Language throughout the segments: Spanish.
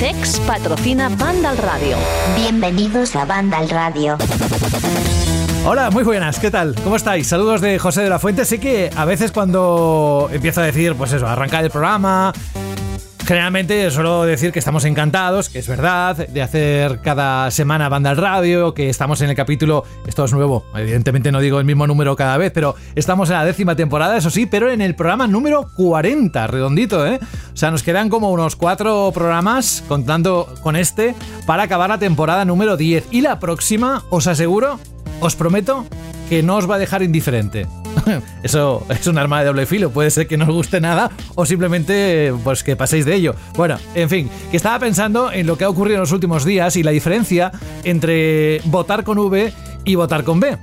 CEX patrocina Banda al Radio. Bienvenidos a Banda al Radio. Hola, muy buenas, ¿qué tal? ¿Cómo estáis? Saludos de José de la Fuente. Sé que a veces cuando empiezo a decir, pues eso, arrancar el programa, Generalmente suelo decir que estamos encantados, que es verdad, de hacer cada semana banda al radio, que estamos en el capítulo, esto es nuevo, evidentemente no digo el mismo número cada vez, pero estamos en la décima temporada, eso sí, pero en el programa número 40, redondito, ¿eh? O sea, nos quedan como unos cuatro programas contando con este para acabar la temporada número 10. Y la próxima, os aseguro, os prometo que no os va a dejar indiferente. Eso es un arma de doble filo, puede ser que no os guste nada o simplemente pues que paséis de ello. Bueno, en fin, que estaba pensando en lo que ha ocurrido en los últimos días y la diferencia entre votar con V y votar con B.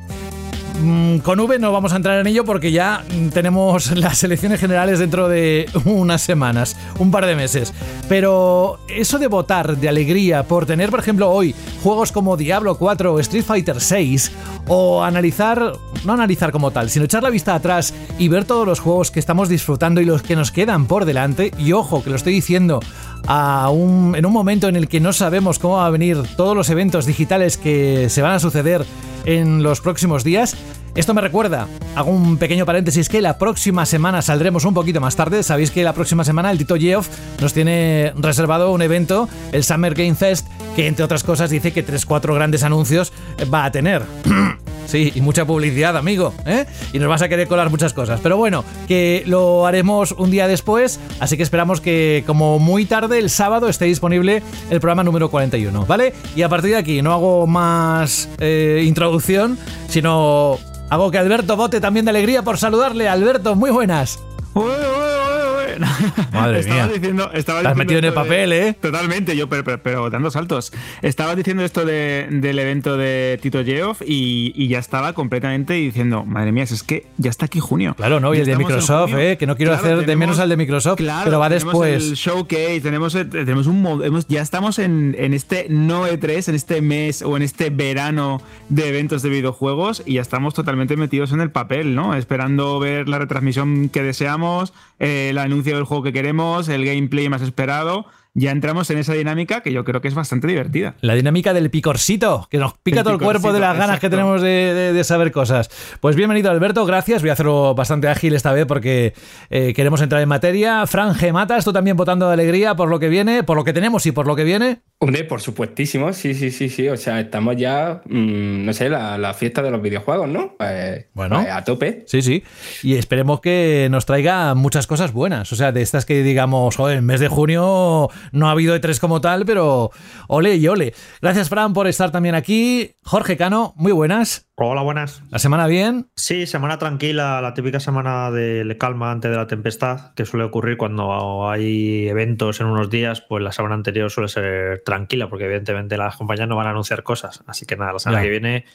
Mm, con V no vamos a entrar en ello porque ya tenemos las elecciones generales dentro de unas semanas, un par de meses. Pero eso de votar de alegría por tener, por ejemplo, hoy juegos como Diablo 4 o Street Fighter 6, o analizar, no analizar como tal, sino echar la vista atrás y ver todos los juegos que estamos disfrutando y los que nos quedan por delante, y ojo, que lo estoy diciendo en un momento en el que no sabemos cómo va a venir todos los eventos digitales que se van a suceder en los próximos días. Esto me recuerda, hago un pequeño paréntesis, que la próxima semana saldremos un poquito más tarde. Sabéis que la próxima semana el Tito Geoff nos tiene reservado un evento, el Summer Game Fest, que entre otras cosas dice que 3-4 grandes anuncios va a tener. Sí, y mucha publicidad, amigo, ¿eh? Y nos vas a querer colar muchas cosas. Pero bueno, que lo haremos un día después, así que esperamos que como muy tarde, el sábado, esté disponible el programa número 41, ¿vale? Y a partir de aquí no hago más eh, introducción, sino hago que Alberto vote también de alegría por saludarle. Alberto, muy buenas. Madre estaba mía. Diciendo, estaba Te has diciendo metido en el de- papel, ¿eh? Totalmente, yo, pero, pero- pero dando saltos. Estabas diciendo esto de- del evento de Tito Geoff y, y ya estaba completamente diciendo, madre mía, es que ya está aquí junio. Claro, ¿no? Y Ya el de Microsoft. ¿eh? Que no quiero Claro, hacer de menos al de Microsoft, Claro, pero va tenemos después. El showcase, tenemos, tenemos un mo- hemos- ya estamos en, en este no E3, en este mes o en este verano de eventos de videojuegos y ya estamos totalmente metidos en el papel, ¿no? Esperando ver la retransmisión que deseamos, eh, el anuncio del juego que queremos, el gameplay más esperado. Ya entramos en esa dinámica que yo creo que es bastante divertida. La dinámica del picorcito, que nos pica El todo el cuerpo de las ganas que tenemos de, de- de saber cosas. Pues bienvenido Alberto, gracias. Voy a hacerlo bastante ágil esta vez porque eh, queremos entrar en materia. Fran G. Matas, tú también votando de alegría por lo que viene, por lo que tenemos y por lo que viene. Hombre, por supuestísimo, sí, sí, sí, sí. O sea, estamos ya, mm, no sé, la, la fiesta de los videojuegos, ¿no? Pues, Bueno. pues a tope. Sí, sí. Y esperemos que nos traiga muchas cosas buenas. O sea, de estas que digamos, joder, el mes de junio no ha habido E3 como tal, pero ole y ole. Gracias, Fran, por estar también aquí. Jorge Cano, muy buenas. Hola, buenas. ¿La semana bien? Sí, semana tranquila, la típica semana de calma antes de la tempestad, que suele ocurrir cuando hay eventos en unos días, pues la semana anterior suele ser tranquila, porque evidentemente las compañías no van a anunciar cosas. Así que nada, la semana Ya. que viene,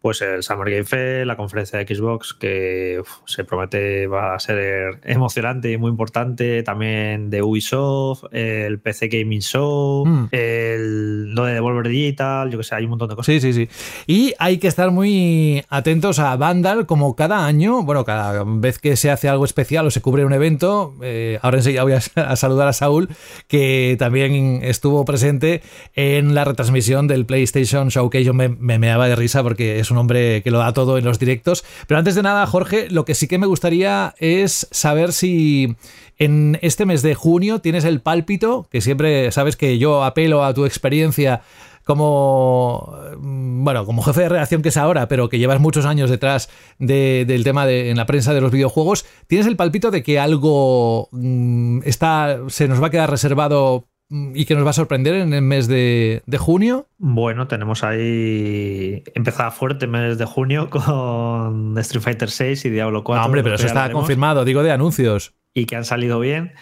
pues el Summer Game Fest, la conferencia de Xbox, que uf, se promete va a ser emocionante y muy importante, también de Ubisoft, el PC Gaming Show, Mm. el, lo de Devolver Digital, yo que sé, hay un montón de cosas. Sí, sí, sí. Y hay que estar muy atentos a Vandal, como cada año, bueno, cada vez que se hace algo especial o se cubre un evento. eh, ahora enseguida voy a, a saludar a Saúl, que también estuvo presente en la retransmisión del PlayStation Showcase. Yo me, me meaba de risa porque es un hombre que lo da todo en los directos. Pero antes de nada, Jorge, lo que sí que me gustaría es saber si en este mes de junio tienes el pálpito, que siempre sabes que yo apelo a tu experiencia como mm, bueno, como jefe de redacción que es ahora, pero que llevas muchos años detrás de- del tema de, en la prensa de los videojuegos, ¿tienes el palpito de que algo mm, está, se nos va a quedar reservado y que nos va a sorprender en el mes de, de junio? Bueno, tenemos ahí empezada fuerte mes de junio con Street Fighter 6 y Diablo 4. No, hombre, pero eso está confirmado, digo de anuncios. Y que han salido bien.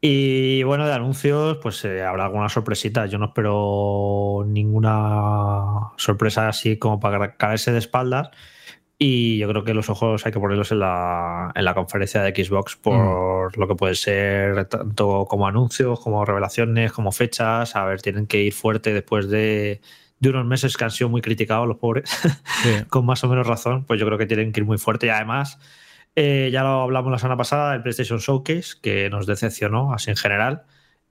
Y bueno, de anuncios, pues eh, habrá alguna sorpresita. Yo no espero ninguna sorpresa así como para caerse de espaldas. Y yo creo que los ojos hay que ponerlos en la, en la conferencia de Xbox por lo que puede ser tanto como anuncios, como revelaciones, como fechas. A ver, tienen que ir fuerte después de, de unos meses que han sido muy criticados los pobres, con más o menos razón. Pues yo creo que tienen que ir muy fuerte y además eh, ya lo hablamos la semana pasada, el PlayStation Showcase, que nos decepcionó así en general.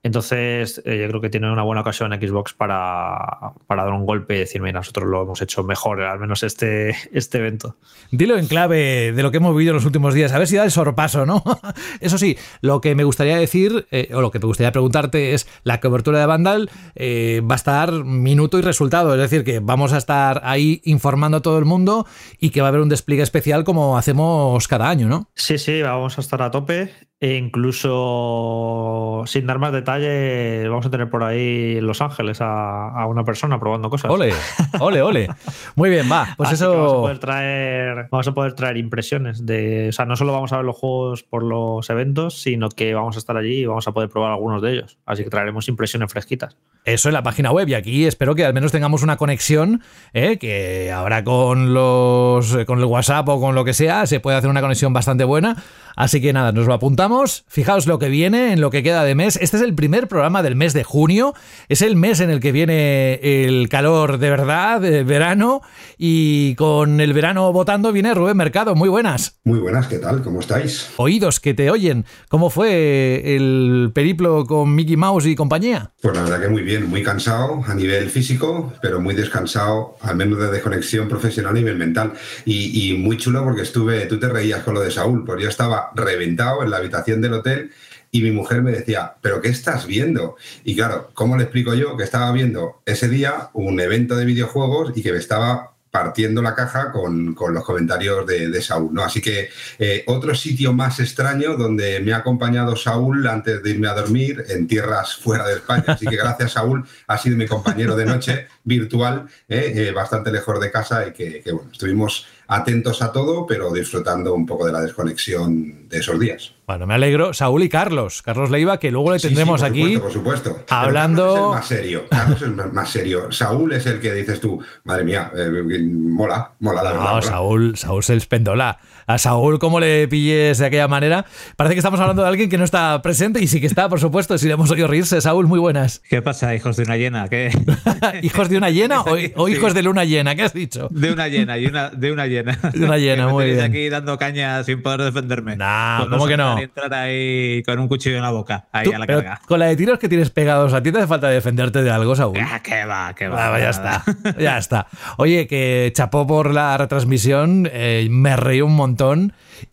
Entonces, eh, yo creo que tiene una buena ocasión en Xbox para, para, dar un golpe y decir, mira, nosotros lo hemos hecho mejor, al menos este, este evento. Dilo en clave de lo que hemos vivido en los últimos días, a ver si da el sorpaso, ¿no? Eso sí, lo que me gustaría decir, eh, o lo que me gustaría preguntarte es, la cobertura de Vandal eh, va a estar minuto y resultado, es decir, que vamos a estar ahí informando a todo el mundo y que va a haber un despliegue especial como hacemos cada año, ¿no? Sí, sí, vamos a estar a tope. E incluso sin dar más detalles, vamos a tener por ahí en Los Ángeles a, una persona probando cosas. Ole, ole, ole. Muy bien, va. Pues eso. Vamos a, poder traer, vamos a poder traer impresiones de. O sea, no solo vamos a ver los juegos por los eventos, sino que vamos a estar allí y vamos a poder probar algunos de ellos. Así que traeremos impresiones fresquitas. Eso en la página web. Y aquí espero que al menos tengamos una conexión, ¿eh? que ahora con los. con el WhatsApp o con lo que sea, se puede hacer una conexión bastante buena. Así que nada, nos lo apuntamos. Fijaos lo que viene, en lo que queda de mes. Este es el primer programa del mes de junio. Es el mes en el que viene el calor de verdad, de verano. Y con el verano votando viene Rubén Mercado. Muy buenas. Muy buenas, ¿qué tal? ¿Cómo estáis? Oídos que te oyen. ¿Cómo fue el periplo con Mickey Mouse y compañía? Pues la verdad que muy bien, muy cansado a nivel físico, pero muy descansado, al menos de desconexión profesional a nivel mental. Y, y muy chulo porque estuve, tú te reías con lo de Saúl, pues yo estaba reventado en la habitación del hotel y mi mujer me decía, ¿pero qué estás viendo? Y claro, ¿cómo le explico yo que estaba viendo ese día un evento de videojuegos y que me estaba partiendo la caja con, los comentarios de, Saúl. ¿no? Así que eh, otro sitio más extraño donde me ha acompañado Saúl antes de irme a dormir en tierras fuera de España. Así que gracias Saúl, ha sido mi compañero de noche virtual, eh, eh, bastante lejos de casa y que, que bueno, estuvimos atentos a todo, pero disfrutando un poco de la desconexión de esos días. Bueno, me alegro. Saúl y Carlos. Carlos Leiva, que luego le tendremos aquí. por supuesto. Hablando. Carlos es más serio. Carlos es más serio. Saúl es el que dices tú, madre mía, eh, mola, mola la verdad. No, Saúl, Saúl se espendola. A Saúl, como le pilles de aquella manera, parece que estamos hablando de alguien que no está presente y sí que está, por supuesto, si le hemos oído reírse. Saúl, muy buenas. ¿Qué pasa, hijos de una llena? ¿Qué? ¿Hijos de una llena o, hijos de luna llena? ¿Qué has dicho? De una llena y una, de una llena. De una llena, muy bien. aquí dando caña sin poder defenderme. Nah, ¿cómo que no? Entrar ahí con un cuchillo en la boca, ahí a la carga. Con la de tiros que tienes pegados, ¿a ti te hace falta defenderte de algo, Saúl? Ah, que va, que va. Ah, ya está, ya está. Oye, que chapó por la retransmisión, eh, me reí un montón.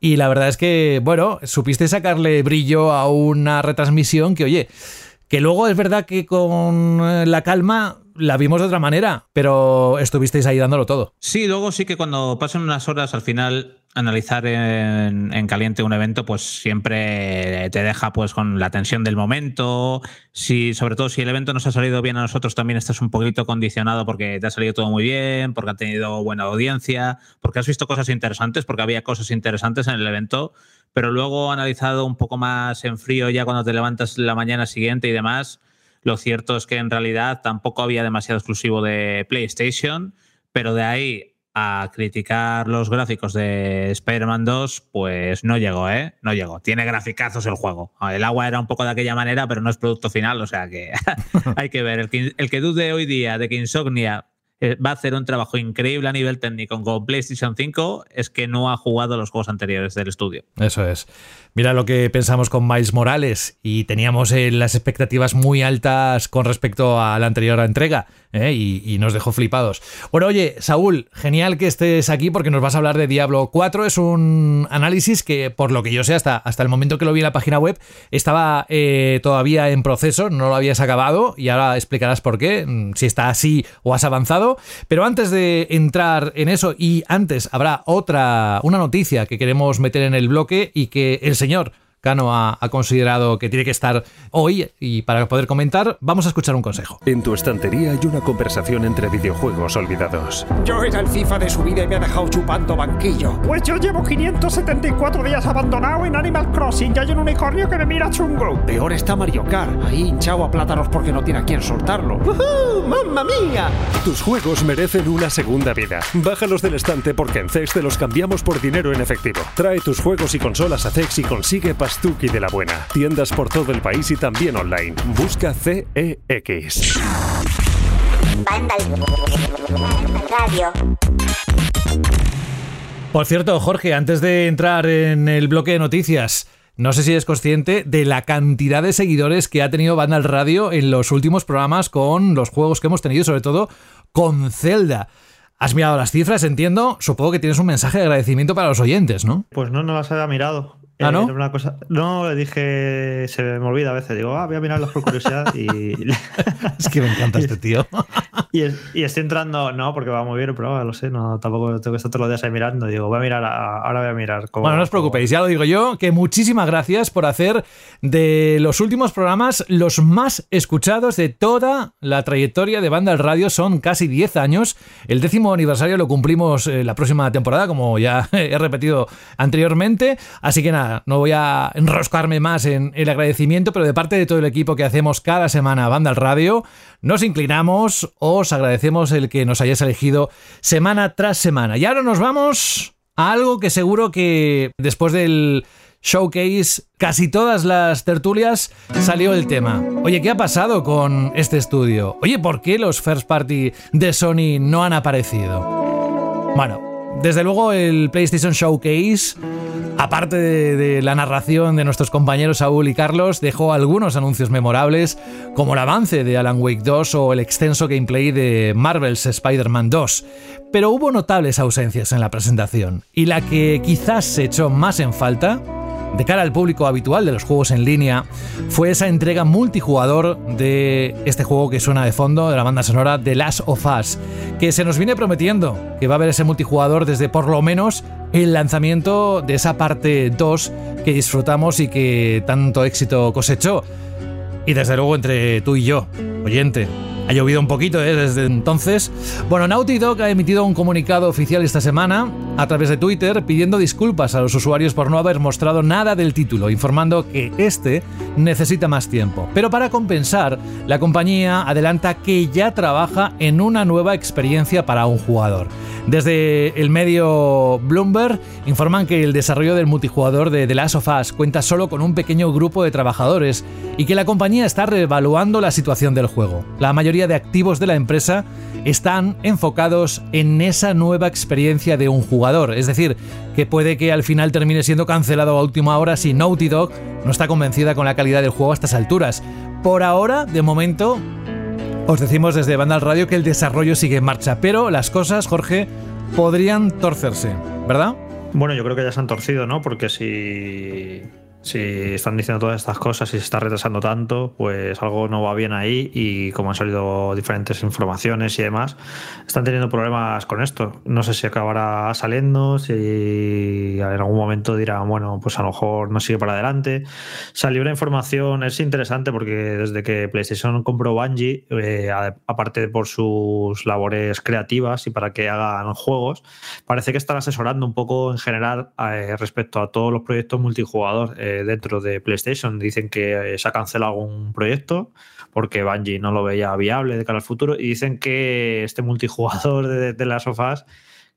Y la verdad es que, bueno, supiste sacarle brillo a una retransmisión que, oye, que luego es verdad que con eh, la calma la vimos de otra manera, pero estuvisteis ahí dándolo todo. Sí, luego sí que cuando pasan unas horas al final analizar en, caliente un evento, pues siempre te deja pues con la tensión del momento. Si, sobre todo si el evento nos ha salido bien a nosotros, también estás un poquito condicionado porque te ha salido todo muy bien, porque ha tenido buena audiencia, porque has visto cosas interesantes, porque había cosas interesantes en el evento. Pero luego analizado un poco más en frío, ya cuando te levantas la mañana siguiente y demás, lo cierto es que en realidad tampoco había demasiado exclusivo de PlayStation, pero de ahí a criticar los gráficos de Spider-Man 2, pues no llegó, ¿eh? No llegó. Tiene graficazos el juego. El agua era un poco de aquella manera, pero no es producto final, o sea que hay que ver. El que, el que dude hoy día de que Insomnia eh, va a hacer un trabajo increíble a nivel técnico con PlayStation 5 es que no ha jugado los juegos anteriores del estudio. Eso es. Mira lo que pensamos con Miles Morales y teníamos eh, las expectativas muy altas con respecto a la anterior entrega eh, y, nos dejó flipados. Bueno, oye, Saúl, genial que estés aquí porque nos vas a hablar de Diablo 4. Es un análisis que, por lo que yo sé, hasta, hasta el momento que lo vi en la página web, estaba todavía en proceso, no lo habías acabado y ahora explicarás por qué, mm, si está así o has avanzado. Pero antes de entrar en eso y antes habrá otra, una noticia que queremos meter en el bloque y que el señor Cano ha, ha considerado que tiene que estar hoy y para poder comentar vamos a escuchar un consejo. En tu estantería hay una conversación entre videojuegos olvidados. Yo era el FIFA de su vida y me ha dejado chupando banquillo. Pues yo llevo 574 días abandonado en Animal Crossing y hay un unicornio que me mira chungo. Peor está Mario Kart, ahí hinchado a plátanos porque no tiene a quien soltarlo. ¡Uh, ¡Mamma mía! Tus juegos merecen una segunda vida. Bájalos del estante porque en CEX te los cambiamos por dinero en efectivo. Trae tus juegos y consolas a CEX y consigue Pastuki de la buena. Tiendas por todo el país y también online. Busca CEX. Banda Radio. Por cierto, Jorge, antes de entrar en el bloque de noticias, no sé si eres consciente de la cantidad de seguidores que ha tenido Vandal Radio en los últimos programas con los juegos que hemos tenido, sobre todo con Zelda. Has mirado las cifras, entiendo. Supongo que tienes un mensaje de agradecimiento para los oyentes, ¿no? Pues no, no las había mirado. ¿Ah, no? Eh, una cosa, no, le dije, se me olvida a veces, digo, ah, voy a mirarlas por curiosidad y, Es que me encanta este tío. y, y estoy entrando, no, porque va muy bien, pero lo sé, no, tampoco tengo que estar todos los días ahí mirando, digo, voy a mirar, a- ahora voy a mirar. cómo- Bueno, no os preocupéis, ya lo digo yo, que muchísimas gracias por hacer de los últimos programas los más escuchados de toda la trayectoria de Banda al Radio. Son casi 10 años. El décimo aniversario lo cumplimos eh, la próxima temporada, como ya he repetido anteriormente. Así que nada, no voy a enroscarme más en el agradecimiento, pero de parte de todo el equipo que hacemos cada semana Banda al Radio, nos inclinamos, os agradecemos el que nos hayáis elegido semana tras semana. Y ahora nos vamos a algo que seguro que después del showcase, casi todas las tertulias salió el tema. Oye, ¿qué ha pasado con este estudio? Oye, ¿por qué los first party de Sony no han aparecido? Bueno, desde luego el PlayStation Showcase, aparte de, la narración de nuestros compañeros Saúl y Carlos, dejó algunos anuncios memorables, como el avance de Alan Wake 2 o el extenso gameplay de Marvel's Spider-Man 2. Pero hubo notables ausencias en la presentación, y la que quizás se echó más en falta de cara al público habitual de los juegos en línea fue esa entrega multijugador de este juego que suena de fondo, de la banda sonora The Last of Us, que se nos viene prometiendo que va a haber ese multijugador desde por lo menos el lanzamiento de esa parte 2 que disfrutamos y que tanto éxito cosechó. Y desde luego entre tú y yo, oyente. Ha llovido un poquito ¿eh? desde entonces. Bueno, Naughty Dog ha emitido un comunicado oficial esta semana a través de Twitter pidiendo disculpas a los usuarios por no haber mostrado nada del título, informando que este necesita más tiempo. Pero para compensar, la compañía adelanta que ya trabaja en una nueva experiencia para un jugador. Desde el medio Bloomberg informan que el desarrollo del multijugador de The Last of Us cuenta solo con un pequeño grupo de trabajadores y que la compañía está reevaluando la situación del juego. La mayoría de activos de la empresa están enfocados en esa nueva experiencia de un jugador, es decir, que puede que al final termine siendo cancelado a última hora si Naughty Dog no está convencida con la calidad del juego a estas alturas. Por ahora, de momento, os decimos desde Vandal Radio que el desarrollo sigue en marcha, pero las cosas, Jorge, podrían torcerse, ¿verdad? Bueno, yo creo que ya se han torcido, ¿no? Porque si, si están diciendo todas estas cosas y se está retrasando tanto, pues algo no va bien ahí y como han salido diferentes informaciones y demás, están teniendo problemas con esto. No sé si acabará saliendo, si en algún momento dirán, bueno, pues a lo mejor no sigue para adelante. Salió una información, es interesante porque desde que PlayStation compró Bungie, eh, aparte por sus labores creativas y para que hagan juegos, parece que están asesorando un poco en general eh, respecto a todos los proyectos multijugador eh, dentro de PlayStation. Dicen que eh, se ha cancelado algún proyecto porque Bungie no lo veía viable de cara al futuro y dicen que este multijugador de, de las sofás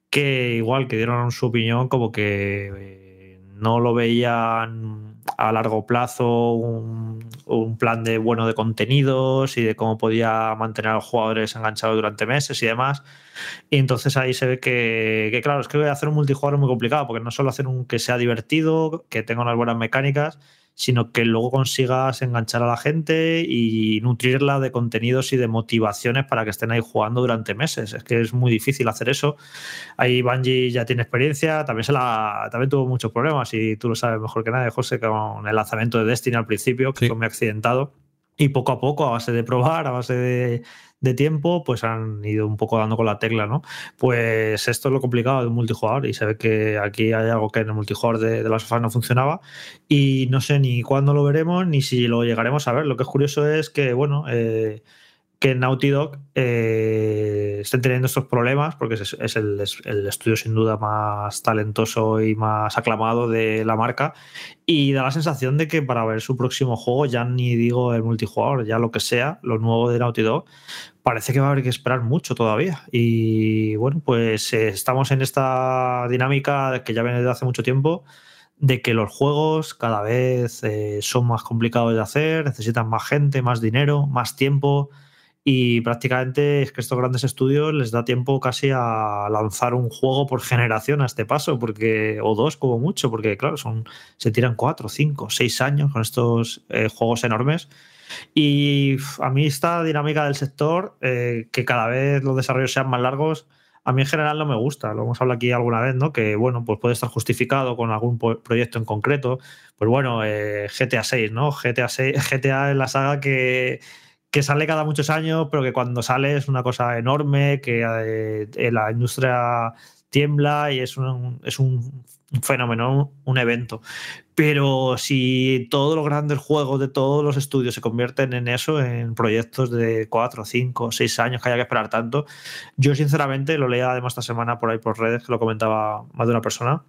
que igual que dieron su opinión como que eh, no lo veían a largo plazo un, un plan de bueno de contenidos y de cómo podía mantener a los jugadores enganchados durante meses y demás. Y entonces ahí se ve que, que, claro, es que hacer un multijugador es muy complicado, porque no solo hacer un que sea divertido, que tenga unas buenas mecánicas, sino que luego consigas enganchar a la gente y nutrirla de contenidos y de motivaciones para que estén ahí jugando durante meses. Es que es muy difícil hacer eso. Ahí Bungie ya tiene experiencia, también, se la, también tuvo muchos problemas y tú lo sabes mejor que nadie, José, con el lanzamiento de Destiny al principio, que Sí. fue muy accidentado. y poco a poco, a base de probar, a base de, de tiempo, pues han ido un poco dando con la tecla, ¿no? Pues esto es lo complicado de un multijugador y se ve que aquí hay algo que en el multijugador de, las sofás no funcionaba y no sé ni cuándo lo veremos ni si lo llegaremos a ver. Lo que es curioso es que, bueno, eh, que Naughty Dog eh, estén teniendo estos problemas, porque es, es el, es el estudio sin duda más talentoso y más aclamado de la marca, y da la sensación de que para ver su próximo juego, ya ni digo el multijugador, ya lo que sea, lo nuevo de Naughty Dog, parece que va a haber que esperar mucho todavía. Y bueno, pues eh, estamos en esta dinámica que ya viene desde hace mucho tiempo de que los juegos cada vez eh, son más complicados de hacer, necesitan más gente, más dinero, más tiempo y prácticamente es que estos grandes estudios les da tiempo casi a lanzar un juego por generación a este paso, porque o dos como mucho, porque claro, son se tiran cuatro, cinco, seis años con estos eh, juegos enormes. Y a mí esta dinámica del sector, eh, que cada vez los desarrollos sean más largos, a mí en general no me gusta. Lo hemos hablado aquí alguna vez, ¿no? Que bueno, pues puede estar justificado con algún proyecto en concreto. Pues bueno, eh, GTA 6, ¿no? GTA 6, GTA es la saga que que sale cada muchos años, pero que cuando sale es una cosa enorme, que eh, la industria tiembla y es un, es un fenómeno, un evento. Pero si todos los grandes juegos de todos los estudios se convierten en eso, en proyectos de 4, 5, 6 años que haya que esperar tanto, yo sinceramente lo leía además esta semana por ahí por redes, que lo comentaba más de una persona,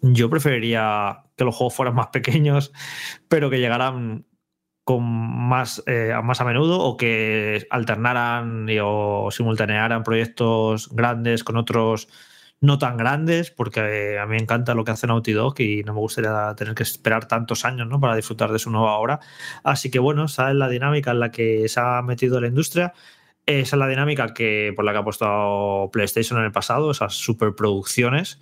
yo preferiría que los juegos fueran más pequeños, pero que llegaran con más, eh, más a menudo o que alternaran y, o simultanearan proyectos grandes con otros no tan grandes, porque a mí me encanta lo que hace Naughty Dog y no me gustaría tener que esperar tantos años ¿no? para disfrutar de su nueva obra. Así que bueno, esa es la dinámica en la que se ha metido la industria. Esa es la dinámica que, por la que ha apostado PlayStation en el pasado, esas superproducciones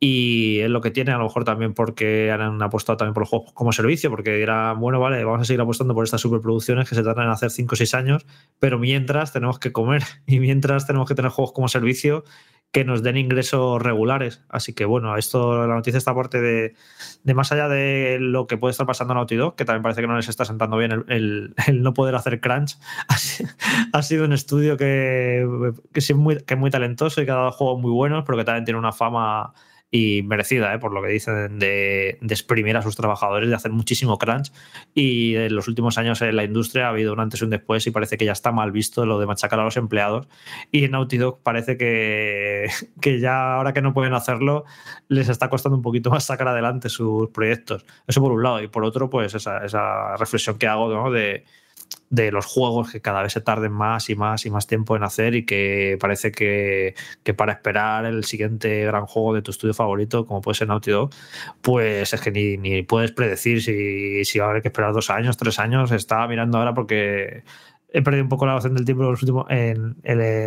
y es lo que tiene, a lo mejor también porque han apostado también por los juegos como servicio, porque dirán, bueno, vale, vamos a seguir apostando por estas superproducciones que se tardan en hacer 5 o 6 años, pero mientras tenemos que comer y mientras tenemos que tener juegos como servicio que nos den ingresos regulares. Así que bueno, esto, la noticia está aparte de, de más allá de lo que puede estar pasando en Naughty Dog, que también parece que no les está sentando bien el, el, el no poder hacer crunch. Ha, sido un estudio que, que, es muy, que es muy talentoso y que ha dado juegos muy buenos, pero que también tiene una fama y merecida, ¿eh? por lo que dicen, de, de, exprimir a sus trabajadores, de hacer muchísimo crunch. Y en los últimos años en la industria ha habido un antes y un después y parece que ya está mal visto lo de machacar a los empleados. Y en Naughty Dog parece que, que ya ahora que no pueden hacerlo, les está costando un poquito más sacar adelante sus proyectos. Eso por un lado. Y por otro, pues esa, esa reflexión que hago ¿no? de de los juegos que cada vez se tarden más y más y más tiempo en hacer y que parece que, que, para esperar el siguiente gran juego de tu estudio favorito, como puede ser Naughty Dog, pues es que ni, ni puedes predecir si, si va a haber que esperar dos años, tres años. Estaba mirando ahora porque he perdido un poco la noción del tiempo en, los últimos, en,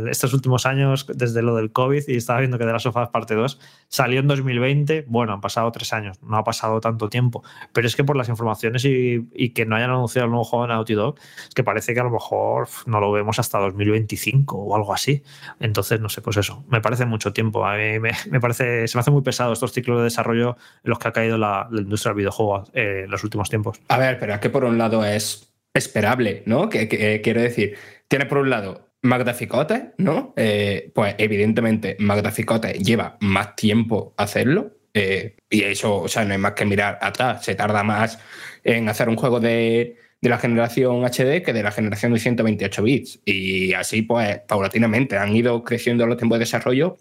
estos últimos años, desde lo del COVID, y estaba viendo que de las sofás parte 2 salió en 2020. Bueno, han pasado tres años, no ha pasado tanto tiempo. Pero es que por las informaciones y, que no hayan anunciado el nuevo juego de Naughty Dog, es que parece que a lo mejor no lo vemos hasta 2025 o algo así. Entonces, no sé, pues eso, me parece mucho tiempo. A mí me, parece, se me hace muy pesado estos ciclos de desarrollo en los que ha caído la, la industria del videojuego eh, en los últimos tiempos. A ver, pero es que por un lado es esperable, ¿no? Que, eh, quiero decir, tiene por un lado Magdaficote, ¿no? Eh, pues evidentemente Magdaficote lleva más tiempo hacerlo. Eh, y eso, o sea, no hay más que mirar atrás. Se tarda más en hacer un juego de, de, la generación HD que de la generación de 128 bits. Y así, pues, paulatinamente han ido creciendo los tiempos de desarrollo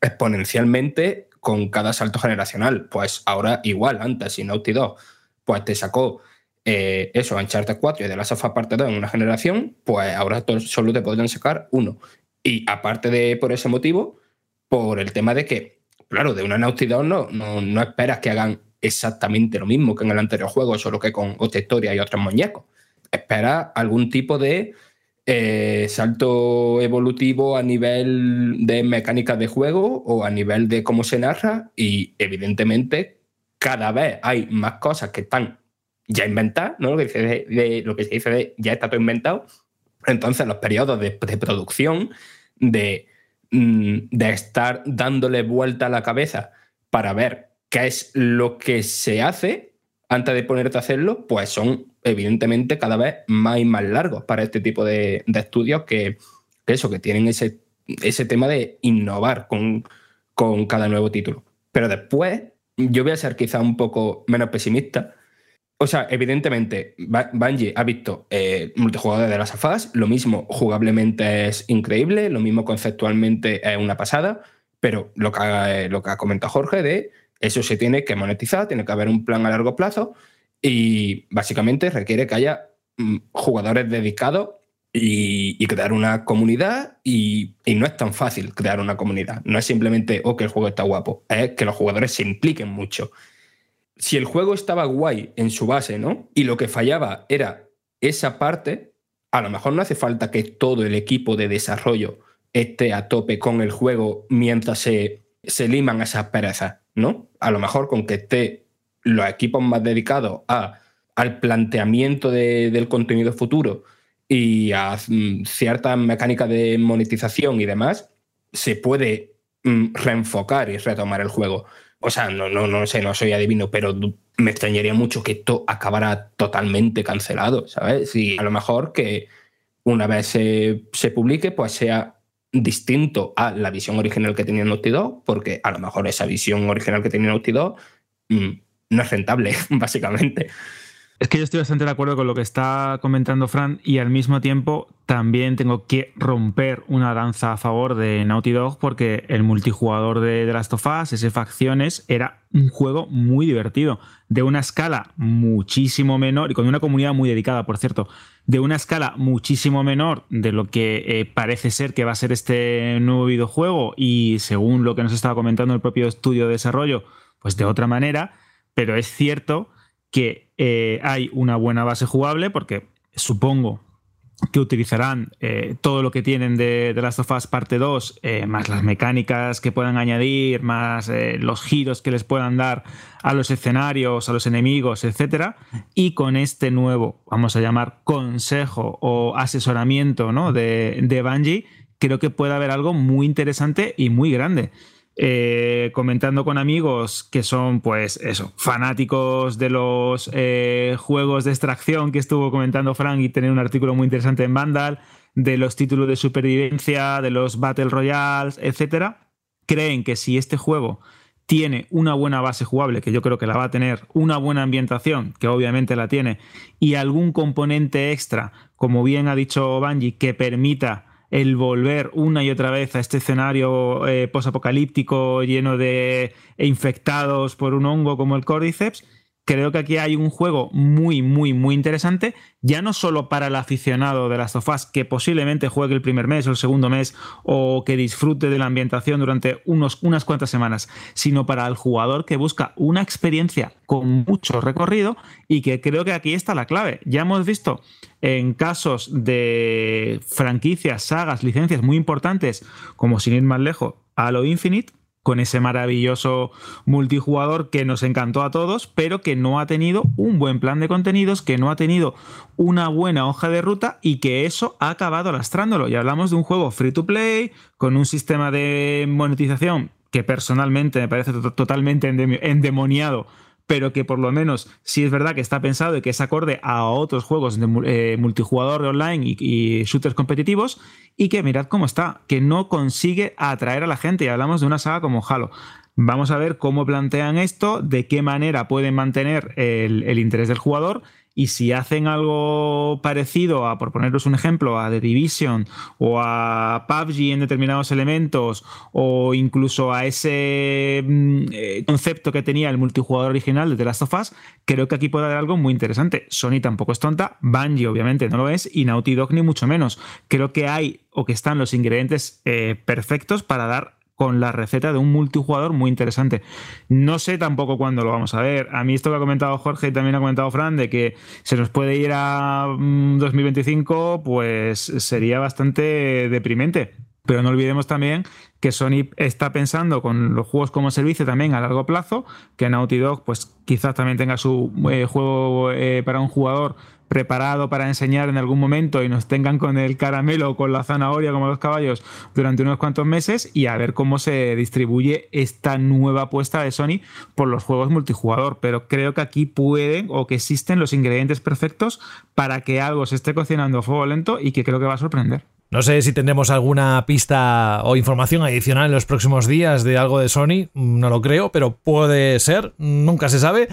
exponencialmente con cada salto generacional. Pues ahora igual, antes, si Naughty Dog, pues te sacó eh, eso, Uncharted 4 y de la Sofa parte 2 en una generación, pues ahora solo te podrían sacar uno. Y aparte de por ese motivo, por el tema de que, claro, de una Naughty no, no, no esperas que hagan exactamente lo mismo que en el anterior juego, solo que con otra historia y otros muñecos. Espera algún tipo de eh, salto evolutivo a nivel de mecánica de juego o a nivel de cómo se narra y evidentemente cada vez hay más cosas que están ya inventado, ¿no? Lo que, se dice de, lo que se dice de ya está todo inventado. Entonces, los periodos de, producción, de, mm, de estar dándole vuelta a la cabeza para ver qué es lo que se hace antes de ponerte a hacerlo, pues son evidentemente cada vez más y más largos para este tipo de, de estudios que, que, eso, que tienen ese, ese tema de innovar con, con cada nuevo título. Pero después, yo voy a ser quizá un poco menos pesimista. O sea, evidentemente, Bungie ha visto eh, multijugador de las afas, lo mismo jugablemente es increíble, lo mismo conceptualmente es una pasada, pero lo que, ha, lo que ha comentado Jorge de eso se tiene que monetizar, tiene que haber un plan a largo plazo y básicamente requiere que haya mm, jugadores dedicados y, crear una comunidad y, no es tan fácil crear una comunidad. No es simplemente, oh, que el juego está guapo, es que los jugadores se impliquen mucho. Si el juego estaba guay en su base, ¿no? Y lo que fallaba era esa parte, a lo mejor no hace falta que todo el equipo de desarrollo esté a tope con el juego mientras se, se liman esas perezas, ¿no? A lo mejor con que esté los equipos más dedicados a, al planteamiento del contenido futuro y a mm, ciertas mecánicas de monetización y demás, se puede mm, reenfocar y retomar el juego. O sea, no, no, no sé, no soy adivino, pero me extrañaría mucho que esto acabara totalmente cancelado, ¿sabes? Y a lo mejor que una vez se, se publique, pues sea distinto a la visión original que tenía Naughty Dog, porque a lo mejor esa visión original que tenía Naughty Dog mm, no es rentable, básicamente. Es que yo estoy bastante de acuerdo con lo que está comentando Fran y al mismo tiempo también tengo que romper una danza a favor de Naughty Dog porque el multijugador de The Last of Us, ese Facciones, era un juego muy divertido, de una escala muchísimo menor y con una comunidad muy dedicada, por cierto, de una escala muchísimo menor de lo que eh, parece ser que va a ser este nuevo videojuego y según lo que nos estaba comentando el propio estudio de desarrollo, pues de otra manera, pero es cierto que eh, hay una buena base jugable, porque supongo que utilizarán eh, todo lo que tienen de, The Last of Us parte 2, eh, más las mecánicas que puedan añadir, más los giros que les puedan dar a los escenarios, a los enemigos, etc. Y con este nuevo, vamos a llamar consejo o asesoramiento ¿no? de, de Bungie, creo que puede haber algo muy interesante y muy grande. Eh, comentando con amigos que son, pues, eso, fanáticos de los eh, juegos de extracción que estuvo comentando Frank y tener un artículo muy interesante en Vandal, de los títulos de supervivencia, de los Battle Royales, etcétera, creen que si este juego tiene una buena base jugable, que yo creo que la va a tener, una buena ambientación, que obviamente la tiene, y algún componente extra, como bien ha dicho Bungie, que permita el volver una y otra vez a este escenario eh, posapocalíptico lleno de infectados por un hongo como el Cordyceps, creo que aquí hay un juego muy, muy, muy interesante, ya no solo para el aficionado de las sofás que posiblemente juegue el primer mes o el segundo mes o que disfrute de la ambientación durante unos, unas cuantas semanas, sino para el jugador que busca una experiencia con mucho recorrido y que creo que aquí está la clave. Ya hemos visto en casos de franquicias, sagas, licencias muy importantes, como sin ir más lejos, Halo Infinite, con ese maravilloso multijugador que nos encantó a todos, pero que no ha tenido un buen plan de contenidos, que no ha tenido una buena hoja de ruta y que eso ha acabado lastrándolo. Y hablamos de un juego free to play, con un sistema de monetización que personalmente me parece totalmente endemoniado pero que por lo menos sí es verdad que está pensado y que es acorde a otros juegos de eh, multijugador de online y, shooters competitivos, y que mirad cómo está, que no consigue atraer a la gente. Y hablamos de una saga como Halo. Vamos a ver cómo plantean esto, de qué manera pueden mantener el interés del jugador y si hacen algo parecido a, por poneros un ejemplo, a The Division o a PUBG en determinados elementos o incluso a ese mm, eh, concepto que tenía el multijugador original de The Last of Us, creo que aquí puede haber algo muy interesante. Sony tampoco es tonta, Bungie obviamente no lo es y Naughty Dog ni mucho menos. Creo que hay o que están los ingredientes eh, perfectos para dar con la receta de un multijugador muy interesante. No sé tampoco cuándo lo vamos a ver. A mí esto que ha comentado Jorge y también ha comentado Fran, de que se nos puede ir a 2025, mm, pues sería bastante deprimente. Pero no olvidemos también que Sony está pensando con los juegos como servicio también a largo plazo, que Naughty Dog pues quizás también tenga su eh, juego eh, para un jugador preparado para enseñar en algún momento y nos tengan con el caramelo o con la zanahoria como los caballos durante unos cuantos meses y a ver cómo se distribuye esta nueva apuesta de Sony por los juegos multijugador. Pero creo que aquí pueden o que existen los ingredientes perfectos para que algo se esté cocinando a fuego lento y que creo que va a sorprender. No sé si tendremos alguna pista o información adicional en los próximos días de algo de Sony, no lo creo, pero puede ser, nunca se sabe.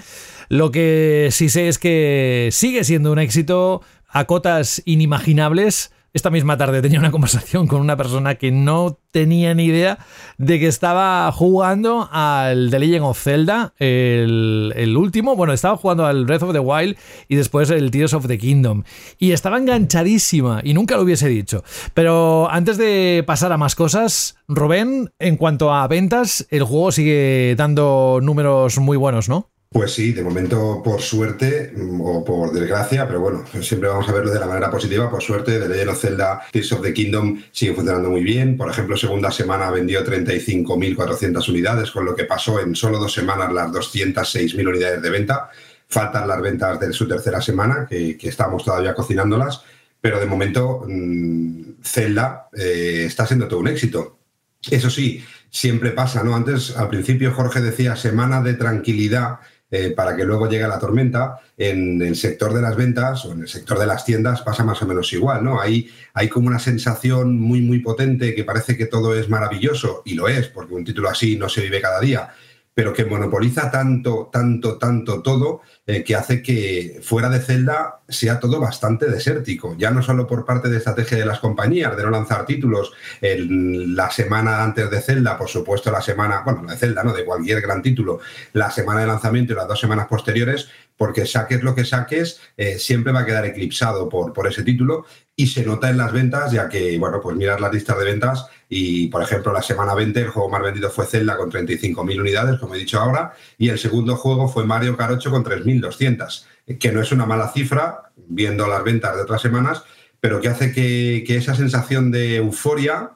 Lo que sí sé es que sigue siendo un éxito a cotas inimaginables esta misma tarde tenía una conversación con una persona que no tenía ni idea de que estaba jugando al The Legend of Zelda, el, último. Bueno, estaba jugando al Breath of the Wild y después el Tears of the Kingdom. Y estaba enganchadísima y nunca lo hubiese dicho. Pero antes de pasar a más cosas, Rubén, en cuanto a ventas, el juego sigue dando números muy buenos, ¿no? Pues sí, de momento por suerte mm, o por desgracia, pero bueno, siempre vamos a verlo de la manera positiva. Por suerte, The Legend of Zelda Tears of the Kingdom sigue funcionando muy bien. Por ejemplo, segunda semana vendió 35.400 unidades, con lo que pasó en solo dos semanas las 206.000 unidades de venta. Faltan las ventas de su tercera semana, que, estamos todavía cocinándolas, pero de momento mm, Zelda eh, está siendo todo un éxito. Eso sí, siempre pasa, ¿no? Antes, al principio, Jorge decía semana de tranquilidad eh, para que luego llegue la tormenta. En el sector de las ventas o en el sector de las tiendas pasa más o menos igual, ¿no? Hay, hay como una sensación muy, muy potente que parece que todo es maravilloso, y lo es, porque un título así no se vive cada día, pero que monopoliza tanto, tanto, tanto todo eh, que hace que fuera de Zelda sea todo bastante desértico. Ya no solo por parte de estrategia de las compañías de no lanzar títulos en la semana antes de Zelda, por supuesto la semana, bueno, no de Zelda, no, de cualquier gran título, la semana de lanzamiento y las dos semanas posteriores, porque saques lo que saques, eh, siempre va a quedar eclipsado por, por ese título y se nota en las ventas, ya que, bueno, pues mirar las listas de ventas y, por ejemplo, la semana 20 el juego más vendido fue Zelda con 35.000 unidades, como he dicho ahora, y el segundo juego fue Mario Kart 8 con 3.200, que no es una mala cifra, viendo las ventas de otras semanas, pero que hace que, que esa sensación de euforia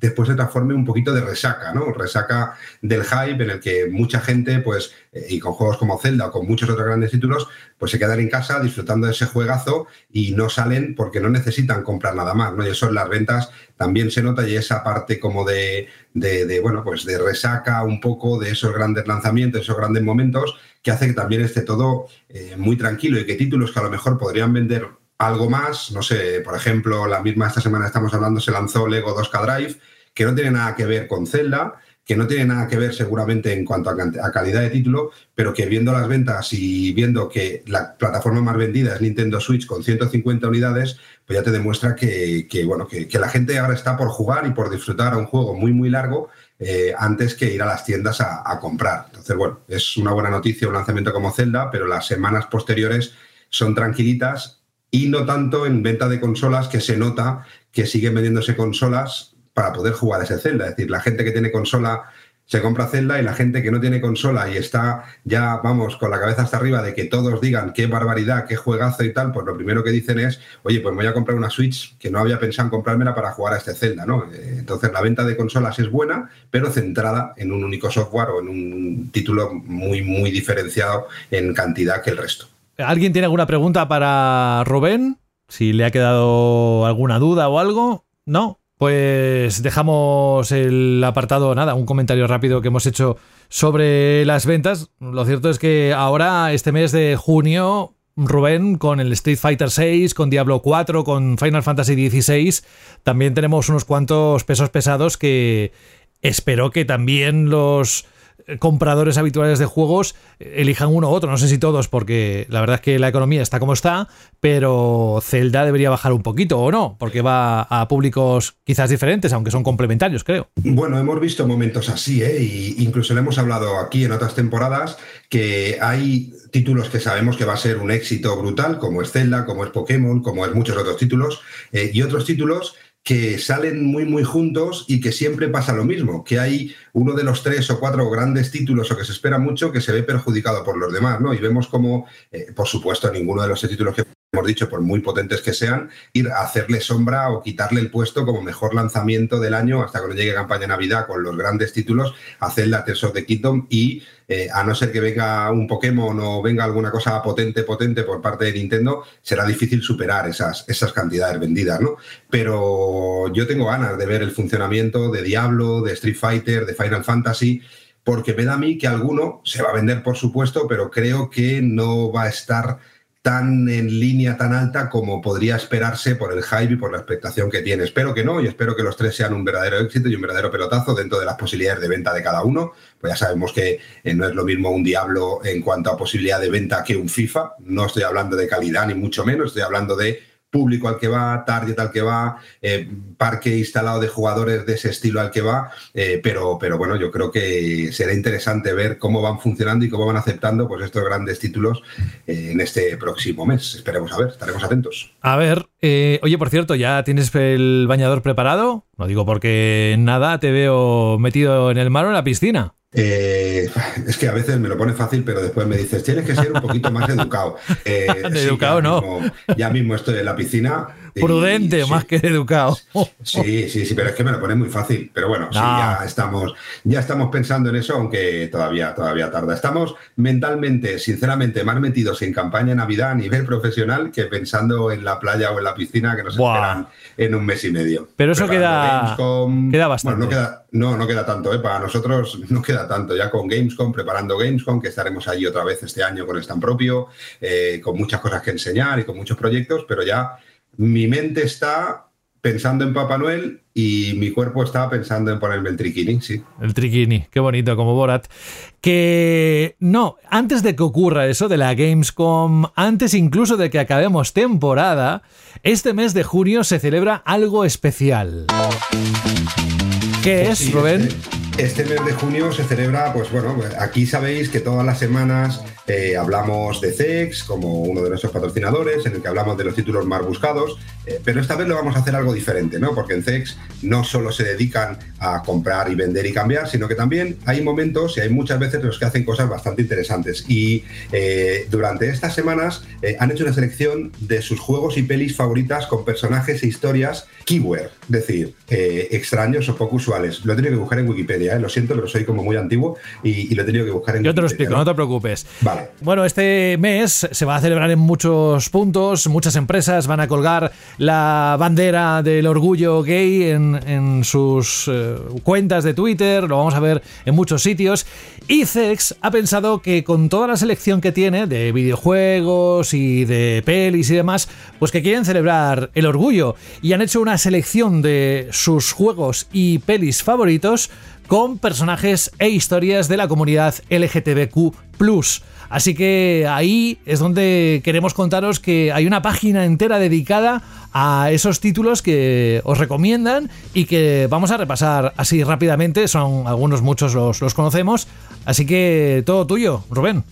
después se transforme un poquito de resaca, ¿no? Resaca del hype en el que mucha gente, pues, eh, y con juegos como Zelda o con muchos otros grandes títulos, pues se quedan en casa disfrutando de ese juegazo y no salen porque no necesitan comprar nada más, ¿no? Y eso en las ventas también se nota y esa parte como de, de, bueno, pues de resaca un poco de esos grandes lanzamientos, esos grandes momentos, que hace que también esté todo eh, muy tranquilo y que títulos que a lo mejor podrían vender algo más, no sé, por ejemplo, la misma esta semana estamos hablando, se lanzó Lego 2K Drive, que no tiene nada que ver con Zelda, que no tiene nada que ver seguramente en cuanto a, calidad de título, pero que viendo las ventas y viendo que la plataforma más vendida es Nintendo Switch con 150 unidades, pues ya te demuestra que, bueno, que, la gente ahora está por jugar y por disfrutar a un juego muy, muy largo eh, antes que ir a las tiendas a, a, comprar. Entonces, bueno, es una buena noticia un lanzamiento como Zelda, pero las semanas posteriores son tranquilitas y no tanto en venta de consolas que se nota que siguen vendiéndose consolas para poder jugar ese Zelda. Es decir, la gente que tiene consola se compra Zelda y la gente que no tiene consola y está ya, vamos, con la cabeza hasta arriba de que todos digan qué barbaridad, qué juegazo y tal, pues lo primero que dicen es, oye, pues me voy a comprar una Switch que no había pensado en comprármela para jugar a este Zelda, ¿no? Eh, entonces la venta de consolas es buena, pero centrada en un único software o en un título muy, muy diferenciado en cantidad que el resto. ¿Alguien tiene alguna pregunta para Rubén? Si le ha quedado alguna duda o algo. ¿No? Pues dejamos el apartado, nada, un comentario rápido que hemos hecho sobre las ventas. Lo cierto es que ahora, este mes de junio, Rubén, con el Street Fighter VI, con Diablo 4, con Final Fantasy XVI, también tenemos unos cuantos pesos pesados que espero que también los compradores habituales de juegos elijan uno u otro. No sé si todos, porque la verdad es que la economía está como está, pero Zelda debería bajar un poquito o no, porque va a públicos quizás diferentes, aunque son complementarios, creo. Bueno, hemos visto momentos así, ¿eh? Y incluso le hemos hablado aquí en otras temporadas que hay títulos que sabemos que va a ser un éxito brutal, como es Zelda, como es Pokémon, como es muchos otros títulos, eh, y otros títulos que salen muy, muy juntos y que siempre pasa lo mismo, que hay uno de los tres o cuatro grandes títulos o que se espera mucho que se ve perjudicado por los demás, ¿no? Y vemos como, eh, por supuesto, ninguno de los títulos que hemos dicho, por muy potentes que sean, ir a hacerle sombra o quitarle el puesto como mejor lanzamiento del año hasta que no llegue campaña Navidad con los grandes títulos, hacer la Tears of the Kingdom y eh, a no ser que venga un Pokémon o venga alguna cosa potente, potente por parte de Nintendo, será difícil superar esas, esas cantidades vendidas, ¿no? Pero yo tengo ganas de ver el funcionamiento de Diablo, de Street Fighter, de Final Fantasy, porque me da a mí que alguno se va a vender, por supuesto, pero creo que no va a estar tan en línea tan alta como podría esperarse por el hype y por la expectación que tiene. Espero que no y espero que los tres sean un verdadero éxito y un verdadero pelotazo dentro de las posibilidades de venta de cada uno. Pues ya sabemos que eh, no es lo mismo un Diablo en cuanto a posibilidad de venta que un FIFA. No estoy hablando de calidad ni mucho menos, estoy hablando de público al que va, target al que va, eh, parque instalado de jugadores de ese estilo al que va, eh, pero, pero bueno, yo creo que será interesante ver cómo van funcionando y cómo van aceptando pues, estos grandes títulos eh, en este próximo mes. Esperemos a ver, estaremos atentos. A ver, oye, por cierto, ¿ya tienes el bañador preparado? No digo porque nada, te veo metido en el mar o en la piscina. Eh, es que a veces me lo pone fácil, pero después me dices, tienes que ser un poquito más educado. Eh, educado no. ya mismo estoy en la piscina. Prudente, más que educado. Sí, sí, sí, pero es que me lo pone muy fácil. Pero bueno, sí, ya estamos, ya estamos pensando en eso, aunque todavía, todavía tarda. Estamos mentalmente, sinceramente, más metidos en campaña de Navidad a nivel profesional que pensando en la playa o en la piscina que nos esperan en un mes y medio. Pero eso queda, queda bastante. no queda, no, no queda tanto, ¿eh? para nosotros no queda tanto. Ya con Gamescom, preparando Gamescom, que estaremos allí otra vez este año con stand propio, eh, con muchas cosas que enseñar y con muchos proyectos, pero ya mi mente está pensando en Papá Noel y mi cuerpo está pensando en ponerme el triquini, sí. El triquini, qué bonito, como Borat. Que no, antes de que ocurra eso de la Gamescom, antes incluso de que acabemos temporada, este mes de junio se celebra algo especial. ¿Qué pues es, Rubén? Este, este, mes de junio se celebra, pues bueno, aquí sabéis que todas las semanas eh, hablamos de CEX como uno de nuestros patrocinadores, en el que hablamos de los títulos más buscados, eh, pero esta vez lo vamos a hacer algo diferente, ¿no? Porque en CEX no solo se dedican a comprar y vender y cambiar, sino que también hay momentos y hay muchas veces los que hacen cosas bastante interesantes. Y eh, durante estas semanas han hecho una selección de sus juegos y pelis favoritas con personajes e historias keyword, es decir, extraños o poco usuales. Lo he tenido que buscar en Wikipedia, lo siento, pero soy como muy antiguo y, lo he tenido que buscar en Yo te lo explico, ¿no? te preocupes. Vale. Bueno, este mes se va a celebrar en muchos puntos, muchas empresas van a colgar la bandera del orgullo gay en, sus eh, cuentas de Twitter, lo vamos a ver en muchos sitios. Y Zex ha pensado que con toda la selección que tiene de videojuegos y de pelis y demás, pues que quieren celebrar el orgullo y han hecho una selección de sus juegos y pelis favoritos con personajes e historias de la comunidad LGTBQ. Así que ahí es donde queremos contaros que hay una página entera dedicada a esos títulos que os recomiendan y que vamos a repasar así rápidamente. Son algunos, muchos los, los conocemos. Así que todo tuyo, Rubén.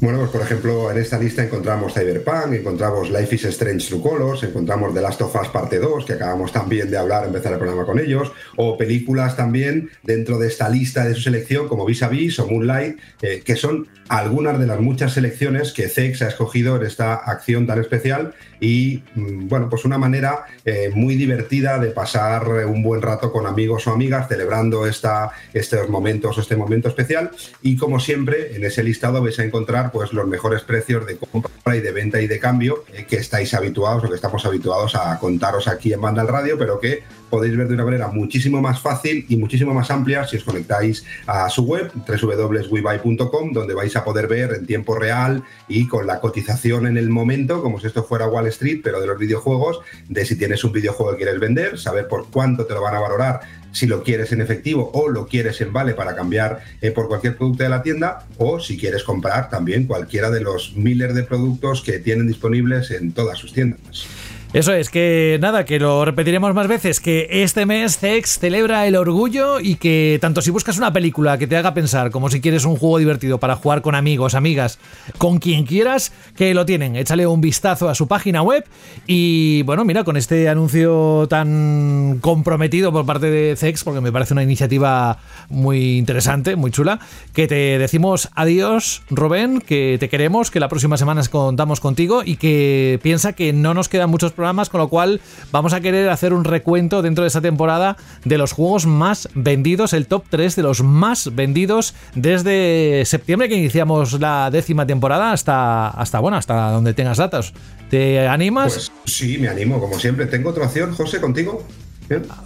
Bueno, pues por ejemplo, en esta lista encontramos Cyberpunk, encontramos Life is Strange True Colors, encontramos The Last of Us Parte 2, que acabamos también de hablar, empezar el programa con ellos, o películas también dentro de esta lista de su selección, como Vis a Vis o Moonlight, eh, que son algunas de las muchas selecciones que CEX ha escogido en esta acción tan especial y, mm, bueno, pues una manera eh, muy divertida de pasar un buen rato con amigos o amigas celebrando esta, estos momentos o este momento especial. Y como siempre, en ese listado vais a encontrar pues los mejores precios de compra y de venta y de cambio eh, que estáis habituados o que estamos habituados a contaros aquí en Banda al Radio, pero que podéis ver de una manera muchísimo más fácil y muchísimo más amplia si os conectáis a su web, www.webuy.com, donde vais a poder ver en tiempo real y con la cotización en el momento, como si esto fuera Wall Street, pero de los videojuegos, de si tienes un videojuego que quieres vender, saber por cuánto te lo van a valorar, si lo quieres en efectivo o lo quieres en vale para cambiar eh, por cualquier producto de la tienda, o si quieres comprar también cualquiera de los miles de productos que tienen disponibles en todas sus tiendas. Eso es, que nada, que lo repetiremos más veces, que este mes CEX celebra el orgullo y que tanto si buscas una película que te haga pensar como si quieres un juego divertido para jugar con amigos, amigas, con quien quieras, que lo tienen. Échale un vistazo a su página web y bueno, mira, con este anuncio tan comprometido por parte de CEX, porque me parece una iniciativa muy interesante, muy chula, que te decimos adiós, Rubén, que te queremos, que la próxima semana contamos contigo y que piensa que no nos quedan muchos programas, con lo cual vamos a querer hacer un recuento dentro de esta temporada de los juegos más vendidos, el top 3 de los más vendidos desde septiembre que iniciamos la décima temporada hasta, hasta bueno, hasta donde tengas datos. ¿Te animas? Pues sí, me animo, como siempre. ¿Tengo otra opción, José, contigo?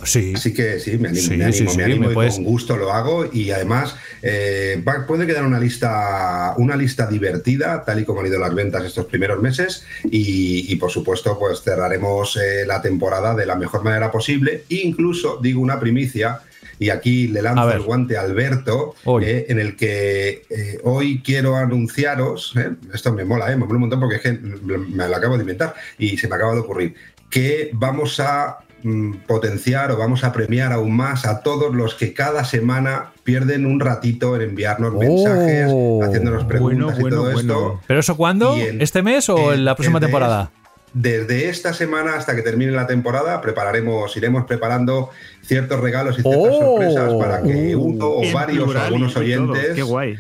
Sí. Así que sí, me animo, Sí, me animo, sí, me animo me y puedes- con gusto lo hago. Y además, eh, va- puede quedar una lista, una lista divertida, tal y como han ido las ventas estos primeros meses. Y, y, por supuesto, pues cerraremos eh, la temporada de la mejor manera posible. Incluso, digo una primicia. Y aquí le lanzo el guante a Alberto, eh, en el que eh, hoy quiero anunciaros, eh, esto me mola, me mola un montón porque es que me lo acabo de inventar y se me acaba de ocurrir, que vamos a potenciar o vamos a premiar aún más a todos los que cada semana pierden un ratito en enviarnos mensajes, haciéndonos preguntas y todo esto. ¿Pero eso cuándo? En- ¿Este mes o en la próxima temporada? Desde esta semana hasta que termine la temporada prepararemos, iremos preparando ciertos regalos y ciertas Oh. sorpresas para que uno o varios o algunos oyentes Qué guay.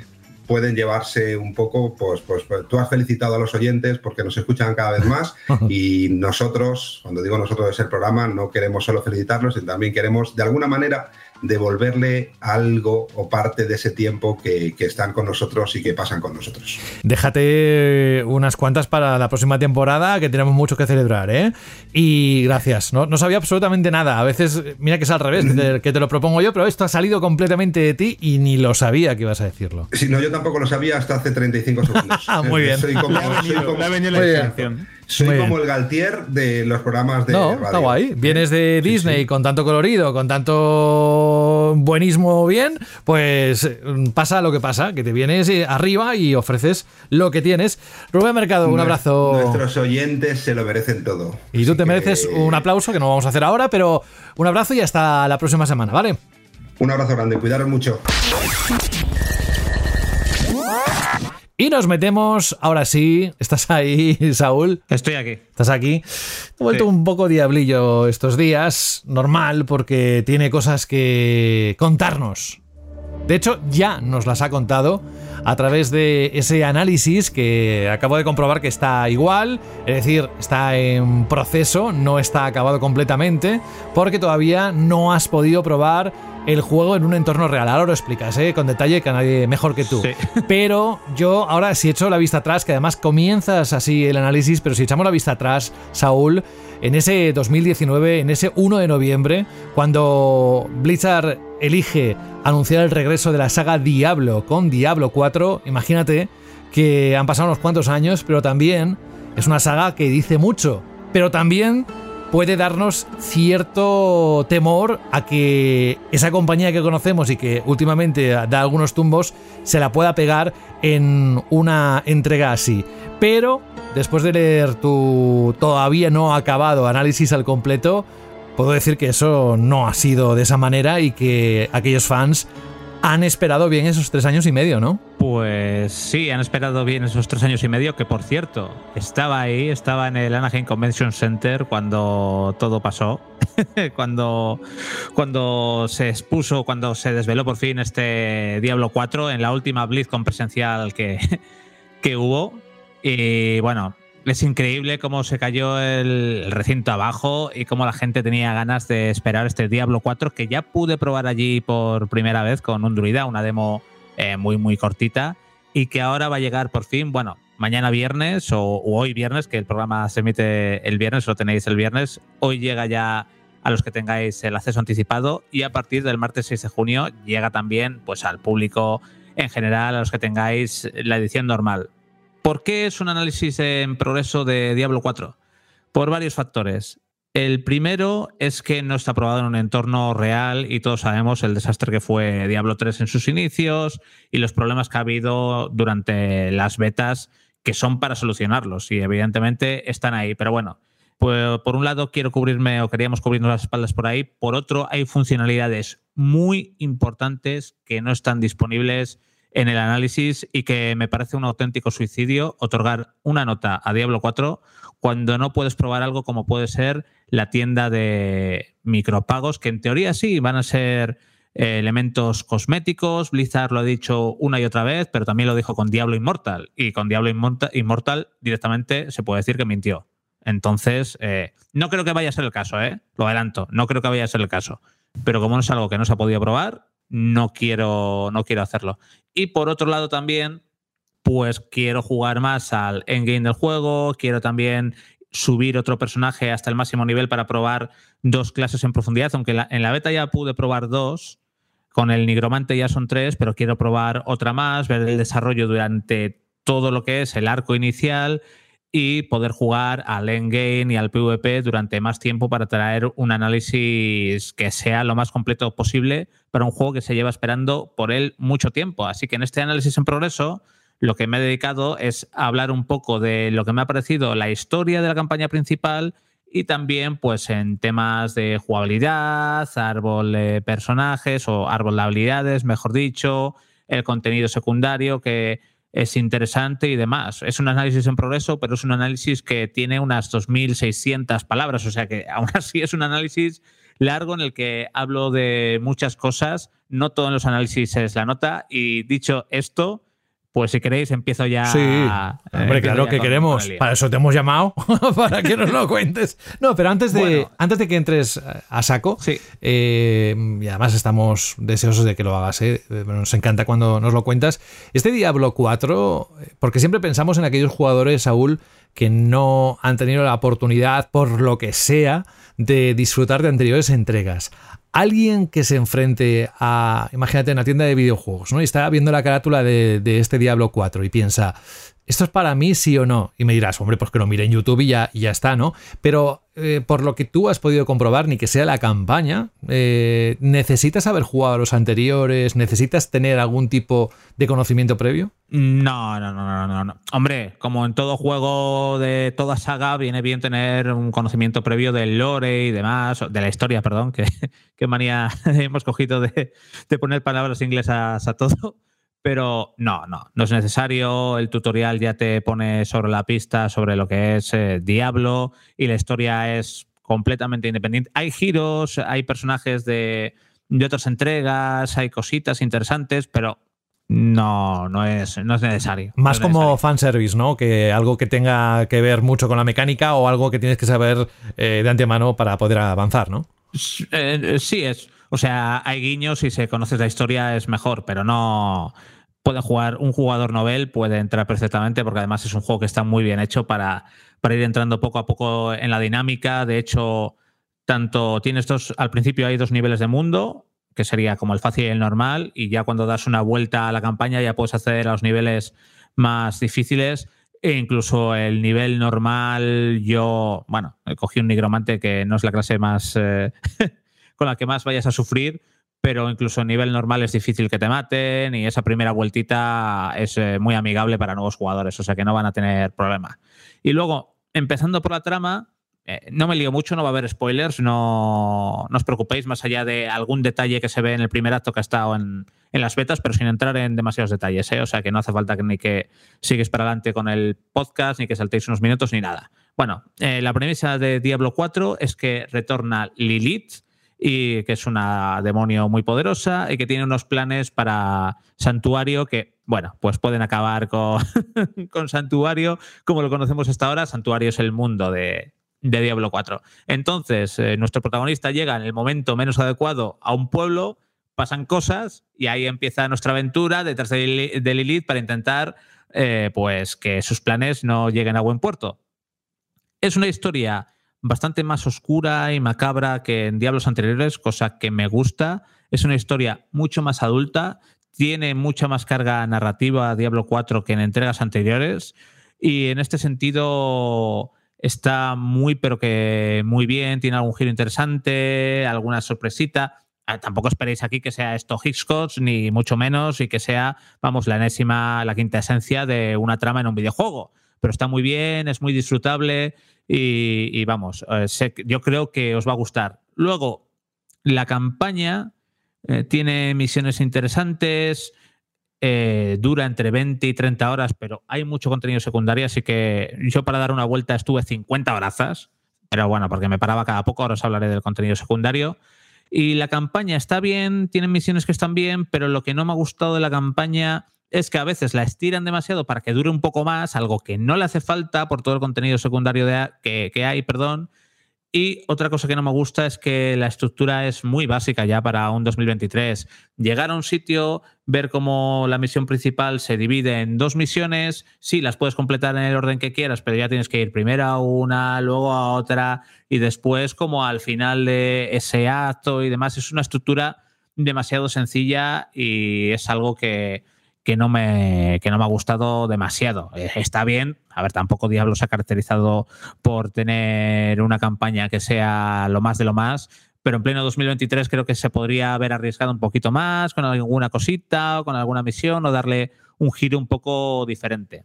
Pueden llevarse un poco, pues, pues, pues, tú has felicitado a los oyentes porque nos escuchan cada vez más y nosotros, cuando digo nosotros es el programa, no queremos solo felicitarlos, sino también queremos de alguna manera devolverle algo o parte de ese tiempo que, que están con nosotros y que pasan con nosotros. Déjate unas cuantas para la próxima temporada, que tenemos mucho que celebrar, ¿eh? Y gracias. No, no sabía absolutamente nada. A veces, mira que es al revés, que te, que te lo propongo yo, pero esto ha salido completamente de ti y ni lo sabía que ibas a decirlo. Si no, yo tampoco lo sabía hasta hace 35 segundos. Ah, muy bien. Soy como, venido- soy como- la. Soy como el Galtier de los programas de No, radio. está guay. Vienes de Disney con tanto colorido, con tanto buenismo bien, pues mm, pasa lo que pasa, que te vienes eh, arriba y ofreces lo que tienes. Rubén Mercado, un abrazo. Nuestros oyentes se lo merecen todo. Y tú te mereces un aplauso, que no vamos a hacer ahora, pero un abrazo y hasta la próxima semana, ¿vale? Un abrazo grande, cuidaros mucho. Y nos metemos, ahora sí, ¿estás ahí, Saúl? Estoy aquí. ¿Estás aquí? He vuelto Sí. un poco diablillo estos días, normal, porque tiene cosas que contarnos. De hecho, ya nos las ha contado a través de ese análisis que acabo de comprobar que está igual, es decir, está en proceso, no está acabado completamente, porque todavía no has podido probar el juego en un entorno real. Ahora lo explicas, ¿eh? con detalle que a nadie mejor que tú. Pero yo ahora si echo la vista atrás, que además comienzas así el análisis, pero si echamos la vista atrás, Saúl, en ese 2019, en ese 1 de noviembre, cuando Blizzard elige anunciar el regreso de la saga Diablo con Diablo 4, imagínate que han pasado unos cuantos años, pero también es una saga que dice mucho, pero también puede darnos cierto temor a que esa compañía que conocemos y que últimamente da algunos tumbos se la pueda pegar en una entrega así. Pero después de leer tu todavía no acabado análisis al completo, puedo decir que eso no ha sido de esa manera y que aquellos fans han esperado bien esos tres años y medio, ¿no? Pues sí, han esperado bien esos tres años y medio, que por cierto, estaba ahí, estaba en el Anaheim Convention Center cuando todo pasó, cuando, cuando se expuso, cuando se desveló por fin este Diablo 4 en la última BlizzCon presencial que, que hubo. Y bueno, es increíble cómo se cayó el, recinto abajo y cómo la gente tenía ganas de esperar este Diablo 4 que ya pude probar allí por primera vez con un druida, una demo eh, muy, muy cortita y que ahora va a llegar por fin, bueno, mañana viernes o, o hoy viernes, que el programa se emite el viernes, lo tenéis el viernes, hoy llega ya a los que tengáis el acceso anticipado y a partir del martes 6 de junio llega también pues al público en general, a los que tengáis la edición normal. ¿Por qué es un análisis en progreso de Diablo 4? Por varios factores. El primero es que no está probado en un entorno real y todos sabemos el desastre que fue Diablo 3 en sus inicios y los problemas que ha habido durante las betas que son para solucionarlos y evidentemente están ahí. Pero bueno, pues, por un lado quiero cubrirme o queríamos cubrirnos las espaldas por ahí, por otro hay funcionalidades muy importantes que no están disponibles en el análisis y que me parece un auténtico suicidio otorgar una nota a Diablo 4 cuando no puedes probar algo como puede ser la tienda de micropagos, que en teoría sí van a ser eh, elementos cosméticos. Blizzard lo ha dicho una y otra vez, pero también lo dijo con Diablo Immortal. Y con Diablo Immortal directamente se puede decir que mintió. Entonces, eh, no creo que vaya a ser el caso, ¿eh? Lo adelanto, no creo que vaya a ser el caso. Pero como no es algo que no se ha podido probar, no quiero, no quiero hacerlo. Y por otro lado también, pues quiero jugar más al endgame del juego, quiero también subir otro personaje hasta el máximo nivel para probar dos clases en profundidad, aunque en la beta ya pude probar dos, con el nigromante ya son tres, pero quiero probar otra más, ver el desarrollo durante todo lo que es el arco inicial y poder jugar al endgame y al PvP durante más tiempo para traer un análisis que sea lo más completo posible para un juego que se lleva esperando por él mucho tiempo. Así que en este análisis en progreso lo que me he dedicado es hablar un poco de lo que me ha parecido la historia de la campaña principal y también pues en temas de jugabilidad, árbol de personajes o árbol de habilidades, mejor dicho, el contenido secundario que es interesante y demás. Es un análisis en progreso, pero es un análisis que tiene unas 2.600 palabras, o sea que aún así es un análisis largo en el que hablo de muchas cosas. No todo en los análisis es la nota. Y dicho esto, pues si queréis empiezo ya. Sí, hombre, claro que queremos. Para eso te hemos llamado, para que nos lo cuentes. No, pero antes de, antes de que entres a saco, eh, y además estamos deseosos de que lo hagas, eh, nos encanta cuando nos lo cuentas. Este Diablo 4, porque siempre pensamos en aquellos jugadores, Saúl, que no han tenido la oportunidad, por lo que sea, de disfrutar de anteriores entregas alguien que se enfrente a, imagínate, una tienda de videojuegos, ¿no? Y está viendo la carátula de, de, este Diablo 4 y piensa, ¿esto es para mí, sí o no? Y me dirás, hombre, pues que lo mire en YouTube y ya, ya está, ¿no? Pero eh, por lo que tú has podido comprobar, ni que sea la campaña, eh, ¿necesitas haber jugado a los anteriores? ¿Necesitas tener algún tipo de conocimiento previo? No, no, no, no, no. Hombre, como en todo juego de toda saga, viene bien tener un conocimiento previo del lore y demás, de la historia, perdón, que, que manía hemos cogido de, de poner palabras inglesas a todo. Pero no, no, no es necesario. El tutorial ya te pone sobre la pista sobre lo que es eh, Diablo y la historia es completamente independiente. Hay giros, hay personajes de, de otras entregas, hay cositas interesantes, pero no, no es, no es necesario. Más no es como necesario. fanservice, ¿no? Que algo que tenga que ver mucho con la mecánica o algo que tienes que saber eh, de antemano para poder avanzar, ¿no? Eh, sí, es. O sea, hay guiños y si conoces la historia es mejor, pero no. Puede jugar un jugador novel, puede entrar perfectamente, porque además es un juego que está muy bien hecho para, para ir entrando poco a poco en la dinámica. De hecho, tanto tienes dos. Al principio hay dos niveles de mundo, que sería como el fácil y el normal, y ya cuando das una vuelta a la campaña ya puedes acceder a los niveles más difíciles. E incluso el nivel normal, yo, bueno, cogí un nigromante que no es la clase más eh, con la que más vayas a sufrir, pero incluso en nivel normal es difícil que te maten y esa primera vueltita es eh, muy amigable para nuevos jugadores, o sea que no van a tener problema. Y luego, empezando por la trama, eh, no me lío mucho, no va a haber spoilers, no, os preocupéis, más allá de algún detalle que se ve en el primer acto que ha estado en, en las betas, pero sin entrar en demasiados detalles, ¿eh? o sea que no hace falta que, ni que sigues para adelante con el podcast, ni que saltéis unos minutos, ni nada. Bueno, la premisa de Diablo 4 es que retorna Lilith, y que es una demonio muy poderosa y que tiene unos planes para Santuario que, bueno, pues pueden acabar con, con Santuario como lo conocemos hasta ahora. Santuario es el mundo de, de Diablo 4. Entonces, eh, nuestro protagonista llega en el momento menos adecuado a un pueblo, pasan cosas y ahí empieza nuestra aventura detrás de, de Lilith para intentar eh, pues que sus planes no lleguen a buen puerto. Es una historia bastante más oscura y macabra que en Diablos anteriores, cosa que me gusta. Es una historia mucho más adulta, tiene mucha más carga narrativa Diablo 4 que en entregas anteriores y en este sentido está muy pero que muy bien, tiene algún giro interesante, alguna sorpresita. Ah, tampoco esperéis aquí que sea esto Hitchcock, ni mucho menos, y que sea, vamos, la enésima, la quinta esencia de una trama en un videojuego. Pero está muy bien, es muy disfrutable y, vamos, eh, yo creo que os va a gustar. Luego, la campaña eh, tiene misiones interesantes, eh, dura entre 20 y 30 horas, pero hay mucho contenido secundario, así que yo para dar una vuelta estuve 50 horas, pero bueno, porque me paraba cada poco, ahora os hablaré del contenido secundario. Y la campaña está bien, tienen misiones que están bien, pero lo que no me ha gustado de la campaña es que a veces la estiran demasiado para que dure un poco más, algo que no le hace falta por todo el contenido secundario de- que, que hay, perdón. Y otra cosa que no me gusta es que la estructura es muy básica ya para un 2023. Llegar a un sitio, ver cómo la misión principal se divide en dos misiones, sí, las puedes completar en el orden que quieras, pero ya tienes que ir primero a una, luego a otra y después como al final de ese acto y demás. Es una estructura demasiado sencilla y es algo que, que no me, que no me ha gustado demasiado. Eh, Está bien, a ver, tampoco Diablo se ha caracterizado por tener una campaña que sea lo más de lo más, pero en pleno 2023 creo que se podría haber arriesgado un poquito más con alguna cosita o con alguna misión o darle un giro un poco diferente.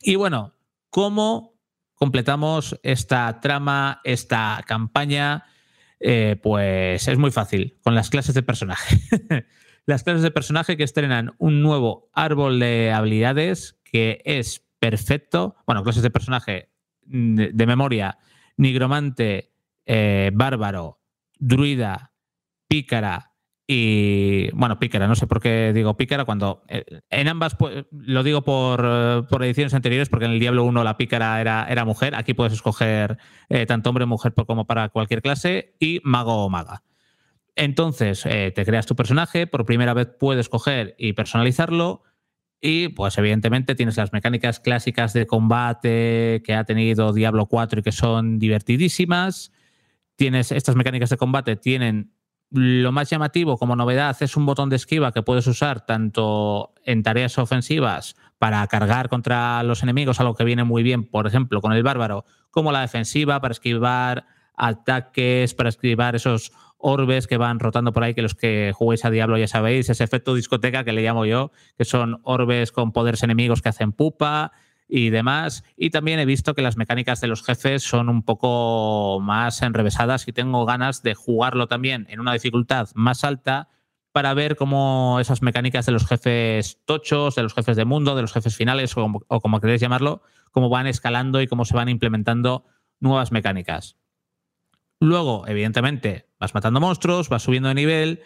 Y bueno, ¿cómo completamos esta trama, esta campaña? Eh, pues es muy fácil, con las clases de personaje. las clases de personaje que estrenan un nuevo árbol de habilidades que es perfecto. Bueno, clases de personaje de, memoria: nigromante, eh, bárbaro, druida, pícara y. Bueno, pícara, no sé por qué digo pícara cuando. eh, en ambas, pues, lo digo por, por ediciones anteriores, porque en el Diablo 1 la pícara era, era mujer. Aquí puedes escoger eh, tanto hombre o mujer como para cualquier clase y mago o maga. Entonces, eh, te creas tu personaje, por primera vez puedes coger y personalizarlo. Y pues evidentemente tienes las mecánicas clásicas de combate que ha tenido Diablo 4 y que son divertidísimas. Tienes estas mecánicas de combate, tienen lo más llamativo como novedad es un botón de esquiva que puedes usar tanto en tareas ofensivas para cargar contra los enemigos, algo que viene muy bien, por ejemplo, con el bárbaro, como la defensiva para esquivar ataques, para esquivar esos orbes que van rotando por ahí, que los que juguéis a Diablo ya sabéis, ese efecto discoteca que le llamo yo, que son orbes con poderes enemigos que hacen pupa y demás. Y también he visto que las mecánicas de los jefes son un poco más enrevesadas y tengo ganas de jugarlo también en una dificultad más alta para ver cómo esas mecánicas de los jefes tochos, de los jefes de mundo, de los jefes finales o como, o como queréis llamarlo, cómo van escalando y cómo se van implementando nuevas mecánicas. Luego, evidentemente, vas matando monstruos, vas subiendo de nivel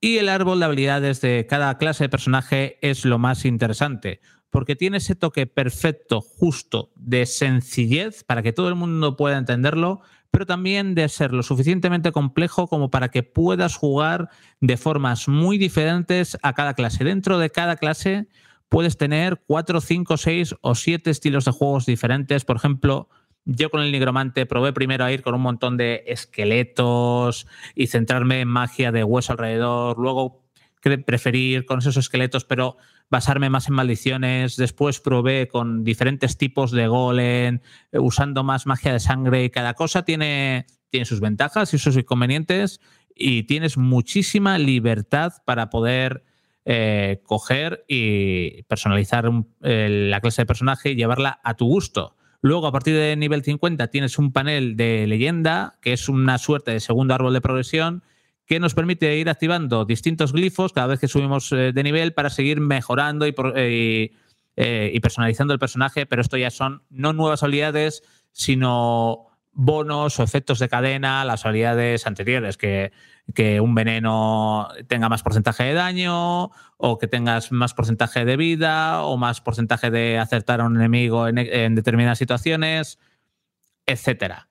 y el árbol de habilidades de cada clase de personaje es lo más interesante, porque tiene ese toque perfecto, justo, de sencillez para que todo el mundo pueda entenderlo, pero también de ser lo suficientemente complejo como para que puedas jugar de formas muy diferentes a cada clase. Dentro de cada clase puedes tener cuatro, cinco, seis o siete estilos de juegos diferentes. Por ejemplo, yo con el nigromante probé primero a ir con un montón de esqueletos y centrarme en magia de hueso alrededor. Luego cre- preferí ir con esos esqueletos, pero basarme más en maldiciones. Después probé con diferentes tipos de golem, eh, usando más magia de sangre. Y cada cosa tiene, tiene sus ventajas y sus inconvenientes. Y tienes muchísima libertad para poder eh, coger y personalizar la clase de personaje y llevarla a tu gusto. Luego, a partir de nivel 50, tienes un panel de leyenda, que es una suerte de segundo árbol de progresión, que nos permite ir activando distintos glifos cada vez que subimos eh, de nivel para seguir mejorando eh, eh, y personalizando el personaje, pero esto ya son no nuevas habilidades, sino bonos o efectos de cadena, las habilidades anteriores, que, que un veneno tenga más porcentaje de daño, o que tengas más porcentaje de vida, o más porcentaje de acertar a un enemigo en, en determinadas situaciones, etcétera.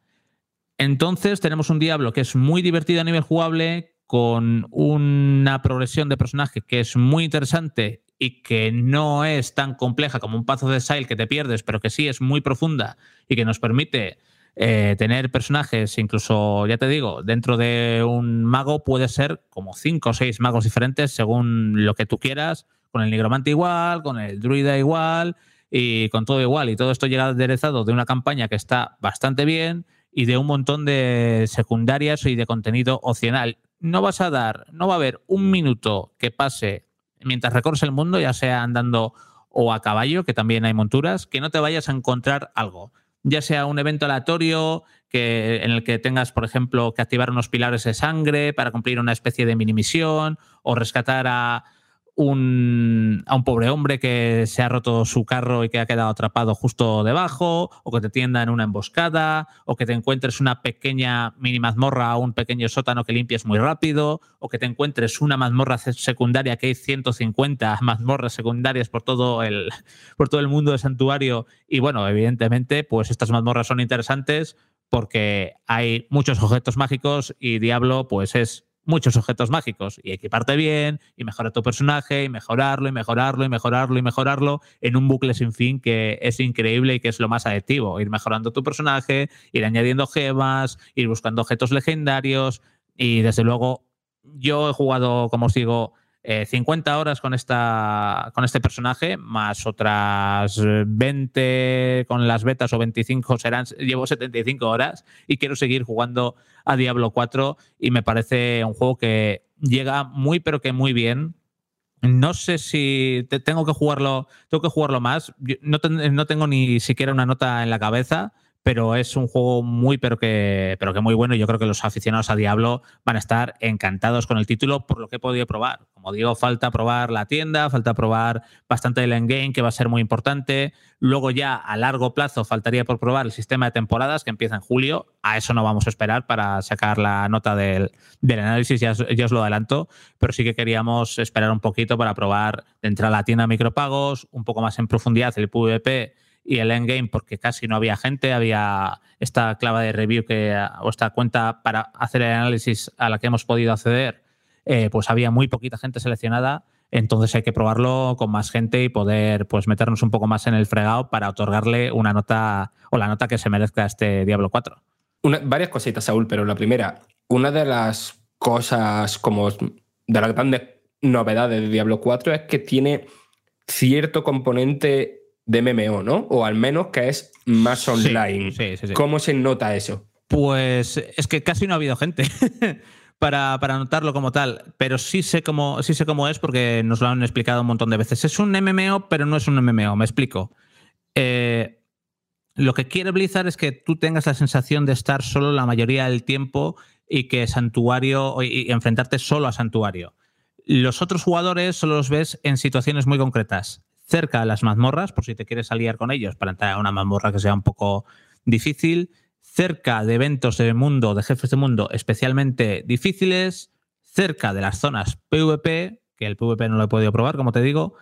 Entonces tenemos un Diablo que es muy divertido a nivel jugable, con una progresión de personaje que es muy interesante y que no es tan compleja como un Path of Exile que te pierdes, pero que sí es muy profunda y que nos permite eh, tener personajes, incluso, ya te digo, dentro de un mago puede ser como cinco o seis magos diferentes según lo que tú quieras, con el nigromante igual, con el druida igual y con todo igual. Y todo esto llega aderezado de una campaña que está bastante bien y de un montón de secundarias y de contenido opcional. No vas a dar, no va a haber un minuto que pase mientras recorres el mundo, ya sea andando o a caballo, que también hay monturas, que no te vayas a encontrar algo. Ya sea un evento aleatorio que, en el que tengas, por ejemplo, que activar unos pilares de sangre para cumplir una especie de mini misión o rescatar a un, a un pobre hombre que se ha roto su carro y que ha quedado atrapado justo debajo, o que te tiendan una emboscada, o que te encuentres una pequeña mini mazmorra o un pequeño sótano que limpies muy rápido, o que te encuentres una mazmorra secundaria que hay 150 mazmorras secundarias por todo el, por todo el mundo de santuario. Y bueno, evidentemente, pues estas mazmorras son interesantes porque hay muchos objetos mágicos y Diablo pues es muchos objetos mágicos y equiparte bien y mejorar tu personaje y mejorarlo y mejorarlo y mejorarlo y mejorarlo en un bucle sin fin que es increíble y que es lo más adictivo. Ir mejorando tu personaje, ir añadiendo gemas, ir buscando objetos legendarios y desde luego yo he jugado, como os digo, 50 eh, horas con, esta, con este personaje, más otras 20 con las betas o 25 serán, llevo 75 horas y quiero seguir jugando a Diablo 4 y me parece un juego que llega muy pero que muy bien. No sé si tengo que jugarlo, tengo que jugarlo más. No, no tengo ni siquiera una nota en la cabeza pero es un juego muy, pero que, pero que muy bueno. Y yo creo que los aficionados a Diablo van a estar encantados con el título por lo que he podido probar. Como digo, falta probar la tienda, falta probar bastante del endgame, que va a ser muy importante. Luego ya a largo plazo faltaría por probar el sistema de temporadas que empieza en julio. A eso no vamos a esperar para sacar la nota del, análisis, ya, ya, os lo adelanto, pero sí que queríamos esperar un poquito para probar de entrar a la tienda de micropagos, un poco más en profundidad el PvP y el endgame porque casi no había gente, había esta clave de review que, o esta cuenta para hacer el análisis a la que hemos podido acceder, eh, pues había muy poquita gente seleccionada, entonces hay que probarlo con más gente y poder pues meternos un poco más en el fregado para otorgarle una nota o la nota que se merezca a este Diablo 4. varias cositas, Saúl, pero la primera, una de las cosas como de las grandes novedades de Diablo 4 es que tiene cierto componente de MMO, ¿no? O al menos que es más online. ¿Cómo se nota eso? Pues es que casi no ha habido gente para, para, notarlo como tal, pero sí sé, cómo, sí sé cómo es porque nos lo han explicado un montón de veces. Es un MMO, pero no es un MMO, me explico. Eh, lo que quiere Blizzard es que tú tengas la sensación de estar solo la mayoría del tiempo y que Santuario y enfrentarte solo a Santuario. Los otros jugadores solo los ves en situaciones muy concretas cerca de las mazmorras, por si te quieres aliar con ellos para entrar a una mazmorra que sea un poco difícil, cerca de eventos de mundo, de jefes de mundo especialmente difíciles, cerca de las zonas PvP, que el PvP no lo he podido probar, como te digo,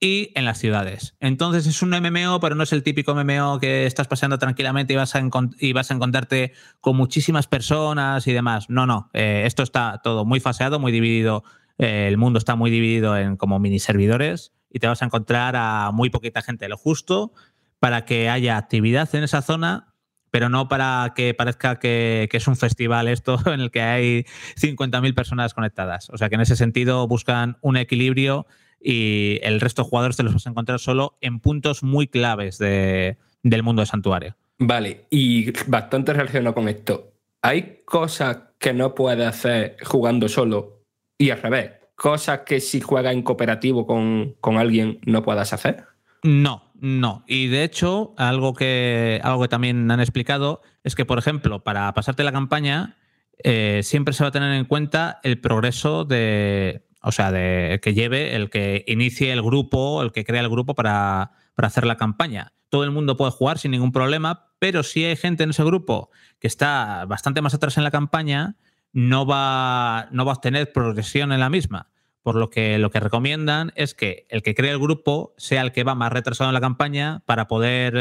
y en las ciudades. Entonces es un MMO, pero no es el típico MMO que estás paseando tranquilamente y vas a, y vas a encontrarte con muchísimas personas y demás. No, no, eh, esto está todo muy faseado, muy dividido. Eh, el mundo está muy dividido en como mini servidores y te vas a encontrar a muy poquita gente, lo justo para que haya actividad en esa zona, pero no para que parezca que, es un festival esto en el que hay 50.000 personas conectadas. O sea que en ese sentido buscan un equilibrio y el resto de jugadores te los vas a encontrar solo en puntos muy claves del mundo de santuario. Vale, y bastante relacionado con esto. ¿Hay cosas que no puedes hacer jugando solo y al revés? Cosas que si juega en cooperativo con, alguien no puedas hacer? No, no. Y de hecho, algo que, algo que también han explicado es que, por ejemplo, para pasarte la campaña, eh, siempre se va a tener en cuenta el progreso de. O sea, de que lleve el que inicie el grupo, el que crea el grupo para, para hacer la campaña. Todo el mundo puede jugar sin ningún problema, pero si hay gente en ese grupo que está bastante más atrás en la campaña, no va, no va a obtener progresión en la misma. Por lo que lo que recomiendan es que el que cree el grupo sea el que va más retrasado en la campaña para poder,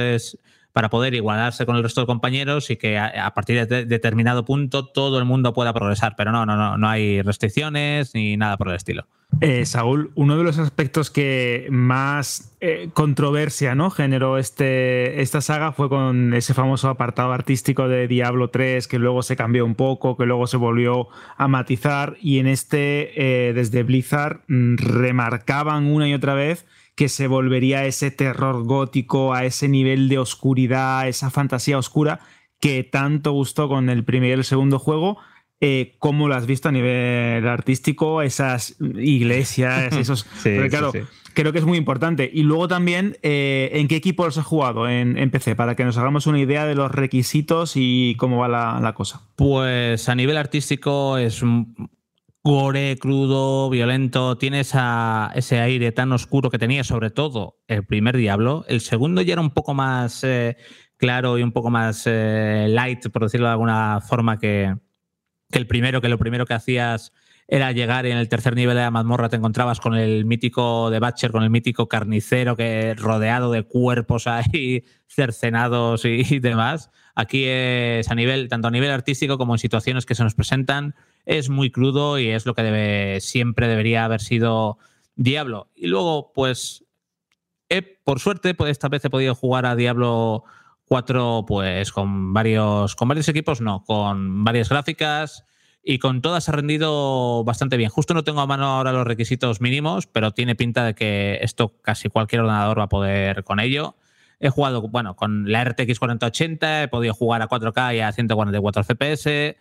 para poder igualarse con el resto de compañeros y que a, partir de determinado punto todo el mundo pueda progresar. Pero no, no, no, no hay restricciones ni nada por el estilo. Eh, Saúl, uno de los aspectos que más eh, controversia ¿no? generó este, esta saga fue con ese famoso apartado artístico de Diablo 3 que luego se cambió un poco, que luego se volvió a matizar y en este eh, desde Blizzard mm, remarcaban una y otra vez que se volvería a ese terror gótico, a ese nivel de oscuridad, esa fantasía oscura que tanto gustó con el primer y el segundo juego eh, cómo lo has visto a nivel artístico, esas iglesias, esos. Sí, sí, claro, sí. creo que es muy importante. Y luego también, eh, ¿en qué equipo los has jugado en, en PC? Para que nos hagamos una idea de los requisitos y cómo va la, la cosa. Pues a nivel artístico es un gore, crudo, violento, tiene ese aire tan oscuro que tenía sobre todo el primer Diablo. El segundo ya era un poco más eh, claro y un poco más eh, light, por decirlo de alguna forma, que, el primero, que lo primero que hacías era llegar en el tercer nivel de la mazmorra te encontrabas con el mítico de Batcher, con el mítico carnicero que rodeado de cuerpos ahí cercenados y, y demás. Aquí es a nivel, tanto a nivel artístico como en situaciones que se nos presentan, es muy crudo y es lo que debe, siempre debería haber sido Diablo. Y luego, pues, he, por suerte, pues esta vez he podido jugar a Diablo 4 pues con varios, con varios equipos, no, con varias gráficas y con todas ha rendido bastante bien. Justo no tengo a mano ahora los requisitos mínimos, pero tiene pinta de que esto casi cualquier ordenador va a poder con ello. He jugado, bueno, con la RTX 4080, he podido jugar a 4K y a 144 FPS,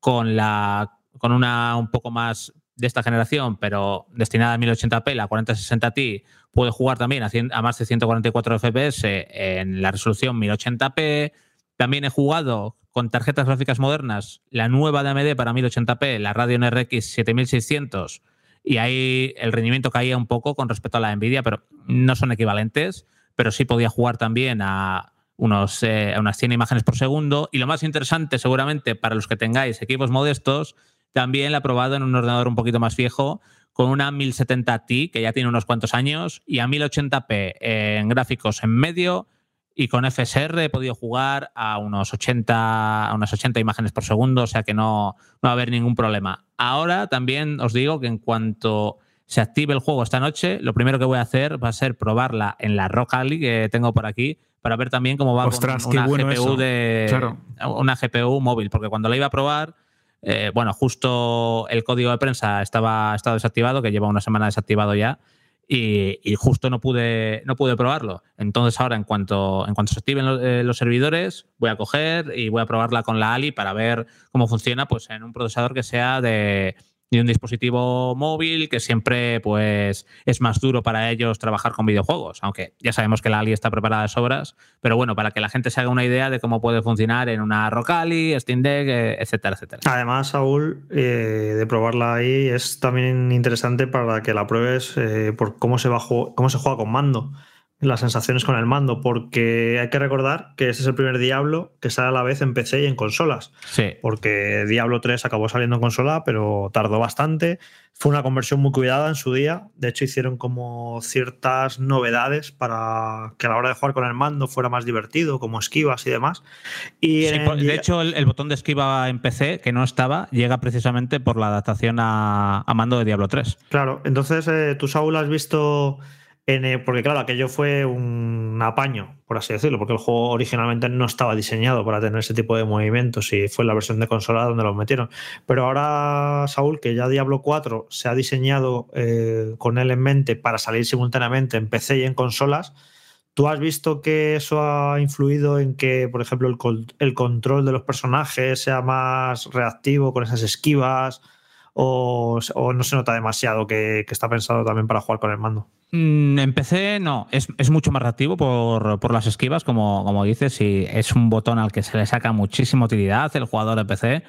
con la con una un poco más de esta generación, pero destinada a 1080p, la 4060 Ti, puedo jugar también a, 100 a más de 144 FPS en la resolución 1080p. También he jugado con tarjetas gráficas modernas, la nueva de AMD para 1080p, la Radeon RX 7600, y ahí el rendimiento caía un poco con respecto a la Nvidia, pero no son equivalentes, pero sí podía jugar también a unos, eh, a unas 100 imágenes por segundo. Y lo más interesante, seguramente, para los que tengáis equipos modestos, también la he probado en un ordenador un poquito más viejo, con una 1070 Ti, que ya tiene unos cuantos años, y a 1080p en gráficos en medio, y con FSR he podido jugar a unos 80, a unas 80 imágenes por segundo, o sea que no, no va a haber ningún problema. Ahora también os digo que en cuanto se active el juego esta noche, lo primero que voy a hacer va a ser probarla en la Rock Alley que tengo por aquí para ver también cómo va Ostras, con una bueno GPU de Claro. una GPU móvil, porque cuando la iba a probar, eh, bueno, justo el código de prensa estaba, desactivado, que lleva una semana desactivado ya, y, y justo no pude, no pude probarlo. Entonces ahora, en cuanto, en cuanto se activen los, eh, los servidores, voy a coger y voy a probarla con la Ali para ver cómo funciona pues, en un procesador que sea de, de un dispositivo móvil, que siempre pues, es más duro para ellos trabajar con videojuegos, aunque ya sabemos que la Ali está preparada de sobras, pero bueno, para que la gente se haga una idea de cómo puede funcionar en una Rock Ali, Steam Deck, eh, etcétera, etcétera. Además, Saúl, eh, de probarla ahí es también interesante para que la pruebes eh, por cómo se, va cómo se juega con mando, las sensaciones con el mando, porque hay que recordar que ese es el primer Diablo que sale a la vez en PC y en consolas. Sí. Porque Diablo 3 acabó saliendo en consola, pero tardó bastante. Fue una conversión muy cuidada en su día. De hecho, hicieron como ciertas novedades para que a la hora de jugar con el mando fuera más divertido, como esquivas y demás. Y Sí, por- de hecho, el, el botón de esquiva en PC, que no estaba, llega precisamente por la adaptación a, a mando de Diablo 3. Claro, entonces eh, tú, Saúl, has visto. Porque, claro, aquello fue un apaño, por así decirlo, porque el juego originalmente no estaba diseñado para tener ese tipo de movimientos y fue la versión de consola donde los metieron. Pero ahora, Saúl, que ya Diablo 4 se ha diseñado eh, con él en mente para salir simultáneamente en PC y en consolas, ¿tú has visto que eso ha influido en que, por ejemplo, el control de los personajes sea más reactivo con esas esquivas? O, no se nota demasiado que, está pensado también para jugar con el mando? Mm, En PC no, es, mucho más reactivo por, las esquivas, como, dices, y es un botón al que se le saca muchísima utilidad el jugador de PC,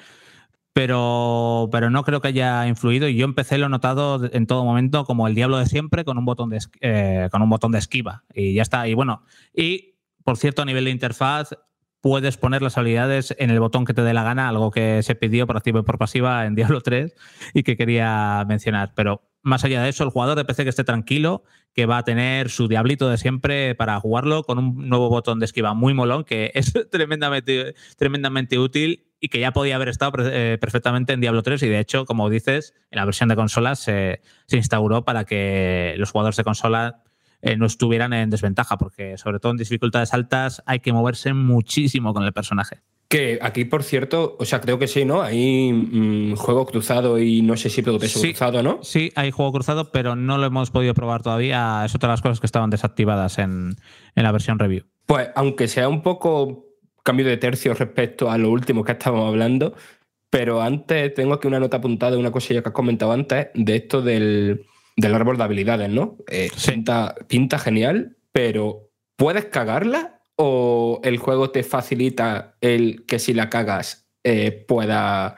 pero, no creo que haya influido y yo en PC lo he notado en todo momento como el diablo de siempre con un botón de, eh, con un botón de esquiva y ya está. Y bueno, y por cierto, a nivel de interfaz, puedes poner las habilidades en el botón que te dé la gana, algo que se pidió por activa y por pasiva en Diablo 3 y que quería mencionar. Pero más allá de eso, el jugador de PC que esté tranquilo, que va a tener su diablito de siempre para jugarlo con un nuevo botón de esquiva muy molón, que es tremendamente, tremendamente útil y que ya podía haber estado eh, perfectamente en Diablo 3 y de hecho, como dices, en la versión de consolas se, se instauró para que los jugadores de consola eh, no estuvieran en desventaja, porque sobre todo en dificultades altas hay que moverse muchísimo con el personaje. Que aquí, por cierto, o sea, creo que sí, ¿no? Hay mm, juego cruzado y no sé si progreso Sí. cruzado, ¿no? Sí, hay juego cruzado, pero no lo hemos podido probar todavía. Es otra de las cosas que estaban desactivadas en, en la versión review. Pues aunque sea un poco cambio de tercio respecto a lo último que estábamos hablando, Pero antes tengo aquí una nota apuntada de una cosilla que has comentado antes, de esto del, del árbol de habilidades, ¿no? Eh, pinta, pinta genial, pero ¿puedes cagarla? ¿O el juego te facilita el que si la cagas eh, pueda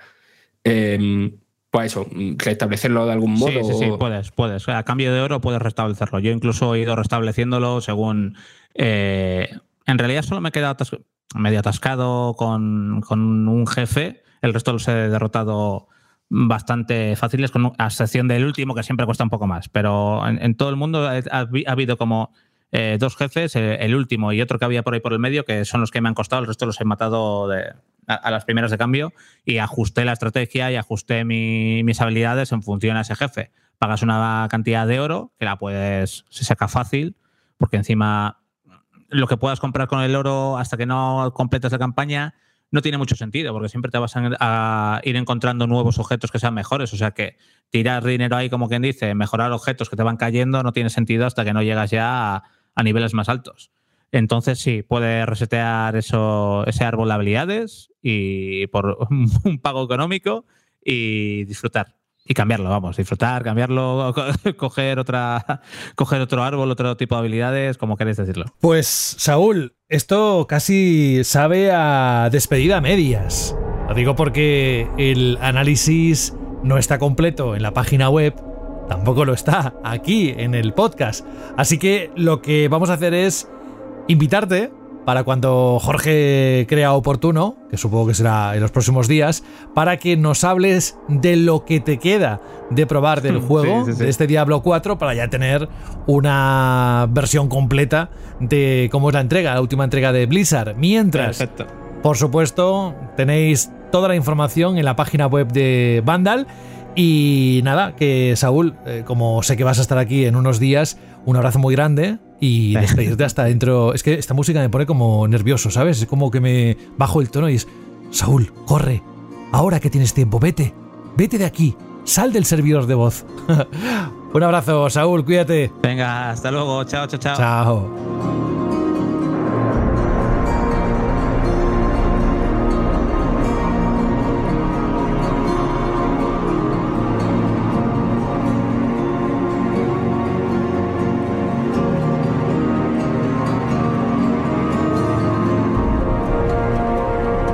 em, pues eso, restablecerlo de algún modo. Sí, sí, sí, puedes, puedes. A cambio de oro puedes restablecerlo. Yo incluso he ido restableciéndolo según. eh, en realidad solo me he quedado medio atascado con, con un jefe. El resto los he derrotado bastante fáciles, con, a excepción del último, que siempre cuesta un poco más. Pero en, todo el mundo ha, ha habi- ha habido como eh, dos jefes, eh, el último y otro que había por ahí por el medio, que son los que me han costado. El resto los he matado a, las primeras de cambio y ajusté la estrategia y ajusté mi- mis habilidades en función a ese jefe. Pagas una cantidad de oro que la puedes, se saca fácil, porque encima lo que puedas comprar con el oro hasta que no completes la campaña no tiene mucho sentido, porque siempre te vas a, ir encontrando nuevos objetos que sean mejores. O sea que tirar dinero ahí, como quien dice, mejorar objetos que te van cayendo, no tiene sentido hasta que no llegas ya a, niveles más altos. Entonces sí, puedes resetear eso, ese árbol de habilidades y por un pago económico y disfrutar. Y cambiarlo, vamos, disfrutar, cambiarlo, co- coger otra, coger otro árbol, otro tipo de habilidades, como queréis decirlo. Pues, Saúl, esto casi sabe a despedida medias. Lo digo porque el análisis no está completo en la página web, tampoco lo está aquí en el podcast. Así que lo que vamos a hacer es invitarte para cuando Jorge crea oportuno, que supongo que será en los próximos días, para que nos hables de lo que te queda de probar del Sí, juego, sí, sí. de este Diablo 4, para ya tener una versión completa de cómo es la entrega, la última entrega de Blizzard. Mientras, Perfecto. por supuesto, tenéis toda la información en la página web de Vandal. Y nada, que Saúl, eh, como sé que vas a estar aquí en unos días, un abrazo muy grande y despedirte hasta dentro. Es que esta música me pone como nervioso, ¿sabes? Es como que me bajo el tono y es, Saúl, corre, ahora que tienes tiempo, vete, vete de aquí, sal del servidor de voz. un abrazo, Saúl, cuídate. Venga, hasta luego, chao, chao, chao. Chao.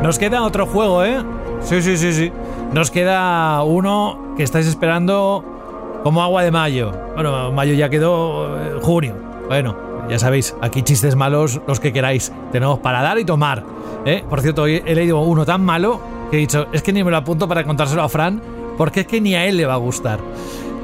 Nos queda otro juego, ¿eh? Sí, sí, sí, sí. Nos queda uno que estáis esperando como agua de mayo. Bueno, mayo ya quedó eh, junio. Bueno, ya sabéis, aquí chistes malos, los que queráis. Tenemos para dar y tomar. ¿eh? Por cierto, hoy he leído uno tan malo que he dicho, es que ni me lo apunto para contárselo a Fran, porque es que ni a él le va a gustar.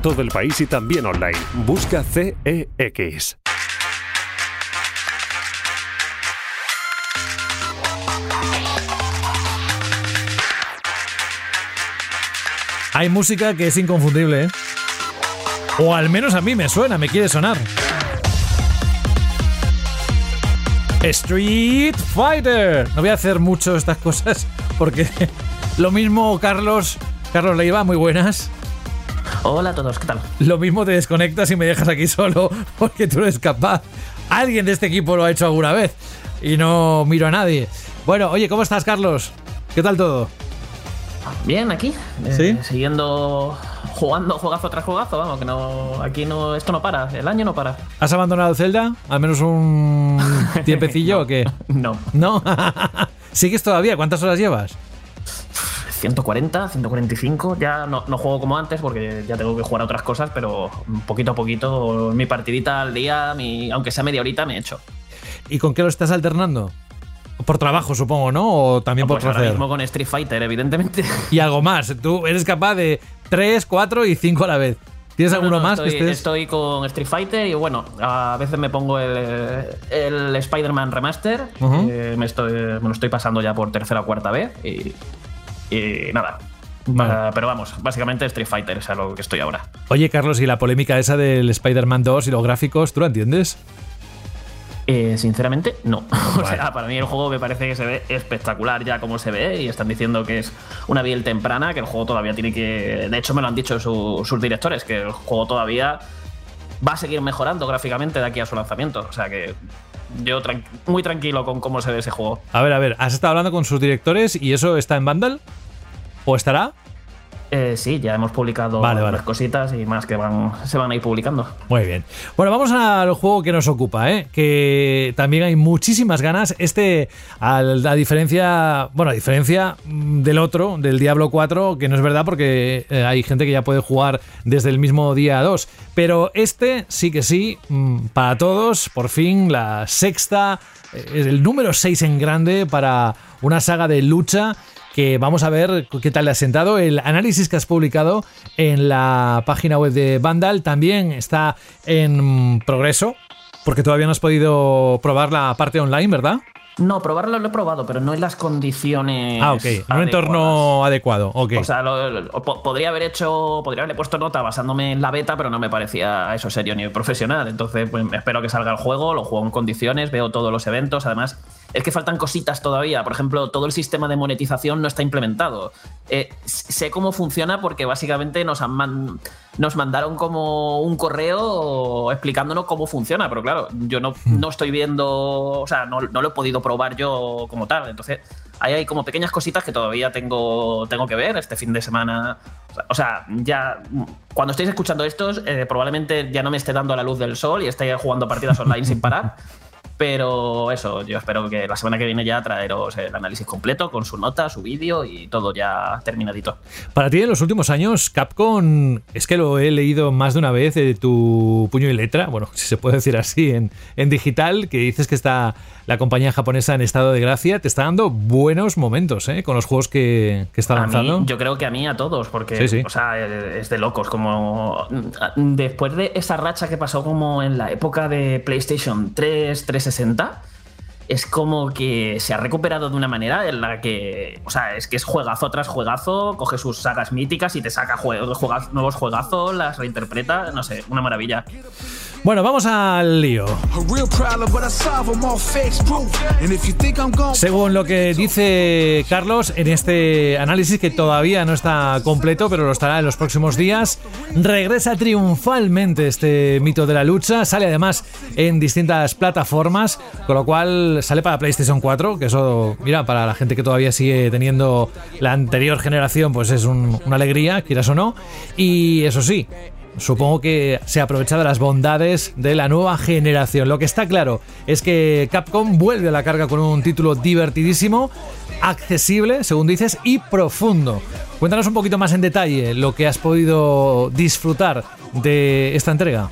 todo el país y también online. Busca CEX. Hay música que es inconfundible, ¿eh? O al menos a mí me suena, me quiere sonar. Street Fighter. No voy a hacer mucho estas cosas porque lo mismo Carlos, Carlos Leiva, muy buenas. Hola a todos, ¿qué tal? Lo mismo te desconectas y me dejas aquí solo porque tú eres capaz. Alguien de este equipo lo ha hecho alguna vez y no miro a nadie. Bueno, oye, ¿cómo estás, Carlos? ¿Qué tal todo? Bien, aquí. eh, ¿Sí? siguiendo jugando juegazo tras jugazo, vamos, que no. Aquí no. Esto no para, el año no para. ¿Has abandonado Zelda? ¿Al menos un tiempecillo o qué? No. ¿No? ¿Sigues todavía? ¿Cuántas horas llevas? 140, 145. Ya no, no juego como antes porque ya tengo que jugar a otras cosas, pero poquito a poquito, mi partidita al día, mi, aunque sea media horita, me he hecho. ¿Y con qué lo estás alternando? Por trabajo, supongo, ¿no? O también por Pues ahora mismo con Street Fighter, evidentemente. Y algo más. Tú eres capaz de 3, 4 y 5 a la vez. ¿Tienes No, no, alguno no, más estoy, que estés? estoy con Street Fighter y bueno, a veces me pongo el, el Spider-Man Remaster. Eh, me, estoy, me lo estoy pasando ya por tercera o cuarta vez. Y, Y nada. Vale. Ah, pero vamos, básicamente Street Fighter es a lo que estoy ahora. Oye, Carlos, y la polémica esa del Spider-Man 2 y los gráficos, ¿tú la entiendes? Eh, sinceramente, no. O sea, para mí el juego me parece que se ve espectacular ya como se ve y están diciendo que es una biel temprana, que el juego todavía tiene que... De hecho, me lo han dicho su- sus directores, que el juego todavía va a seguir mejorando gráficamente de aquí a su lanzamiento. O sea que yo tran- muy tranquilo con cómo se ve ese juego. A ver, a ver, ¿has estado hablando con sus directores y eso está en Vandal? ¿O estará? Eh, sí, ya hemos publicado Vale, vale. las cositas y más que van, se van a ir publicando. Muy bien. Bueno, vamos al juego que nos ocupa, ¿eh? que también hay muchísimas ganas. Este, a diferencia, bueno, a diferencia del otro, del Diablo 4, que no es verdad porque eh, hay gente que ya puede jugar desde el mismo día 2. Pero este sí que sí, mm, para todos, por fin, la sexta, eh, el número 6 en grande para una saga de lucha que vamos a ver qué tal le ha sentado. El análisis que has publicado en la página web de Vandal también está en progreso, porque todavía no has podido probar la parte online, ¿verdad? No, probarlo lo he probado, pero no en las condiciones. Ah, ok. En un entorno adecuado. Ok. O sea, lo- lo- po- podría haber hecho, podría haberle puesto nota basándome en la beta, pero no me parecía eso serio ni profesional. Entonces, pues espero que salga el juego, lo juego en condiciones, veo todos los eventos. Además, es que faltan cositas todavía. Por ejemplo, todo el sistema de monetización no está implementado. Eh, sé cómo funciona porque básicamente nos, han man- nos mandaron como un correo explicándonos cómo funciona, pero claro, yo no, no estoy viendo, o sea, no, no lo he podido probar yo como tal. Entonces, ahí hay como pequeñas cositas que todavía tengo, tengo que ver este fin de semana. O sea, ya cuando estéis escuchando estos, eh, probablemente ya no me esté dando la luz del sol y esté jugando partidas online sin parar. Pero eso, yo espero que la semana que viene ya traeros el análisis completo con su nota, su vídeo y todo ya terminadito. Para ti en los últimos años, Capcom, es que lo he leído más de una vez de tu puño y letra, bueno, si se puede decir así, en, en digital, que dices que está la compañía japonesa en estado de gracia, te está dando buenos momentos ¿eh? con los juegos que, que está lanzando. mí, yo creo que a mí, a todos, porque Sí, sí. O sea, es de locos. Como después de esa racha que pasó como en la época de PlayStation 3, 360, es como que se ha recuperado de una manera en la que, o sea, es que es juegazo tras juegazo, coge sus sagas míticas y te saca nuevos juegazos, las reinterpreta, no sé, una maravilla. Bueno, vamos al lío. Gone, Según lo que dice Carlos en este análisis que todavía no está completo, pero lo estará en los próximos días, regresa triunfalmente este mito de la lucha, sale además en distintas plataformas, con lo cual sale para PlayStation 4, que eso, mira, para la gente que todavía sigue teniendo la anterior generación, pues es un- una alegría, quieras o no, y eso sí, Supongo que se aprovecha de las bondades de la nueva generación. Lo que está claro es que Capcom vuelve a la carga con un título divertidísimo, accesible, según dices, y profundo. Cuéntanos un poquito más en detalle lo que has podido disfrutar de esta entrega.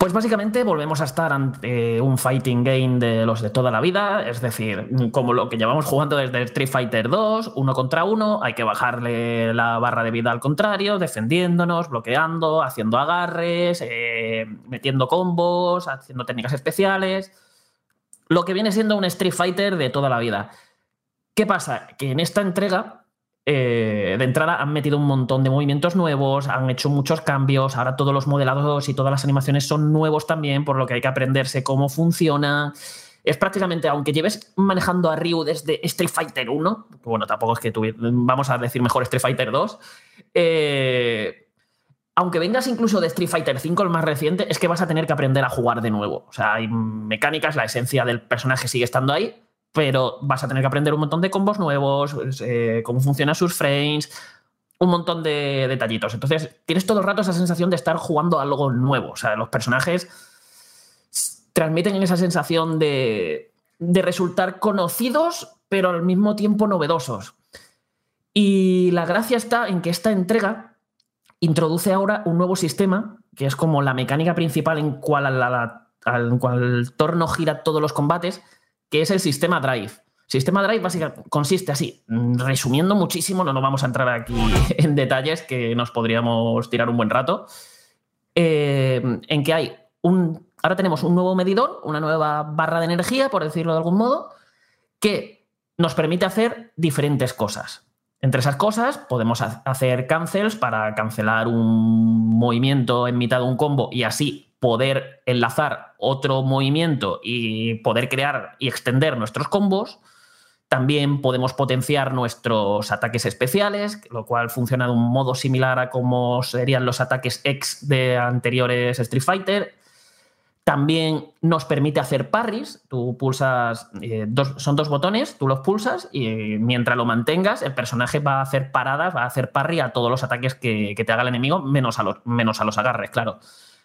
Pues básicamente volvemos a estar ante un fighting game de los de toda la vida, es decir, como lo que llevamos jugando desde Street Fighter 2, uno contra uno, hay que bajarle la barra de vida al contrario, defendiéndonos, bloqueando, haciendo agarres, eh, metiendo combos, haciendo técnicas especiales, lo que viene siendo un Street Fighter de toda la vida. ¿Qué pasa? Que en esta entrega eh, de entrada han metido un montón de movimientos nuevos, han hecho muchos cambios, ahora todos los modelados y todas las animaciones son nuevos también, por lo que hay que aprenderse cómo funciona. Es prácticamente, aunque lleves manejando a Ryu desde Street Fighter 1, que bueno, tampoco es que tuvi- vamos a decir mejor Street Fighter 2, eh, aunque vengas incluso de Street Fighter 5, el más reciente, es que vas a tener que aprender a jugar de nuevo. O sea, hay mecánicas, la esencia del personaje sigue estando ahí, pero vas a tener que aprender un montón de combos nuevos, pues, eh, cómo funcionan sus frames, un montón de detallitos. Entonces, tienes todo el rato esa sensación de estar jugando algo nuevo. O sea, los personajes transmiten esa sensación de, de resultar conocidos, pero al mismo tiempo novedosos. Y la gracia está en que esta entrega introduce ahora un nuevo sistema, que es como la mecánica principal en cual, la- la- al cual torno gira todos los combates, que es el sistema Drive. Sistema Drive básicamente consiste así, mm, resumiendo muchísimo, no nos vamos a entrar aquí en detalles que nos podríamos tirar un buen rato, eh, en que hay un... Ahora tenemos un nuevo medidor, una nueva barra de energía, por decirlo de algún modo, que nos permite hacer diferentes cosas. Entre esas cosas podemos ha- hacer cancels para cancelar un movimiento en mitad de un combo y así poder enlazar otro movimiento y poder crear y extender nuestros combos. También podemos potenciar nuestros ataques especiales, lo cual funciona de un modo similar a como serían los ataques X de anteriores Street Fighter. También nos permite hacer parries. Tú pulsas, eh, son dos botones, tú los pulsas y eh, mientras lo mantengas, el personaje va a hacer paradas, va a hacer parry a todos los ataques que, que te haga el enemigo, menos a, los, menos a los agarres, claro.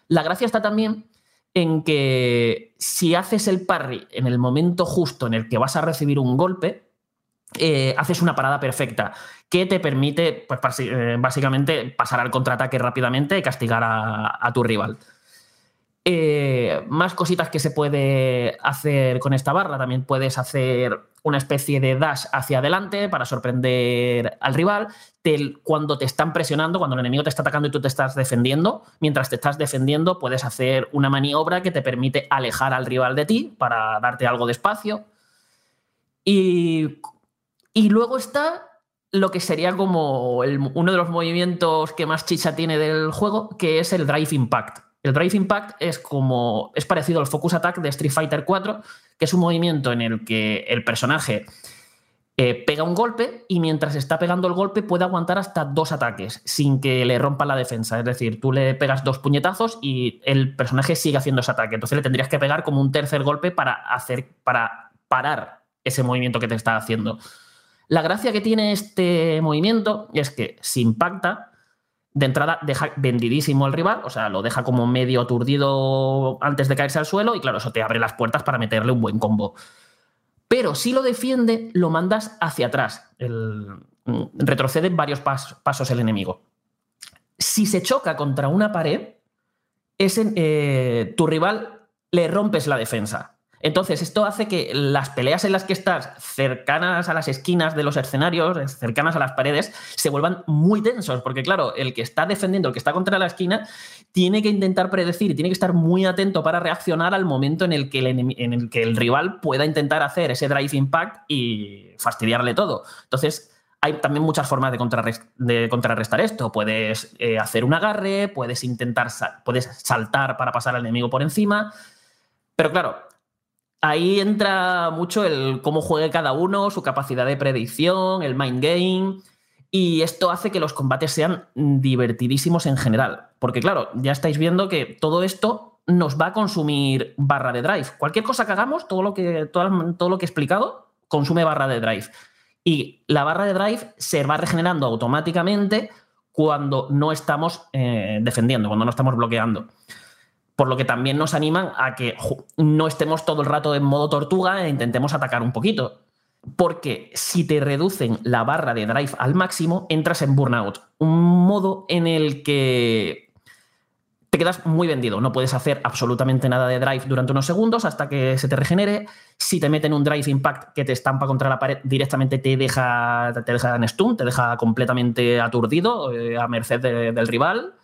La gracia está también en que si haces el parry en el momento justo en el que vas a recibir un golpe, eh, haces una parada perfecta que te permite, pues, eh, básicamente, pasar al contraataque rápidamente y castigar a tu rival. Eh, más cositas que se puede hacer con esta barra. También puedes hacer una especie de dash hacia adelante para sorprender al rival. Cuando te están presionando, cuando el enemigo te está atacando y tú te estás defendiendo, mientras te estás defendiendo, puedes hacer una maniobra que te permite alejar al rival de ti para darte algo de espacio. Y, y luego está lo que sería como el- uno de los movimientos que más chicha tiene del juego, que es el Drive Impact. El Drive Impact es como es parecido al Focus Attack de Street Fighter 4, que es un movimiento en el que el personaje eh, pega un golpe y mientras está pegando el golpe puede aguantar hasta dos ataques sin que le rompa la defensa. Es decir, tú le pegas dos puñetazos y el personaje sigue haciendo ese ataque. Entonces le tendrías que pegar como un tercer golpe para hacer para parar ese movimiento que te está haciendo. La gracia que tiene este movimiento es que si impacta, de entrada deja vendidísimo al rival, o sea, lo deja como medio aturdido antes de caerse al suelo y claro, eso te abre las puertas para meterle un buen combo. Pero si lo defiende, lo mandas hacia atrás. Mm, retrocede varios pas- pasos el enemigo. Si se choca contra una pared, ese, eh, tu rival le rompes la defensa. Entonces, esto hace que las peleas en las que estás cercanas a las esquinas de los escenarios, cercanas a las paredes, se vuelvan muy tensos, porque claro, el que está defendiendo, el que está contra la esquina, tiene que intentar predecir y tiene que estar muy atento para reaccionar al momento en el que el, en el, que el rival pueda intentar hacer ese drive impact y fastidiarle todo. Entonces, hay también muchas formas de, contrarres- de contrarrestar esto. Puedes eh, hacer un agarre, puedes intentar, puedes saltar para pasar al enemigo por encima, pero claro, ahí entra mucho el cómo juegue cada uno, su capacidad de predicción, el mind game. Y esto hace que los combates sean divertidísimos en general. Porque, claro, ya estáis viendo que todo esto nos va a consumir barra de drive. Cualquier cosa que hagamos, todo lo que, todo, todo lo que he explicado, consume barra de drive. Y la barra de drive se va regenerando automáticamente cuando no estamos eh, defendiendo, cuando no estamos bloqueando por lo que también nos animan a que no estemos todo el rato en modo tortuga e intentemos atacar un poquito. Porque si te reducen la barra de drive al máximo, entras en burnout. Un modo en el que te quedas muy vendido. No puedes hacer absolutamente nada de drive durante unos segundos hasta que se te regenere. Si te meten un drive impact que te estampa contra la pared, directamente te deja, te deja en stun, te deja completamente aturdido, eh, a merced de- del rival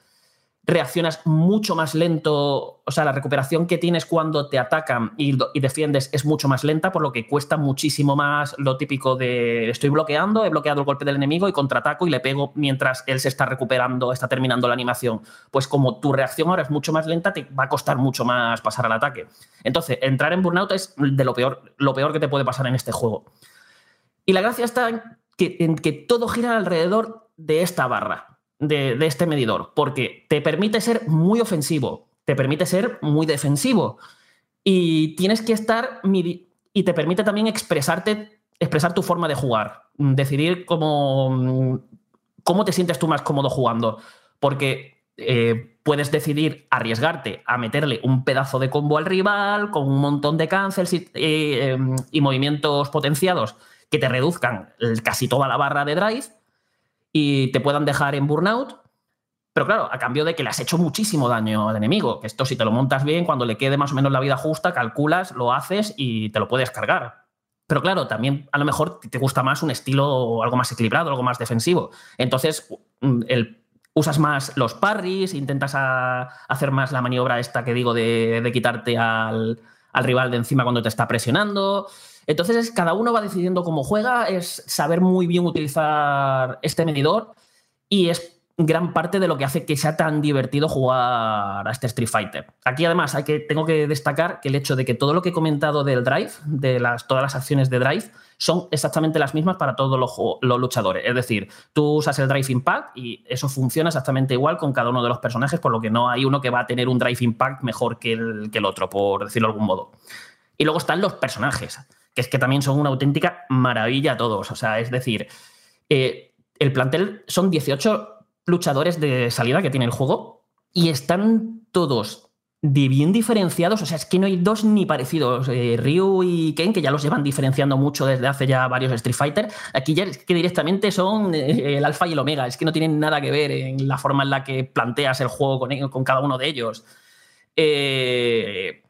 reaccionas mucho más lento, o sea, la recuperación que tienes cuando te atacan y, defiendes es mucho más lenta, por lo que cuesta muchísimo más lo típico de estoy bloqueando, he bloqueado el golpe del enemigo y contraataco y le pego mientras él se está recuperando, está terminando la animación. Pues como tu reacción ahora es mucho más lenta, te va a costar mucho más pasar al ataque. Entonces, entrar en burnout es de lo peor, lo peor que te puede pasar en este juego. Y la gracia está en que todo gira alrededor de esta barra, de, este medidor, porque te permite ser muy ofensivo, te permite ser muy defensivo y tienes que estar y te permite también expresarte, expresar tu forma de jugar, decidir cómo, cómo te sientes tú más cómodo jugando, porque eh, puedes decidir arriesgarte a meterle un pedazo de combo al rival con un montón de cancels y, eh, em, movimientos potenciados que te reduzcan casi toda la barra de drive y te puedan dejar en burnout. Pero claro, a cambio de que le has hecho muchísimo daño al enemigo. Que esto, si te lo montas bien, cuando le quede más o menos la vida justa, calculas, lo haces y te lo puedes cargar. Pero claro, también a lo mejor te gusta más un estilo algo más equilibrado, algo más defensivo. Entonces, mm, usas más los parries, intentas hacer más la maniobra esta que digo de, quitarte al rival de encima cuando te está presionando. Entonces, es, cada uno va decidiendo cómo juega, es saber muy bien utilizar este medidor y es gran parte de lo que hace que sea tan divertido jugar a este Street Fighter. Aquí además hay que, tengo que destacar que el hecho de que todo lo que he comentado del drive, de las, todas las acciones de drive, son exactamente las mismas para todos los, los, luchadores. Es decir, tú usas el Drive Impact y eso funciona exactamente igual con cada uno de los personajes, por lo que no hay uno que va a tener un Drive Impact mejor que el, que el otro, por decirlo de algún modo. Y luego están los personajes, que es que también son una auténtica maravilla todos. O sea, es decir, eh, el plantel son 18 luchadores de salida que tiene el juego y están todos bien diferenciados, o sea, es que no hay dos ni parecidos. Eh, Ryu y Ken, que ya los llevan diferenciando mucho desde hace ya varios Street Fighter, aquí ya es que directamente son eh, el alfa y el omega, es que no tienen nada que ver en la forma en la que planteas el juego con, con cada uno de ellos. Eh,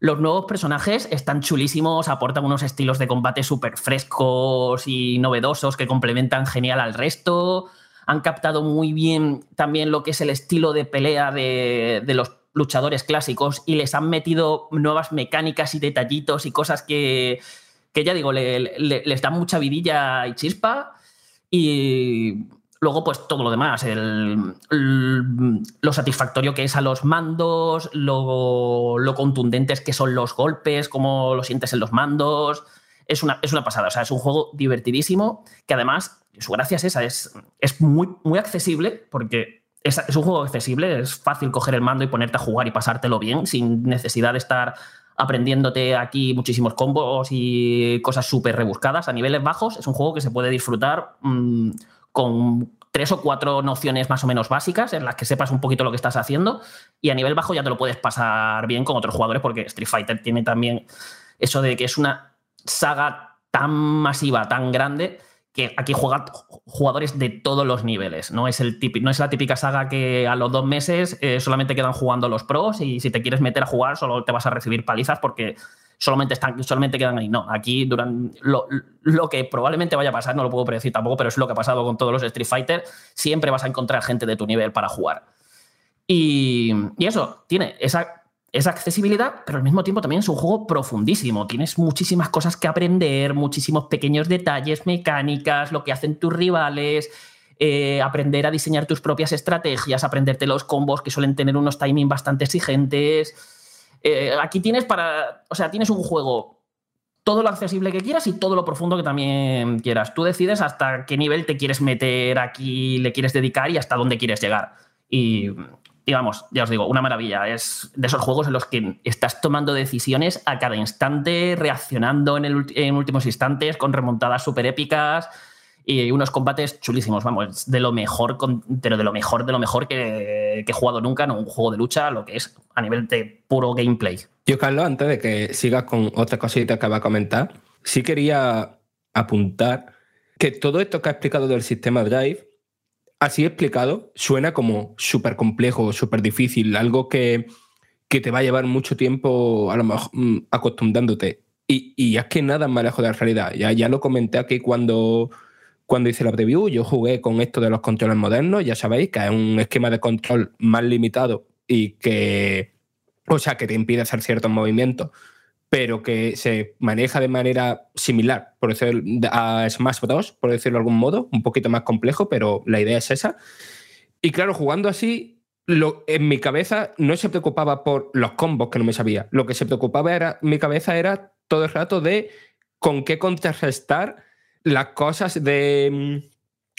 los nuevos personajes están chulísimos, aportan unos estilos de combate súper frescos y novedosos que complementan genial al resto. Han captado muy bien también lo que es el estilo de pelea de, los luchadores clásicos y les han metido nuevas mecánicas y detallitos y cosas que, que ya digo, le, les dan mucha vidilla y chispa. Y luego, pues todo lo demás, el, el, lo satisfactorio que es a los mandos, lo, lo, contundentes que son los golpes, cómo lo sientes en los mandos. Es una, es una pasada, o sea, es un juego divertidísimo que además, su gracia es esa, es, es muy, muy accesible porque es, es, un juego accesible, es fácil coger el mando y ponerte a jugar y pasártelo bien sin necesidad de estar aprendiéndote aquí muchísimos combos y cosas súper rebuscadas. A niveles bajos es un juego que se puede disfrutar mmm, con tres o cuatro nociones más o menos básicas en las que sepas un poquito lo que estás haciendo y a nivel bajo ya te lo puedes pasar bien con otros jugadores porque Street Fighter tiene también eso de que es una saga tan masiva, tan grande, que aquí juegan jugadores de todos los niveles. No es, el no es la típica saga que a los dos meses eh, solamente quedan jugando los pros y si te quieres meter a jugar solo te vas a recibir palizas porque solamente, están, solamente quedan ahí. No, aquí durante lo, lo, que probablemente vaya a pasar, no lo puedo predecir tampoco, pero es lo que ha pasado con todos los Street Fighter, siempre vas a encontrar gente de tu nivel para jugar. Y, y eso, tiene esa esa accesibilidad, pero al mismo tiempo también es un juego profundísimo. Tienes muchísimas cosas que aprender, muchísimos pequeños detalles, mecánicas, lo que hacen tus rivales, eh, aprender a diseñar tus propias estrategias, aprenderte los combos que suelen tener unos timing bastante exigentes. Eh, aquí tienes para. O sea, tienes un juego todo lo accesible que quieras y todo lo profundo que también quieras. Tú decides hasta qué nivel te quieres meter aquí, le quieres dedicar y hasta dónde quieres llegar. Y vamos, ya os digo, una maravilla. Es de esos juegos en los que estás tomando decisiones a cada instante, reaccionando en, el, en últimos instantes, con remontadas súper épicas y unos combates chulísimos. Vamos, de lo mejor, pero de lo mejor, de lo mejor que, he jugado nunca en un juego de lucha, lo que es a nivel de puro gameplay. Yo, Carlos, antes de que sigas con otra cosita que va a comentar, sí quería apuntar que todo esto que ha explicado del sistema Drive así explicado, suena como súper complejo, súper difícil, algo que, que, te va a llevar mucho tiempo a lo mejor mm, acostumbrándote. Y, y, es que nada más lejos de la realidad. Ya, ya lo comenté aquí cuando, cuando hice la preview, yo jugué con esto de los controles modernos, ya sabéis que es un esquema de control más limitado y que, o sea, que te impide hacer ciertos movimientos pero que se maneja de manera similar por decir, a Smash Bros., por decirlo de algún modo, un poquito más complejo, pero la idea es esa. Y claro, jugando así, lo, en mi cabeza no se preocupaba por los combos que no me sabía. Lo que se preocupaba era, mi cabeza era todo el rato de con qué contrarrestar las cosas de,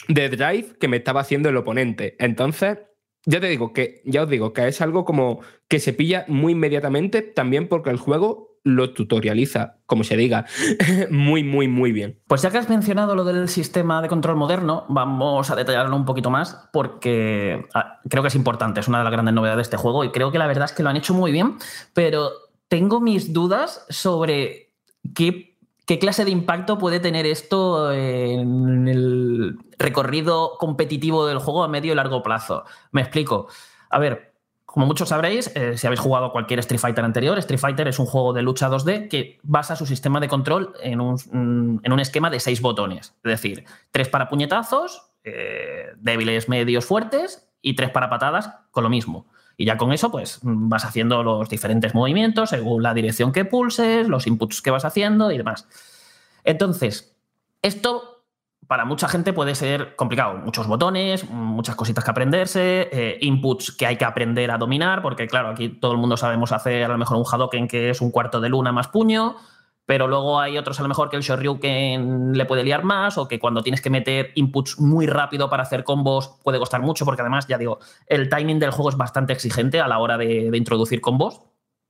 de drive que me estaba haciendo el oponente. Entonces, ya te digo que, ya os digo que es algo como que se pilla muy inmediatamente, también porque el juego lo tutorializa, como se diga, muy, muy, muy bien. Pues ya que has mencionado lo del sistema de control moderno, vamos a detallarlo un poquito más porque ah, creo que es importante, es una de las grandes novedades de este juego y creo que la verdad es que lo han hecho muy bien, pero tengo mis dudas sobre qué, qué clase de impacto puede tener esto en el recorrido competitivo del juego a medio y largo plazo. Me explico. A ver, como muchos sabréis, eh, si habéis jugado cualquier Street Fighter anterior, Street Fighter es un juego de lucha 2D que basa su sistema de control en un, mm, en un esquema de seis botones. Es decir, tres para puñetazos, eh, débiles, medios, fuertes, y tres para patadas con lo mismo. Y ya con eso, pues vas haciendo los diferentes movimientos según la dirección que pulses, los inputs que vas haciendo y demás. Entonces, esto para mucha gente puede ser complicado. Muchos botones, muchas cositas que aprenderse, eh, inputs que hay que aprender a dominar, porque claro, aquí todo el mundo sabemos hacer a lo mejor un Hadoken que es un cuarto de luna más puño, pero luego hay otros a lo mejor que el Shoryuken le puede liar más o que cuando tienes que meter inputs muy rápido para hacer combos puede costar mucho porque además, ya digo, el timing del juego es bastante exigente a la hora de, introducir combos.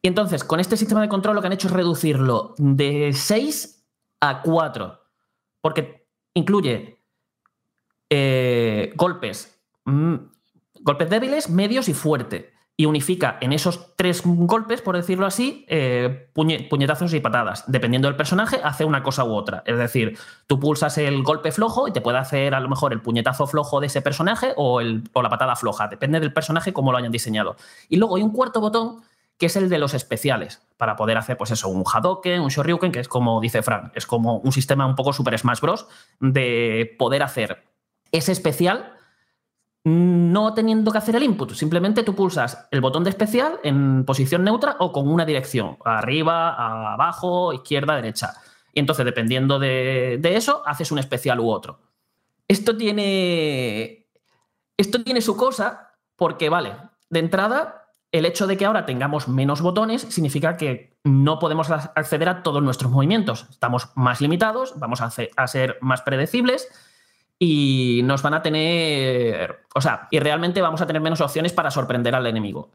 Y entonces, con este sistema de control lo que han hecho es reducirlo de 6 a 4, porque incluye eh, golpes, mm, golpes débiles, medios y fuerte y unifica en esos tres golpes, por decirlo así, eh, puñe- puñetazos y patadas. Dependiendo del personaje, hace una cosa u otra. Es decir, tú pulsas el golpe flojo y te puede hacer a lo mejor el puñetazo flojo de ese personaje o, la patada floja. Depende del personaje cómo lo hayan diseñado. Y luego hay un cuarto botón que es el de los especiales, para poder hacer, pues eso, un Hadoken, un Shoryuken, que es como dice Frank, es como un sistema un poco Super Smash Bros. de poder hacer ese especial no teniendo que hacer el input. Simplemente tú pulsas el botón de especial en posición neutra o con una dirección, arriba, abajo, izquierda, derecha. Y entonces, dependiendo de, de eso, haces un especial u otro. Esto tiene. Esto tiene su cosa, porque, vale, de entrada, el hecho de que ahora tengamos menos botones significa que no podemos acceder a todos nuestros movimientos. Estamos más limitados, vamos a, hacer- a ser más predecibles y nos van a tener, o sea, y realmente vamos a tener menos opciones para sorprender al enemigo.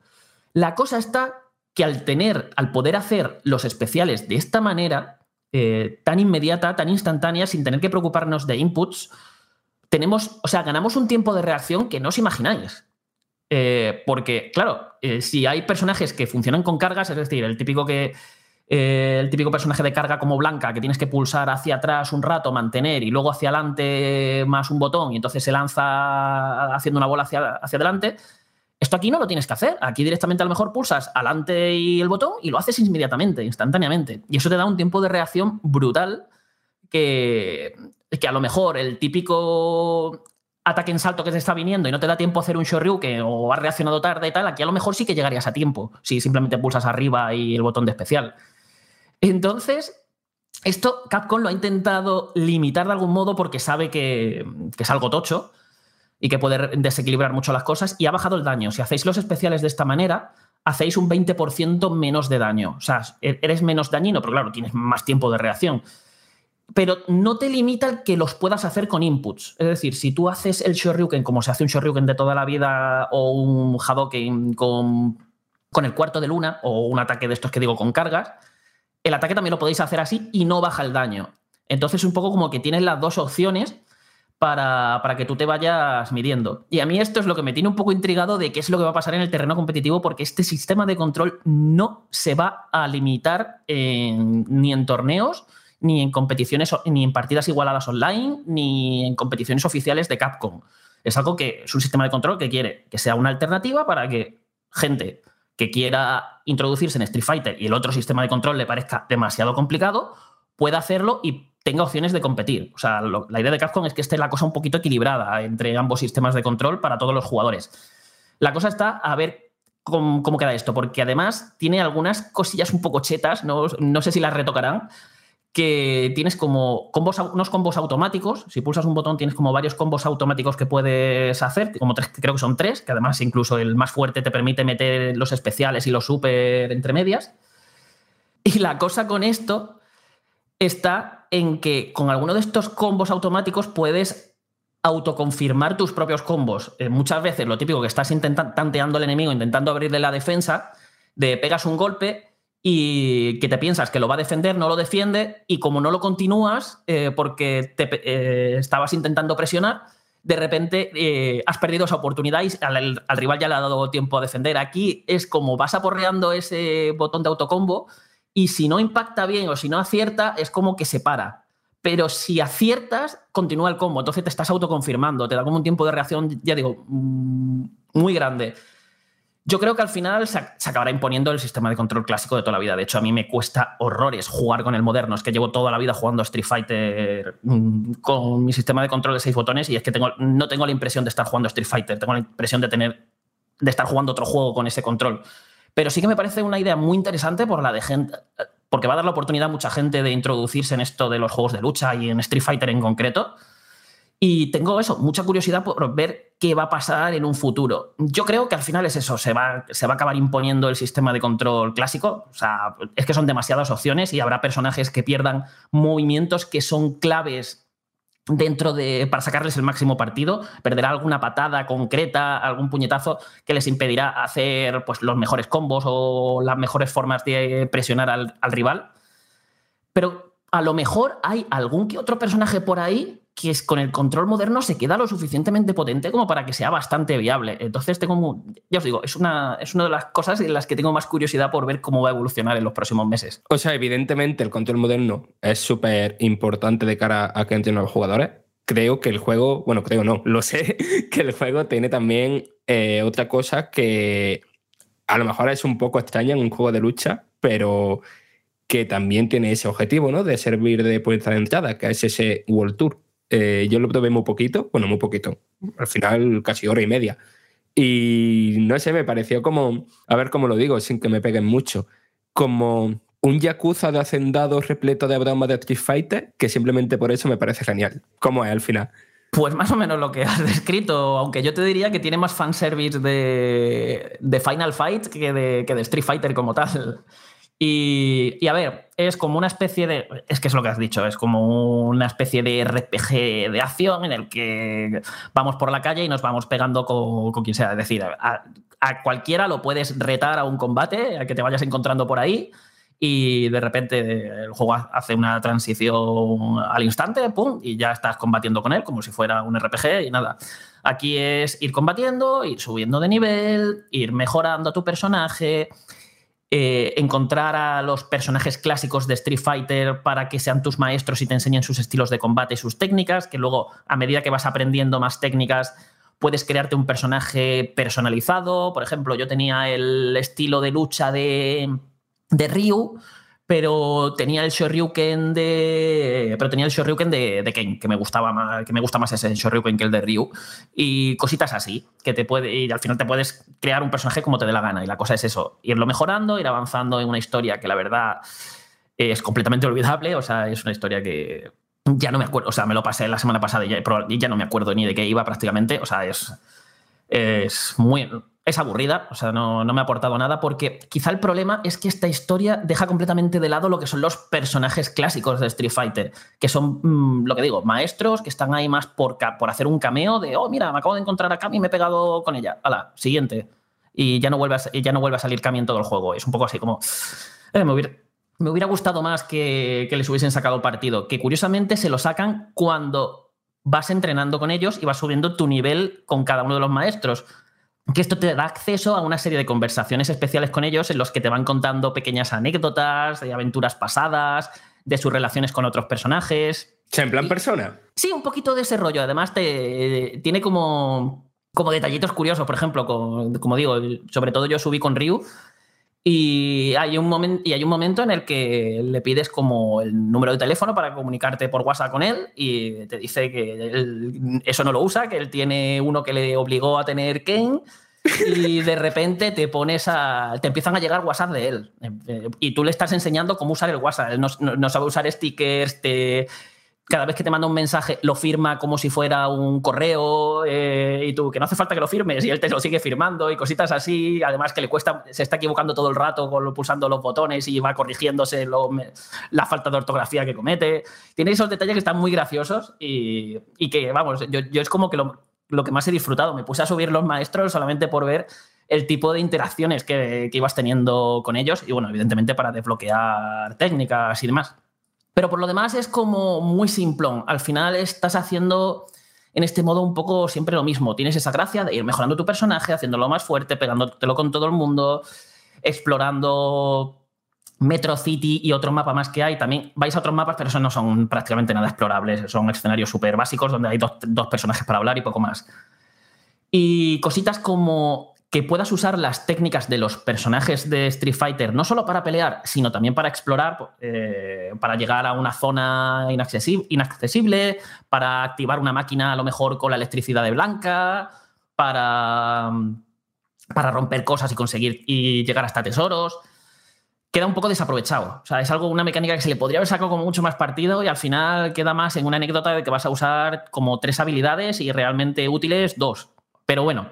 La cosa está que al tener, al poder hacer los especiales de esta manera, eh, tan inmediata, tan instantánea, sin tener que preocuparnos de inputs, tenemos, o sea, ganamos un tiempo de reacción que no os imagináis. Eh, porque, claro, eh, si hay personajes que funcionan con cargas, es decir, el típico que. Eh, el típico personaje de carga como Blanca, que tienes que pulsar hacia atrás un rato, mantener y luego hacia adelante más un botón y entonces se lanza haciendo una bola hacia, hacia adelante. Esto aquí no lo tienes que hacer. Aquí directamente a lo mejor pulsas adelante y el botón y lo haces inmediatamente, instantáneamente. Y eso te da un tiempo de reacción brutal que, que a lo mejor el típico ataque en salto que te está viniendo y no te da tiempo a hacer un Shoryuken o has reaccionado tarde y tal, aquí a lo mejor sí que llegarías a tiempo si simplemente pulsas arriba y el botón de especial. Entonces, esto Capcom lo ha intentado limitar de algún modo porque sabe que, es algo tocho y que puede desequilibrar mucho las cosas y ha bajado el daño. Si hacéis los especiales de esta manera, hacéis un 20% menos de daño. O sea, eres menos dañino, pero claro, tienes más tiempo de reacción pero no te limita el que los puedas hacer con inputs. Es decir, si tú haces el Shoryuken como se hace un Shoryuken de toda la vida o un Hadoken con el cuarto de luna o un ataque de estos que digo con cargas, el ataque también lo podéis hacer así y no baja el daño. Entonces, un poco como que tienes las dos opciones para, para, que tú te vayas midiendo. Y a mí esto es lo que me tiene un poco intrigado de qué es lo que va a pasar en el terreno competitivo, porque este sistema de control no se va a limitar ni en torneos ni en competiciones, ni en partidas igualadas online, ni en competiciones oficiales de Capcom. Es algo que es un sistema de control que quiere que sea una alternativa para que gente que quiera introducirse en Street Fighter y el otro sistema de control le parezca demasiado complicado, pueda hacerlo y tenga opciones de competir. O sea, la idea de Capcom es que esté la cosa un poquito equilibrada entre ambos sistemas de control para todos los jugadores. La cosa está a ver cómo, cómo queda esto, porque además tiene algunas cosillas un poco chetas, no, no sé si las retocarán, que tienes como combos, unos combos automáticos. Si pulsas un botón, tienes como varios combos automáticos que puedes hacer, como tres, creo que son tres, que además incluso el más fuerte te permite meter los especiales y los super entre medias. Y la cosa con esto está en que con alguno de estos combos automáticos puedes autoconfirmar tus propios combos. Eh, muchas veces lo típico que estás tanteando al enemigo, intentando abrirle la defensa, de pegas un golpe y que te piensas que lo va a defender, no lo defiende, y como no lo continúas eh, porque te, eh, estabas intentando presionar, de repente eh, has perdido esa oportunidad y al, al, rival ya le ha dado tiempo a defender. Aquí es como vas aporreando ese botón de autocombo y si no impacta bien o si no acierta, es como que se para. Pero si aciertas, continúa el combo, entonces te estás autoconfirmando, te da como un tiempo de reacción, ya digo, muy grande. Yo creo que al final se, acabará imponiendo el sistema de control clásico de toda la vida. De hecho, a mí me cuesta horrores jugar con el moderno. Es que llevo toda la vida jugando Street Fighter mmm, con mi sistema de control de seis botones y es que no tengo la impresión de estar jugando Street Fighter. Tengo la impresión de tener de estar jugando otro juego con ese control. Pero sí que me parece una idea muy interesante por la de gente, porque va a dar la oportunidad a mucha gente de introducirse en esto de los juegos de lucha y en Street Fighter en concreto. Y tengo eso, mucha curiosidad por ver qué va a pasar en un futuro. Yo creo que al final es eso, se va, se va a acabar imponiendo el sistema de control clásico. O sea, es que son demasiadas opciones y habrá personajes que pierdan movimientos que son claves dentro de para sacarles el máximo partido, perderá alguna patada concreta, algún puñetazo que les impedirá hacer pues, los mejores combos o las mejores formas de presionar al, al rival. Pero a lo mejor hay algún que otro personaje por ahí que es, con el control moderno se queda lo suficientemente potente como para que sea bastante viable. Entonces tengo, ya os digo, es una, es una de las cosas en las que tengo más curiosidad por ver cómo va a evolucionar en los próximos meses. O sea, evidentemente el control moderno es súper importante de cara a que entren los jugadores. Creo que el juego, bueno, creo no, lo sé, que el juego tiene también eh, otra cosa que a lo mejor es un poco extraña en un juego de lucha, pero que también tiene ese objetivo, ¿no? De servir de puerta de entrada, que es ese World Tour. Eh, yo lo probé muy poquito, bueno, muy poquito, al final casi hora y media. Y no sé, me pareció como, a ver cómo lo digo, sin que me peguen mucho, como un Yakuza de hacendados repleto de bromas de Street Fighter, que simplemente por eso me parece genial. ¿Cómo es al final? Pues más o menos lo que has descrito, aunque yo te diría que tiene más fanservice de, de Final Fight que de, que de Street Fighter como tal. Y, a ver, es como una especie de. Es que es lo que has dicho, es como una especie de RPG de acción en el que vamos por la calle y nos vamos pegando con, con quien sea. Es decir, a, a cualquiera lo puedes retar a un combate, a que te vayas encontrando por ahí y de repente el juego hace una transición al instante, pum, y ya estás combatiendo con él como si fuera un RPG y nada. Aquí es ir combatiendo, ir subiendo de nivel, ir mejorando a tu personaje, eh, encontrar a los personajes clásicos de Street Fighter para que sean tus maestros y te enseñen sus estilos de combate y sus técnicas, que luego a medida que vas aprendiendo más técnicas puedes crearte un personaje personalizado. Por ejemplo, yo tenía el estilo de lucha de, de Ryu, pero tenía el Shoryuken de. Pero tenía el Shoryuken de, de Ken, que me gustaba más, que me gusta más ese Shoryuken que el de Ryu. Y cositas así, que te puede. Y al final te puedes crear un personaje como te dé la gana. Y la cosa es eso: irlo mejorando, ir avanzando en una historia que la verdad es completamente olvidable. O sea, es una historia que. Ya no me acuerdo, o sea, me lo pasé la semana pasada y ya, y ya no me acuerdo ni de qué iba prácticamente. O sea, es, es muy. Es aburrida, o sea, no, no me ha aportado nada porque quizá el problema es que esta historia deja completamente de lado lo que son los personajes clásicos de Street Fighter, que son, mm, lo que digo, maestros que están ahí más por, por hacer un cameo de, oh, mira, me acabo de encontrar a Kami y me he pegado con ella. Hala, siguiente. Y ya no vuelve a, ya no vuelve a salir Kami en todo el juego. Es un poco así como, eh, me hubiera, me hubiera gustado más que, que les hubiesen sacado partido, que curiosamente se lo sacan cuando vas entrenando con ellos y vas subiendo tu nivel con cada uno de los maestros. Que esto te da acceso a una serie de conversaciones especiales con ellos en los que te van contando pequeñas anécdotas de aventuras pasadas, de sus relaciones con otros personajes. En plan persona. Sí, un poquito de ese rollo. Además, te, tiene como, como detallitos curiosos. Por ejemplo, con- como digo, sobre todo yo subí con Ryu. Y hay, un momen- y hay un momento en el que le pides como el número de teléfono para comunicarte por WhatsApp con él y te dice que eso no lo usa, que él tiene uno que le obligó a tener Ken y de repente te pones a. te empiezan a llegar WhatsApp de él. Eh, Y tú le estás enseñando cómo usar el WhatsApp. Él no- no sabe usar stickers, te. Cada vez que te manda un mensaje lo firma como si fuera un correo eh, y tú, que no hace falta que lo firmes y él te lo sigue firmando y cositas así. Además que le cuesta, se está equivocando todo el rato con pulsando los botones y va corrigiéndose la falta de ortografía que comete. Tiene esos detalles que están muy graciosos y, que, vamos, yo, es como que lo, lo que más he disfrutado. Me puse a subir los maestros solamente por ver el tipo de interacciones que, que ibas teniendo con ellos y, bueno, evidentemente para desbloquear técnicas y demás. Pero por lo demás es como muy simplón. Al final estás haciendo en este modo un poco siempre lo mismo. Tienes esa gracia de ir mejorando tu personaje, haciéndolo más fuerte, pegándotelo con todo el mundo, explorando Metro City y otro mapa más que hay. También vais a otros mapas, pero esos no son prácticamente nada explorables. Son escenarios súper básicos donde hay dos, dos personajes para hablar y poco más. Y cositas como que puedas usar las técnicas de los personajes de Street Fighter, no solo para pelear, sino también para explorar, eh, para llegar a una zona inaccesible, para activar una máquina a lo mejor con la electricidad de blanca, para, para romper cosas y conseguir y llegar hasta tesoros. Queda un poco desaprovechado. O sea, es algo, una mecánica que se le podría haber sacado como mucho más partido y al final queda más en una anécdota de que vas a usar como tres habilidades y realmente útiles dos. Pero bueno,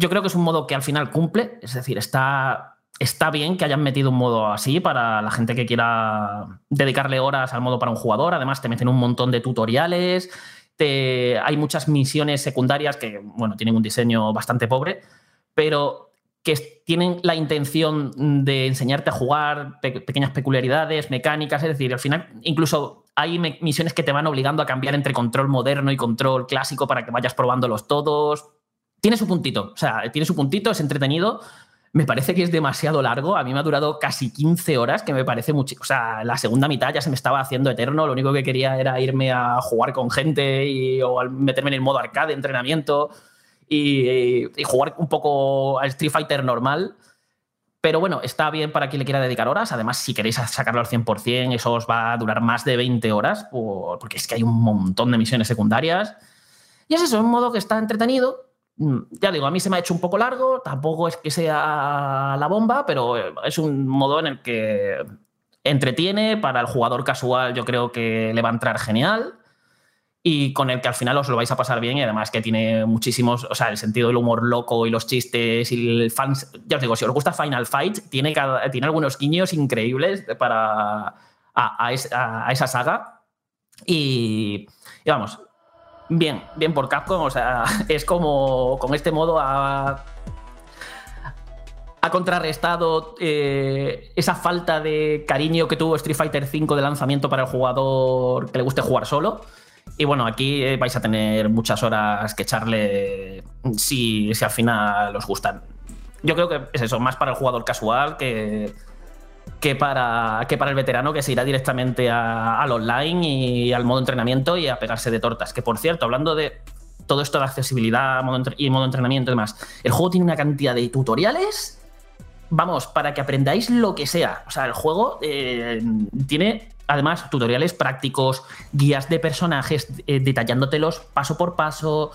yo creo que es un modo que al final cumple. Es decir, está, está bien que hayan metido un modo así para la gente que quiera dedicarle horas al modo para un jugador. Además, te meten un montón de tutoriales. Te, hay muchas misiones secundarias que, bueno, tienen un diseño bastante pobre, pero que tienen la intención de enseñarte a jugar, pe- pequeñas peculiaridades, mecánicas, es decir, al final incluso hay misiones que te van obligando a cambiar entre control moderno y control clásico para que vayas probándolos todos. Tiene su puntito, o sea, tiene su puntito, es entretenido. Me parece que es demasiado largo. A mí me ha durado casi 15 horas, que me parece mucho. O sea, la segunda mitad ya se me estaba haciendo eterno. Lo único que quería era irme a jugar con gente y, o meterme en el modo arcade, entrenamiento y, y jugar un poco al Street Fighter normal. Pero bueno, está bien para quien le quiera dedicar horas. Además, si queréis sacarlo al 100%, eso os va a durar más de 20 horas, por- porque es que hay un montón de misiones secundarias. Y es eso, un modo que está entretenido. Mm, Ya digo, a mí se me ha hecho un poco largo, tampoco es que sea la bomba, pero eh, es un modo en el que entretiene, para el jugador casual yo creo que le va a entrar genial y con el que al final os lo vais a pasar bien y además que tiene muchísimos, o sea, el sentido del humor loco y los chistes y el fans, ya os digo, si os gusta Final Fight, tiene, cada- tiene algunos guiños increíbles para a, a es- a- esa saga y, y vamos, bien, bien por Capcom, o sea, es como con este modo a ha contrarrestado eh, esa falta de cariño que tuvo Street Fighter V de lanzamiento para el jugador que le guste jugar solo. Y bueno, aquí eh, vais a tener muchas horas que echarle si, si al final os gustan. Yo creo que es eso, más para el jugador casual que, que, para, que para el veterano que se irá directamente al online y al modo entrenamiento y a pegarse de tortas. Que por cierto, hablando de todo esto de accesibilidad y modo entrenamiento y demás, el juego tiene una cantidad de tutoriales vamos, para que aprendáis lo que sea. O sea, el juego eh, tiene además tutoriales prácticos, guías de personajes eh, detallándotelos paso por paso.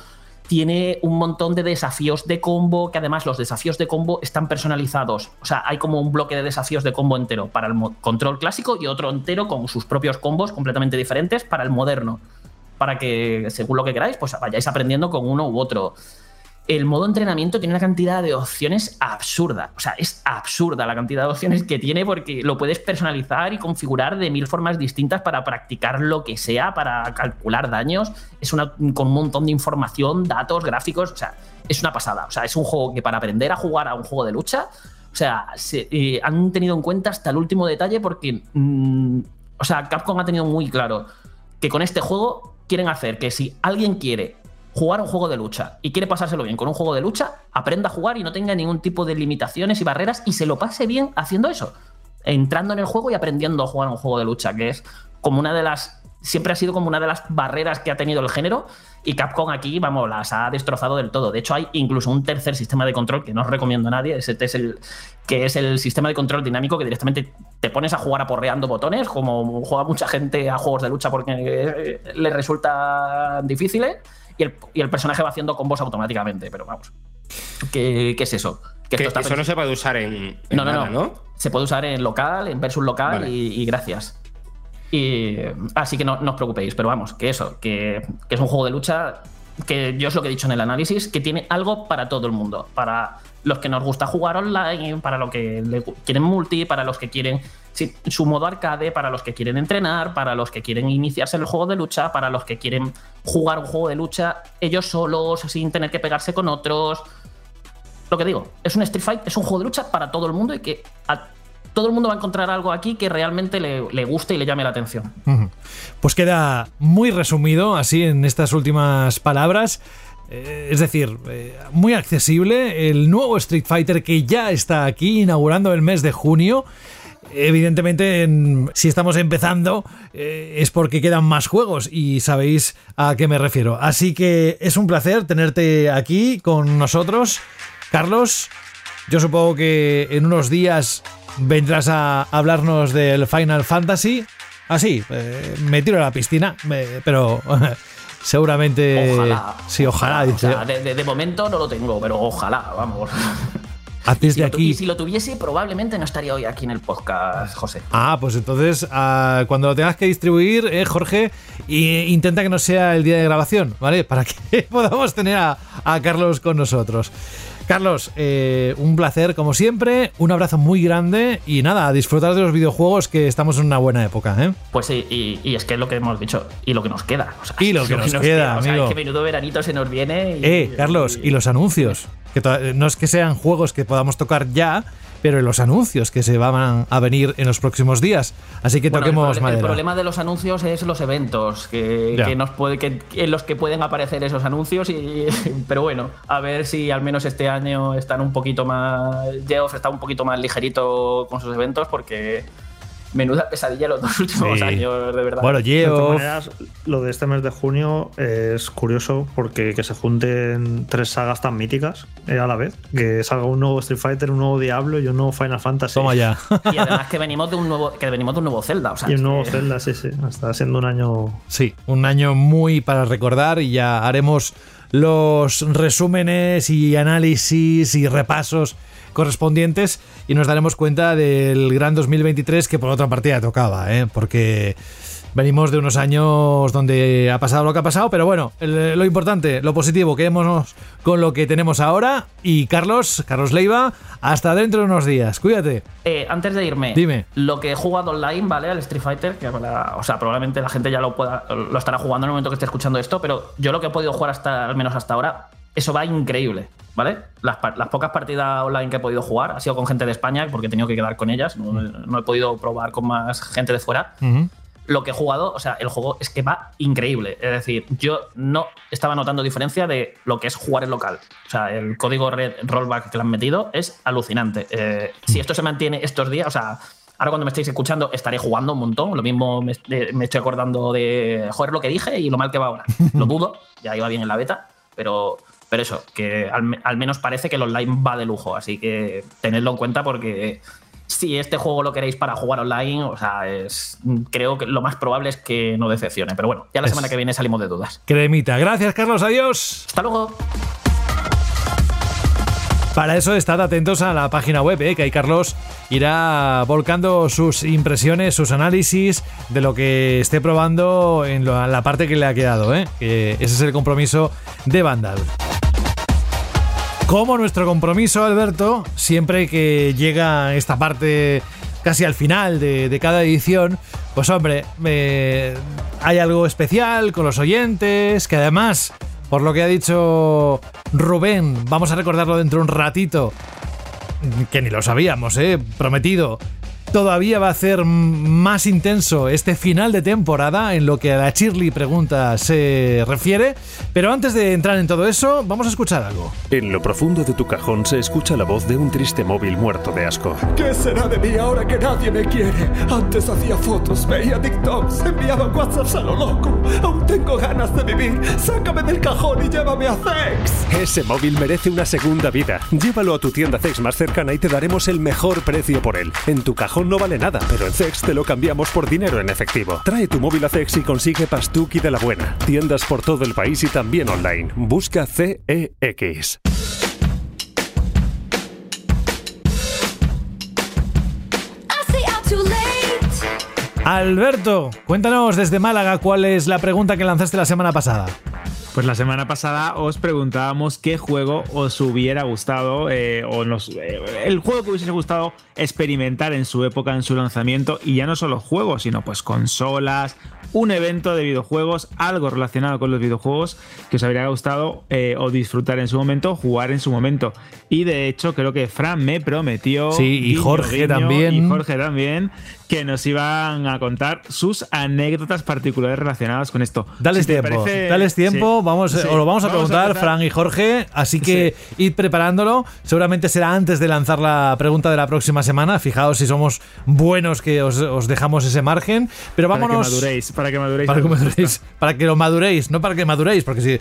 Tiene un montón de desafíos de combo, que además los desafíos de combo están personalizados. O sea, hay como un bloque de desafíos de combo entero para el control clásico y otro entero con sus propios combos completamente diferentes para el moderno. Para que, según lo que queráis, pues vayáis aprendiendo con uno u otro el modo entrenamiento tiene una cantidad de opciones absurda. O sea, es absurda la cantidad de opciones que tiene porque lo puedes personalizar y configurar de mil formas distintas para practicar lo que sea, para calcular daños. Es una, con un montón de información, datos, gráficos. O sea, es una pasada. O sea, es un juego que para aprender a jugar a un juego de lucha, o sea, se- eh, han tenido en cuenta hasta el último detalle porque, mm, o sea, Capcom ha tenido muy claro que con este juego quieren hacer que si alguien quiere jugar un juego de lucha y quiere pasárselo bien con un juego de lucha, aprenda a jugar y no tenga ningún tipo de limitaciones y barreras y se lo pase bien haciendo eso. Entrando en el juego y aprendiendo a jugar un juego de lucha, que es como una de las. Siempre ha sido como una de las barreras que ha tenido el género y Capcom aquí, vamos, las ha destrozado del todo. De hecho, hay incluso un tercer sistema de control que no os recomiendo a nadie, ese es el, que es el sistema de control dinámico que directamente te pones a jugar aporreando botones, como juega mucha gente a juegos de lucha porque eh, le resulta difíciles y el, y el personaje va haciendo combos automáticamente, pero vamos. ¿Qué, qué es eso? Que esto está eso no se puede usar en, en no, no, nada, no, ¿no? Se puede usar en local, en versus local Vale. y, y gracias. Y, así que no, no os preocupéis, pero vamos, que eso, que, que es un juego de lucha que yo es lo que he dicho en el análisis, que tiene algo para todo el mundo. Para los que nos gusta jugar online, para los que quieren multi, para los que quieren su modo arcade, para los que quieren entrenar, para los que quieren iniciarse en el juego de lucha, para los que quieren jugar un juego de lucha ellos solos, sin tener que pegarse con otros. Lo que digo, es un Street Fight, es un juego de lucha para todo el mundo y que todo el mundo va a encontrar algo aquí que realmente le, le guste y le llame la atención. Pues queda muy resumido así en estas últimas palabras. Eh, es decir, eh, muy accesible. El nuevo Street Fighter que ya está aquí inaugurando el mes de junio. Evidentemente, en- si estamos empezando, eh, es porque quedan más juegos y sabéis a qué me refiero. Así que es un placer tenerte aquí con nosotros. Carlos, yo supongo que en unos días vendrás a hablarnos del Final Fantasy. Así, eh, me tiro a la piscina, pero seguramente. Ojalá. Sí, ojalá. O dice. sea, de, de- de momento no lo tengo, pero ojalá, vamos. Si de aquí. Y si lo tuviese, probablemente no estaría hoy aquí en el podcast, José. Ah, pues entonces ah, cuando lo tengas que distribuir, eh, Jorge, intenta que no sea el día de grabación, ¿vale? Para que podamos tener a, a Carlos con nosotros. Carlos, eh, un placer como siempre, un abrazo muy grande y nada, a disfrutar de los videojuegos que estamos en una buena época, ¿eh? Pues sí, y, y es que es lo que hemos dicho, y lo que nos queda. o sea, Y lo que nos queda, O sea, amigo. es que menudo veranito se nos viene. Y, Eh, Carlos, y los anuncios. Que no es que sean juegos que podamos tocar ya, pero los anuncios que se van a venir en los próximos días. Así que Bueno, el, toquemos el problema de los anuncios es los eventos que, que nos puede, que, en los que pueden aparecer esos anuncios. Y, pero bueno, a ver si al menos este año están un poquito más. Geoff está un poquito más ligerito con sus eventos porque menuda pesadilla los dos últimos Sí. años, de verdad. De todas maneras, lo de este mes de junio es curioso porque que se junten tres sagas tan míticas eh, a la vez. Que salga un nuevo Street Fighter, un nuevo Diablo y un nuevo Final Fantasy. Toma ya. Y además que venimos de un nuevo, que venimos de un nuevo Zelda. O sea, y un nuevo que- Zelda, sí, sí. Está siendo un año. Sí, un año muy para recordar y ya haremos los resúmenes y análisis y repasos correspondientes y nos daremos cuenta del gran 2023 que por otra parte ya tocaba, ¿eh? porque venimos de unos años donde ha pasado lo que ha pasado, pero bueno, el- lo importante, lo positivo, quedémonos con lo que tenemos ahora y Carlos, Carlos Leiva, hasta dentro de unos días, cuídate. Eh, antes de irme, Dime. lo que he jugado online, ¿vale? Al Street Fighter, que o sea, probablemente la gente ya lo pueda, lo estará jugando en el momento que esté escuchando esto, pero yo lo que he podido jugar hasta, al menos hasta ahora, eso va increíble, ¿vale? Las, pocas partidas online que he podido jugar ha sido con gente de España, porque he tenido que quedar con ellas, no, no he podido probar con más gente de fuera. Lo que he jugado, o sea, el juego es que va increíble. Es decir, yo no estaba notando diferencia de lo que es jugar en local. O sea, el código red rollback que le han metido es alucinante. Eh, si esto se mantiene estos días, o sea, ahora cuando me estéis escuchando estaré jugando un montón. Lo mismo me, eh, me estoy acordando de, joder, lo que dije y lo mal que va ahora. Lo dudo, ya iba bien en la beta, pero, pero eso, que al, me- al menos parece que el online va de lujo. Así que tenedlo en cuenta porque si este juego lo queréis para jugar online, o sea, es, creo que lo más probable es que no decepcione. Pero bueno, ya la Es- semana que viene salimos de dudas. Cremita. Gracias, Carlos. Adiós. Hasta luego. Para eso estad atentos a la página web, ¿eh? que ahí Carlos irá volcando sus impresiones, sus análisis de lo que esté probando en la parte que le ha quedado. ¿eh? Que ese es el compromiso de Vandal. Como nuestro compromiso, Alberto, siempre que llega esta parte casi al final de, cada edición, pues hombre, hay algo especial con los oyentes, que además, por lo que ha dicho Rubén, vamos a recordarlo dentro de un ratito, que ni lo sabíamos, ¿eh? prometido. Todavía va a ser más intenso este final de temporada en lo que a la Shirley pregunta se refiere. Pero antes de entrar en todo eso, vamos a escuchar algo. En lo profundo de tu cajón se escucha la voz de un triste móvil muerto de asco. ¿Qué será de mí ahora que nadie me quiere? Antes hacía fotos, veía TikToks, enviaba WhatsApps a lo loco. Aún tengo ganas de vivir. Sácame del cajón y llévame a Sex. Ese móvil merece una segunda vida. Llévalo a tu tienda Zex más cercana y te daremos el mejor precio por él. En tu cajón no vale nada, pero en Zex te lo cambiamos por dinero en efectivo. Trae tu móvil a Zex y consigue Pastuki de la buena. Tiendas por todo el país y también online. Busca CEX. Alberto, cuéntanos desde Málaga cuál es la pregunta que lanzaste la semana pasada. Pues la semana pasada os preguntábamos qué juego os hubiera gustado eh, o nos, eh, el juego que hubiese gustado experimentar en su época, en su lanzamiento y ya no solo juegos, sino pues consolas, un evento de videojuegos, algo relacionado con los videojuegos que os habría gustado eh, o disfrutar en su momento, jugar en su momento. Y de hecho creo que Fran me prometió Sí, y guiño, Jorge guiño, también. y Jorge también que nos iban a contar sus anécdotas particulares relacionadas con esto. Dales Si tiempo, parece- dales tiempo, Sí, vamos, sí. os lo vamos a preguntar, empezar. Fran y Jorge, así que id preparándolo. Seguramente será antes de lanzar la pregunta de la próxima semana. Fijaos si somos buenos que os, os dejamos ese margen. Pero Para que vámonos. maduréis, para que maduréis. Para que maduréis, para que lo maduréis, no para que maduréis, porque si.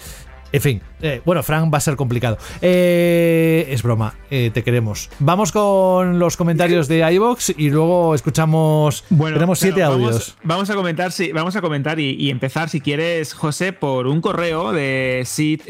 En fin, eh, bueno, Frank va a ser complicado. Eh, es broma, eh, te queremos. Vamos con los comentarios de iBox y luego escuchamos. tenemos siete Claro, audios. Vamos, vamos a comentar, sí, vamos a comentar y, y empezar, si quieres, José, por un correo de Sid,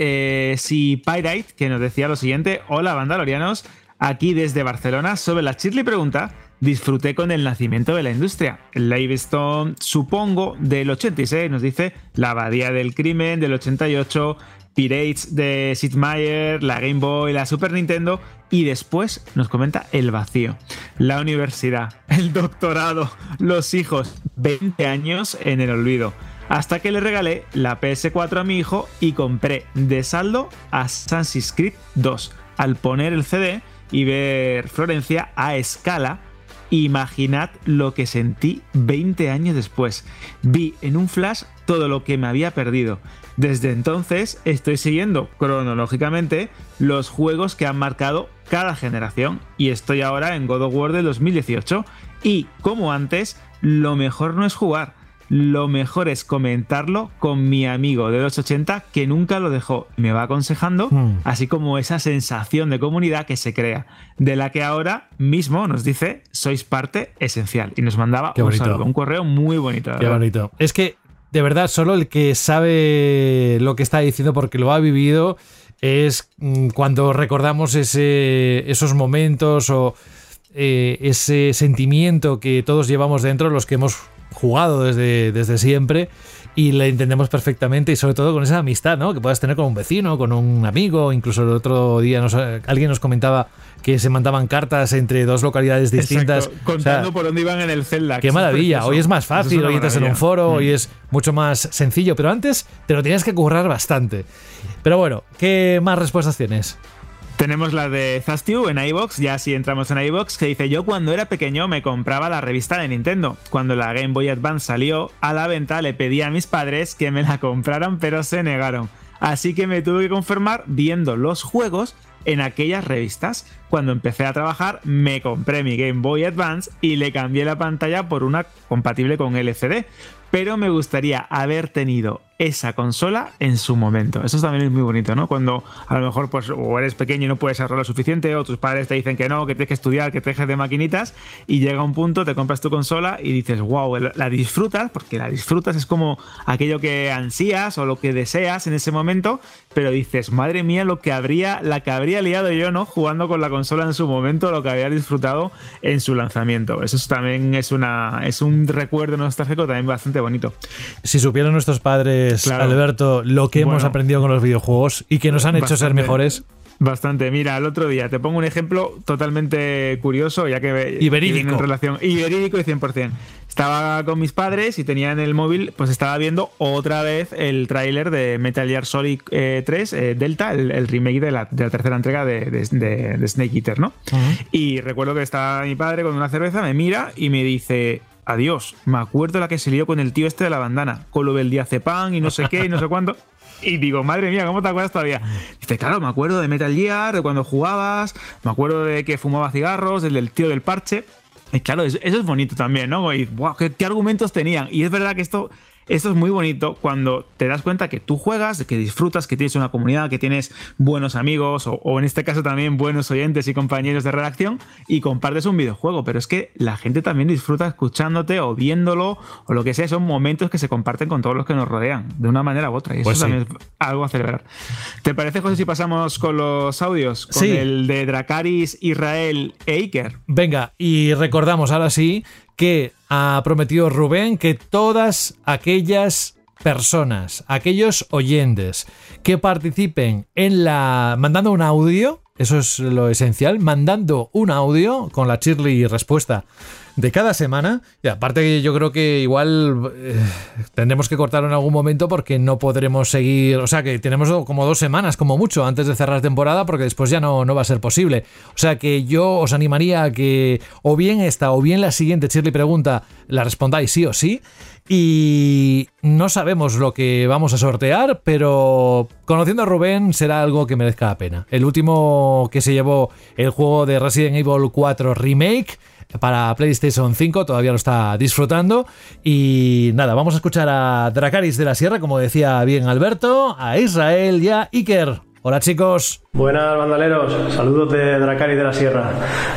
Sid Pirate que nos decía lo siguiente: Hola, Vandalorianos. Aquí desde Barcelona, sobre la Shirley pregunta, disfruté con el nacimiento de la industria. El Livestone, supongo, del 86, nos dice La Abadía del Crimen del 88, Pirates de Sid Meier, la Game Boy, la Super Nintendo y después nos comenta el vacío, la universidad, el doctorado, los hijos, 20 años en el olvido. Hasta que le regalé la PS4 a mi hijo y compré de saldo Assassin's Creed 2. Al poner el CD y ver Florencia a escala, imaginad lo que sentí 20 años después. Vi en un flash todo lo que me había perdido. Desde entonces estoy siguiendo cronológicamente los juegos que han marcado cada generación y estoy ahora en God of War del 2018 y como antes, lo mejor no es jugar, lo mejor es comentarlo con mi amigo de los 80 que nunca lo dejó. Me va aconsejando, Hmm. así como esa sensación de comunidad que se crea, de la que ahora mismo nos dice sois parte esencial. Y nos mandaba un saludo, un correo muy bonito. Qué bonito. Es que, de verdad, solo el que sabe lo que está diciendo porque lo ha vivido es mm, cuando recordamos esos momentos o eh, ese sentimiento que todos llevamos dentro, los que hemos jugado desde siempre y le entendemos perfectamente y sobre todo con esa amistad ¿no? que puedas tener con un vecino, con un amigo, incluso el otro día nos- alguien nos comentaba que se mandaban cartas entre dos localidades distintas. Exacto, contando O sea, por dónde iban en el Zelda. Qué es maravilla. Hoy es más es fácil, hoy entras en un foro, Mm. hoy es mucho más sencillo, pero antes te lo tenías que currar bastante. Pero bueno, ¿qué más respuestas tienes? Tenemos la de Zastiu en iBox, ya si entramos en iBox, que dice: Yo cuando era pequeño me compraba la revista de Nintendo. Cuando la Game Boy Advance salió a la venta, le pedí a mis padres que me la compraran, pero se negaron. Así que me tuve que conformar viendo los juegos en aquellas revistas. Cuando empecé a trabajar, me compré mi Game Boy Advance y le cambié la pantalla por una compatible con LCD. Pero me gustaría haber tenido esa consola en su momento. Eso también es muy bonito, ¿no? Cuando a lo mejor pues, o eres pequeño y no puedes ahorrar lo suficiente, o tus padres te dicen que no, que tienes que estudiar, que te dejes de maquinitas, y llega un punto, te compras tu consola y dices, wow, la disfrutas, porque la disfrutas, es como aquello que ansías o lo que deseas en ese momento, pero dices, madre mía, lo que habría, la que habría liado yo, ¿no? Jugando con la consola en su momento, lo que habría disfrutado en su lanzamiento. Eso es- también es una es un recuerdo nostálgico también bastante bonito. Si supieran nuestros padres, Claro. Alberto, lo que hemos aprendido con los videojuegos y que nos han hecho ser mejores. Bastante. Mira, el otro día te pongo un ejemplo totalmente curioso, ya que. Y verídico. En relación, y verídico y 100%. Estaba con mis padres y tenía en el móvil, pues estaba viendo otra vez el tráiler de Metal Gear Solid eh, 3 eh, Delta, el, el remake de la, de la tercera entrega de, de- de- de Snake Eater, ¿no? Y recuerdo que estaba mi padre con una cerveza, me mira y me dice. Adiós, me acuerdo la que se lió con el tío este de la bandana, con lo del diazepam y no sé qué y no sé cuánto. Y digo, madre mía, ¿cómo te acuerdas todavía? Dice, claro, me acuerdo de Metal Gear, de cuando jugabas, me acuerdo de que fumaba cigarros, del, del tío del parche. Y claro, eso, eso es bonito también, ¿no? Y, wow, ¿qué, qué argumentos tenían? Y es verdad que esto, esto es muy bonito cuando te das cuenta que tú juegas, que disfrutas, que tienes una comunidad, que tienes buenos amigos, o, o en este caso también buenos oyentes y compañeros de redacción, y compartes un videojuego. Pero es que la gente también disfruta escuchándote o viéndolo, o lo que sea. Son momentos que se comparten con todos los que nos rodean, de una manera u otra. Y eso Pues sí. también es algo a celebrar. ¿Te parece, José, si pasamos con los audios? Con Sí. el de Dracaris, Israel e Iker. Venga, y recordamos ahora sí que ha prometido Rubén que todas aquellas personas, aquellos oyentes que participen en la mandando un audio, eso es lo esencial, mandando un audio con la Shirley respuesta de cada semana. Y aparte yo creo que igual eh, tendremos que cortarlo en algún momento porque no podremos seguir, o sea que tenemos como dos semanas como mucho antes de cerrar temporada porque después ya no, no va a ser posible. O sea que yo os animaría a que o bien esta o bien la siguiente Shirley pregunta la respondáis sí o sí. Y no sabemos lo que vamos a sortear, pero conociendo a Rubén será algo que merezca la pena. El último que se llevó el juego de Resident Evil 4 Remake para PlayStation 5, todavía lo está disfrutando. Y nada, vamos a escuchar a Dracaris de la Sierra, como decía bien Alberto, a Israel y a Iker. Hola chicos. Buenas bandaleros, saludos de Dracari de la Sierra.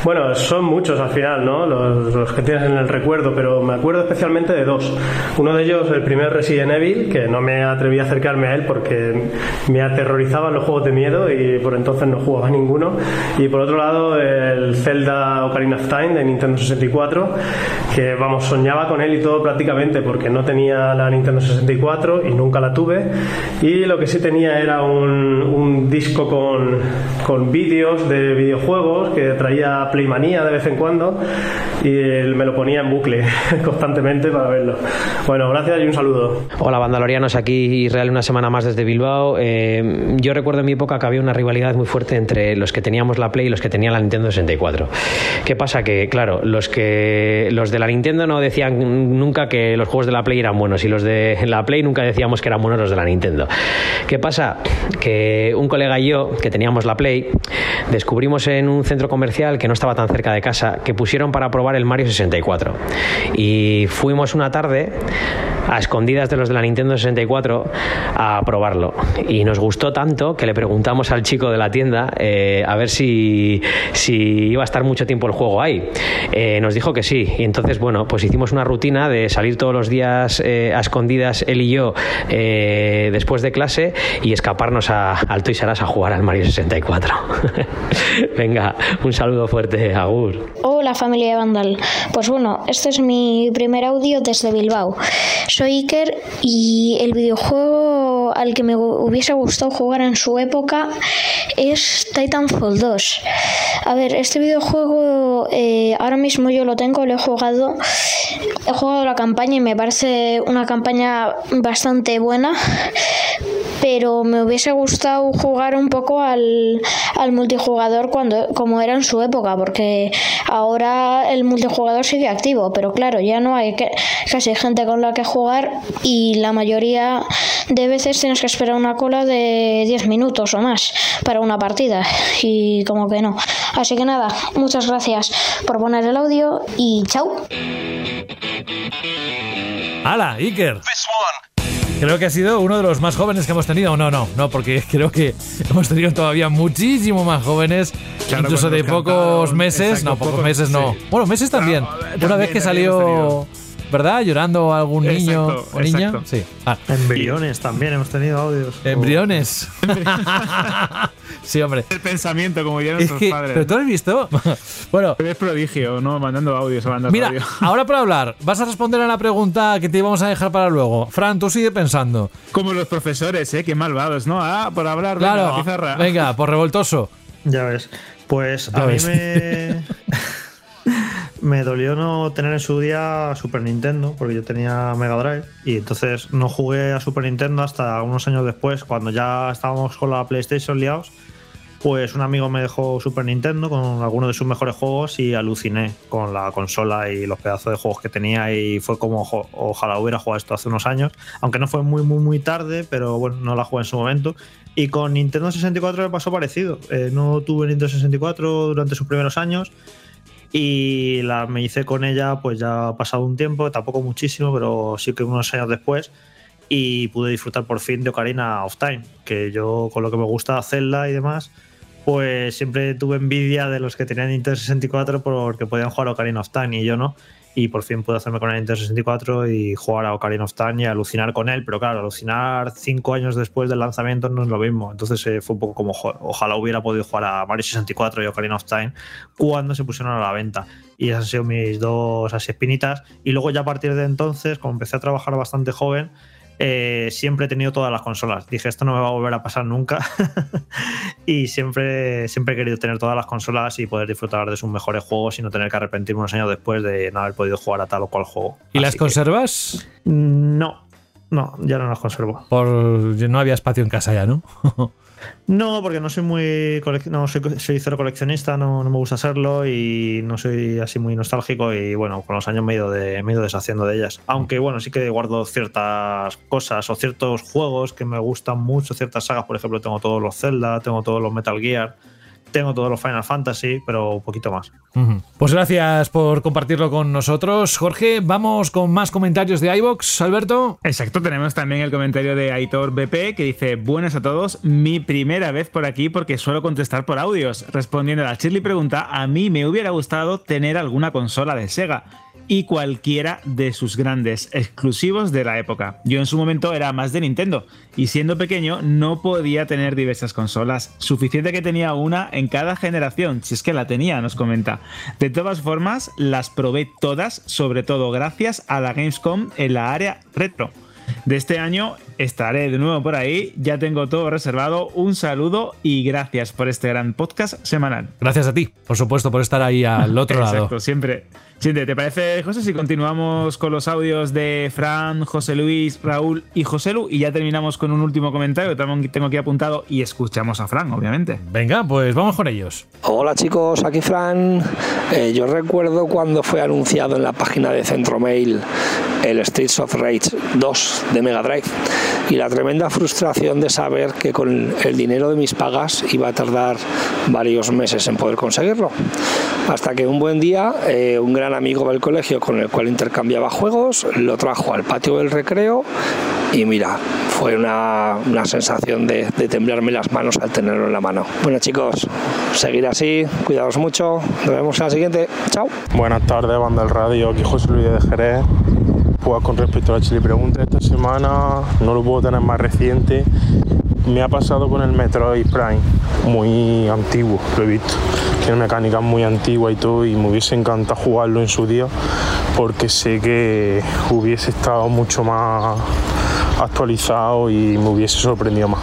Bueno, son muchos al final, ¿no? Los, los, que tienes en el recuerdo, pero me acuerdo especialmente de dos. Uno de ellos, el primer Resident Evil, que no me atreví a acercarme a él porque me aterrorizaban los juegos de miedo y por entonces no jugaba ninguno. Y por otro lado, el Zelda Ocarina of Time de Nintendo 64, que vamos, soñaba con él y todo prácticamente porque no tenía la Nintendo 64 y nunca la tuve. Y lo que sí tenía era un, un disco con con, vídeos de videojuegos que traía Playmanía de vez en cuando y él me lo ponía en bucle constantemente para verlo. Bueno, gracias y un saludo. Hola, Bandalorianos, aquí Israel una semana más desde Bilbao. Eh, yo recuerdo en mi época que había una rivalidad muy fuerte entre los que teníamos la Play y los que tenían la Nintendo 64. ¿Qué pasa? Que, claro, los, que, los de la Nintendo no decían nunca que los juegos de la Play eran buenos y los de la Play nunca decíamos que eran buenos los de la Nintendo. ¿Qué pasa? Que un colega y yo, que teníamos la Play, descubrimos en un centro comercial que no estaba tan cerca de casa que pusieron para probar el Mario 64. Y fuimos una tarde a escondidas de los de la Nintendo 64 a probarlo. Y nos gustó tanto que le preguntamos al chico de la tienda eh, a ver si, si, iba a estar mucho tiempo el juego ahí. Eh, nos dijo que sí. Y entonces, bueno, pues hicimos una rutina de salir todos los días eh, a escondidas, él y yo, después de clase y escaparnos a, al Toys R Us a jugar al Mario 64. Venga, un saludo fuerte, Agur. Hola familia de Vandal. Pues bueno, este es mi primer audio desde Bilbao. Soy Iker y el videojuego al que me hubiese gustado jugar en su época es Titanfall 2. A ver, este videojuego eh, ahora mismo yo lo tengo, lo he jugado. He jugado la campaña y me parece una campaña bastante buena pero me hubiese gustado jugar un poco al, al, multijugador cuando como era en su época, porque ahora el multijugador sigue activo, pero claro, ya no hay que, casi gente con la que jugar y la mayoría de veces tienes que esperar una cola de 10 minutos o más para una partida y como que no. Así que nada, muchas gracias por poner el audio y chao. ¡Hala, Iker! Creo que ha sido uno de los más jóvenes que hemos tenido. No, no, no, porque creo que hemos tenido todavía muchísimo más jóvenes, incluso de pocos meses. no, pocos meses no. Bueno, meses también. Una vez que salió ¿verdad? Llorando algún niño o niña. Sí. Ah. Embriones también hemos tenido audios. Embriones. sí, hombre. El pensamiento, como dirían nuestros que, padres. Pero tú has visto. bueno. Es prodigio, ¿no? Mandando audios, mandando Mira, audio. ahora para hablar, vas a responder a la pregunta que te íbamos a dejar para luego. Fran, tú sigue pensando. Como los profesores, ¿eh? Qué malvados, ¿no? Ah, por hablar claro, de la pizarra. Venga, por revoltoso. Ya ves. Pues a mí me. Me dolió no tener en su día Super Nintendo, porque yo tenía Mega Drive, y entonces no jugué a Super Nintendo hasta unos años después, cuando ya estábamos con la PlayStation liados. Pues un amigo me dejó Super Nintendo con algunos de sus mejores juegos y aluciné con la consola y los pedazos de juegos que tenía y fue como ojalá hubiera jugado esto hace unos años, aunque no fue muy muy muy tarde, pero bueno, no la jugué en su momento. Y con Nintendo 64 me pasó parecido. Eh, no tuve Nintendo 64 durante sus primeros años y la, me hice con ella, pues ya ha pasado un tiempo, tampoco muchísimo, pero sí que unos años después. Y pude disfrutar por fin de Ocarina of Time, que yo con lo que me gusta Zelda y demás, pues siempre tuve envidia de los que tenían Nintendo 64 porque podían jugar Ocarina of Time y yo no y por fin pude hacerme con el Nintendo 64 y jugar a Ocarina of Time y alucinar con él, pero claro, alucinar cinco años después del lanzamiento no es lo mismo, entonces eh, fue un poco como ojalá hubiera podido jugar a Mario 64 y Ocarina of Time cuando se pusieron a la venta. Y esas han sido mis dos así espinitas. Y luego ya a partir de entonces, como empecé a trabajar bastante joven, eh, siempre he tenido todas las consolas. Dije, esto no me va a volver a pasar nunca. y siempre, siempre he querido tener todas las consolas y poder disfrutar de sus mejores juegos y no tener que arrepentirme unos años después de no haber podido jugar a tal o cual juego. ¿Y las conservas? no, no, ya no las conservo. Por no había espacio en casa ya, ¿no? No, porque no soy muy. No, soy, soy cero coleccionista, no, no, me gusta serlo y no soy así muy nostálgico. Y bueno, con los años me he ido, de, me he ido deshaciendo de ellas. Aunque bueno, sí que guardo ciertas cosas o ciertos juegos que me gustan mucho, ciertas sagas. Por ejemplo, tengo todos los Zelda, tengo todos los Metal Gear, tengo todos los Final Fantasy, pero un poquito más. Pues gracias por compartirlo con nosotros, Jorge. Vamos con más comentarios de iBox, Alberto. Exacto, tenemos también el comentario de Aitor BP que dice: Buenas a todos, mi primera vez por aquí porque suelo contestar por audios. Respondiendo a la Shirley pregunta, a mí me hubiera gustado tener alguna consola de Sega y cualquiera de sus grandes exclusivos de la época. Yo en su momento era más de Nintendo y siendo pequeño no podía tener diversas consolas, suficiente que tenía una en cada generación, si es que la tenía, nos comenta. De todas formas, las probé todas, sobre todo gracias a la Gamescom en la área retro. De este año estaré de nuevo por ahí, ya tengo todo reservado. Un saludo y gracias por este gran podcast semanal. Gracias a ti, por supuesto, por estar ahí al otro lado. Exacto, siempre. Siempre, ¿te parece, José, si continuamos con los audios de Fran, José Luis, Raúl y José Lu y ya terminamos con un último comentario que también tengo aquí apuntado y escuchamos a Fran, obviamente. Venga, pues vamos con ellos. Hola chicos, aquí Fran. Eh, yo recuerdo cuando fue anunciado en la página de Centromail el Streets of Rage 2 de Mega Drive y la tremenda frustración de saber que con el dinero de mis pagas iba a tardar varios meses en poder conseguirlo. Hasta que un buen día eh, un gran amigo del colegio con el cual intercambiaba juegos lo trajo al patio del recreo y mira, fue una, una sensación de, de temblarme las manos al tenerlo en la mano. Bueno chicos, seguir así, cuidaos mucho, nos vemos en la siguiente, chao. Buenas tardes, banda del radio, aquí José Luis de Jerez. Pues con respecto a la Chile Pregunta, esta semana no lo puedo tener más reciente. Me ha pasado con el Metroid Prime, muy antiguo, lo he visto. Tiene mecánicas muy antiguas y todo, y me hubiese encantado jugarlo en su día, porque sé que hubiese estado mucho más actualizado y me hubiese sorprendido más.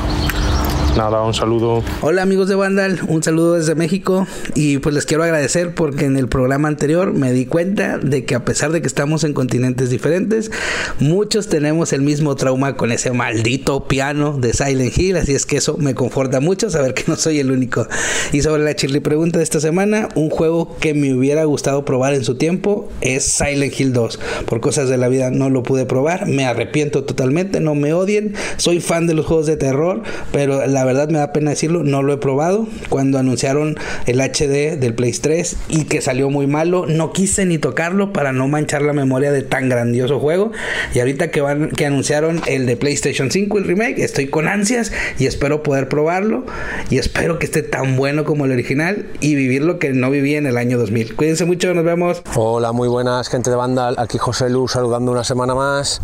Nada, un saludo. Hola amigos de Vandal, un saludo desde México y pues les quiero agradecer porque en el programa anterior me di cuenta de que a pesar de que estamos en continentes diferentes, muchos tenemos el mismo trauma con ese maldito piano de Silent Hill, así es que eso me conforta mucho saber que no soy el único. Y sobre la chirly pregunta de esta semana, un juego que me hubiera gustado probar en su tiempo es Silent Hill 2. Por cosas de la vida no lo pude probar, me arrepiento totalmente, no me odien, soy fan de los juegos de terror, pero la verdad me da pena decirlo, no lo he probado. Cuando anunciaron el HD del Play 3 y que salió muy malo, no quise ni tocarlo para no manchar la memoria de tan grandioso juego. Y ahorita que van que anunciaron el de PlayStation 5 el remake, estoy con ansias y espero poder probarlo y espero que esté tan bueno como el original y vivir lo que no viví en el año 2000. Cuídense mucho, nos vemos. Hola, muy buenas, gente de Vandal. Aquí José Lu saludando una semana más.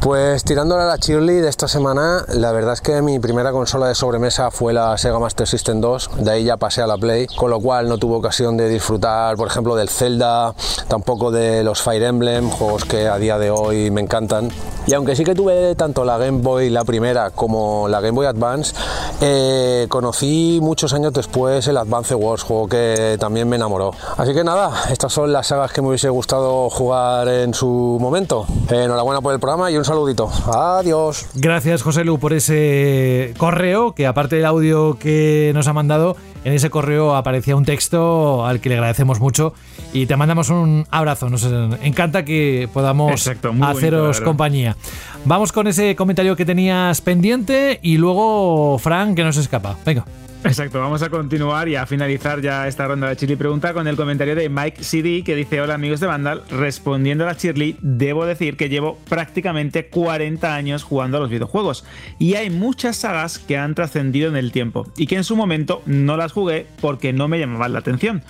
Pues tirándole a la cheerlead de esta semana, la verdad es que mi primera consola de sobremesa fue la Sega Master System 2, de ahí ya pasé a la Play, con lo cual no tuve ocasión de disfrutar, por ejemplo, del Zelda, tampoco de los Fire Emblem, juegos que a día de hoy me encantan. Y aunque sí que tuve tanto la Game Boy, la primera, como la Game Boy Advance, eh, conocí muchos años después el Advance Wars, juego que también me enamoró. Así que nada, estas son las sagas que me hubiese gustado jugar en su momento. Enhorabuena por el programa y un saludito. Adiós. Gracias, José Lu, por ese correo, que aparte del audio que nos ha mandado, en ese correo aparecía un texto al que le agradecemos mucho y te mandamos un abrazo. Nos encanta que podamos Exacto, muy bonito, haceros compañía. Vamos con ese comentario que tenías pendiente y luego Frank, que nos escapa. Venga. Exacto, vamos a continuar y a finalizar ya esta ronda de Chirly Pregunta con el comentario de Mike CD que dice: Hola amigos de Vandal, respondiendo a la Chirly, debo decir que llevo prácticamente 40 años jugando a los videojuegos y hay muchas sagas que han trascendido en el tiempo y que en su momento no las jugué porque no me llamaban la atención.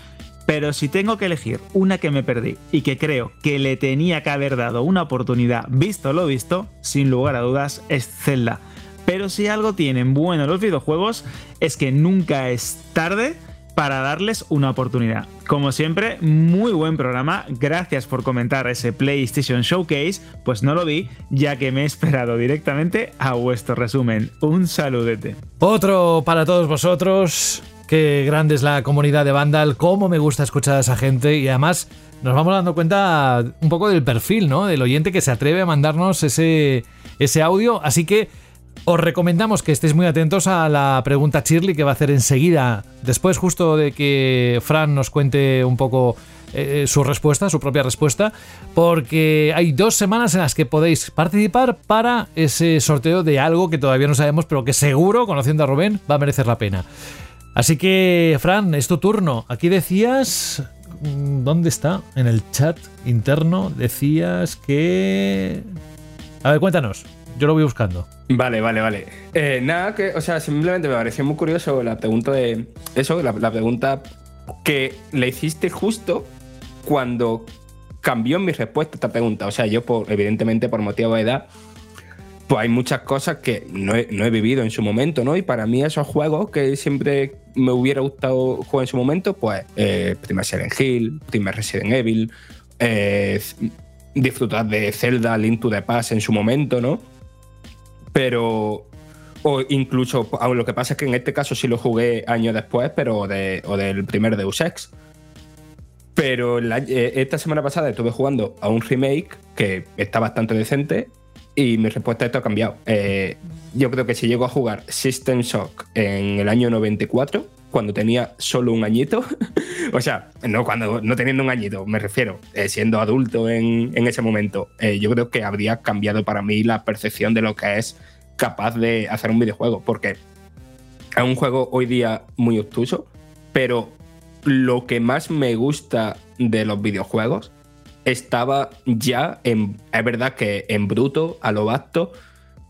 Pero si tengo que elegir una que me perdí y que creo que le tenía que haber dado una oportunidad, visto lo visto, sin lugar a dudas, es Zelda. Pero si algo tienen bueno los videojuegos es que nunca es tarde para darles una oportunidad. Como siempre, muy buen programa. Gracias por comentar ese PlayStation Showcase. Pues no lo vi, ya que me he esperado directamente a vuestro resumen. Un saludete. Otro para todos vosotros. Qué grande es la comunidad de Vandal, cómo me gusta escuchar a esa gente y además nos vamos dando cuenta un poco del perfil, ¿no? Del oyente que se atreve a mandarnos ese, ese audio. Así que os recomendamos que estéis muy atentos a la pregunta Shirley que va a hacer enseguida, después justo de que Fran nos cuente un poco eh, su respuesta, su propia respuesta, porque hay dos semanas en las que podéis participar para ese sorteo de algo que todavía no sabemos, pero que seguro, conociendo a Rubén, va a merecer la pena. Así que, Fran, es tu turno. Aquí decías. mm, ¿Dónde está? En el chat interno decías que. A ver, cuéntanos. Yo lo voy buscando. Vale, vale, vale. Eh, nada, que, o sea, simplemente me pareció muy curioso la pregunta de. Eso, la, pregunta que le hiciste justo cuando cambió mi respuesta a esta pregunta. O sea, yo, por, evidentemente, por motivo de edad, pues hay muchas cosas que no he, no he vivido en su momento, ¿no? Y para mí, esos juegos que siempre me hubiera gustado jugar en su momento, pues, eh, primer Silent Hill, primer Resident Evil, eh, disfrutar de Zelda, Link to the Past en su momento, ¿no? Pero. O incluso, lo que pasa es que en este caso sí lo jugué años después, pero de, o del primer Deus Ex. Pero eh, esta semana pasada estuve jugando a un remake que está bastante decente y mi respuesta a esto ha cambiado. Eh, yo creo que si llego a jugar System Shock en el año 94, cuando tenía solo un añito, o sea, no, cuando, no teniendo un añito, me refiero, eh, siendo adulto en, en ese momento, eh, yo creo que habría cambiado para mí la percepción de lo que es capaz de hacer un videojuego, porque es un juego hoy día muy obtuso, pero lo que más me gusta de los videojuegos estaba ya en. Es verdad que en bruto, a lo vasto,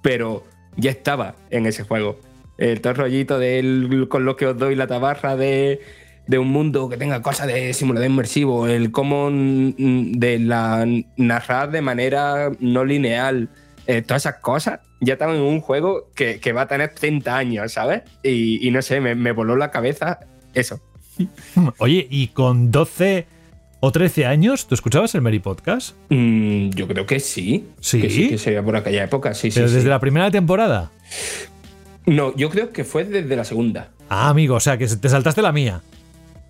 pero ya estaba en ese juego. El todo el rollito del con lo que os doy la tabarra de, de un mundo que tenga cosas de simulador inmersivo, el cómo de la narrar de manera no lineal, eh, todas esas cosas ya estaban en un juego que, que va a tener 30 años, ¿sabes? Y, y no sé, me, me voló la cabeza eso. Oye, y con 12 o 13 años, ¿tú escuchabas el Mary Podcast? Mm, yo creo que sí. Sí. Que sí, que sería por aquella época, sí, Pero sí. desde sí. la primera temporada. No, yo creo que fue desde la segunda. Ah, amigo, o sea, que te saltaste la mía.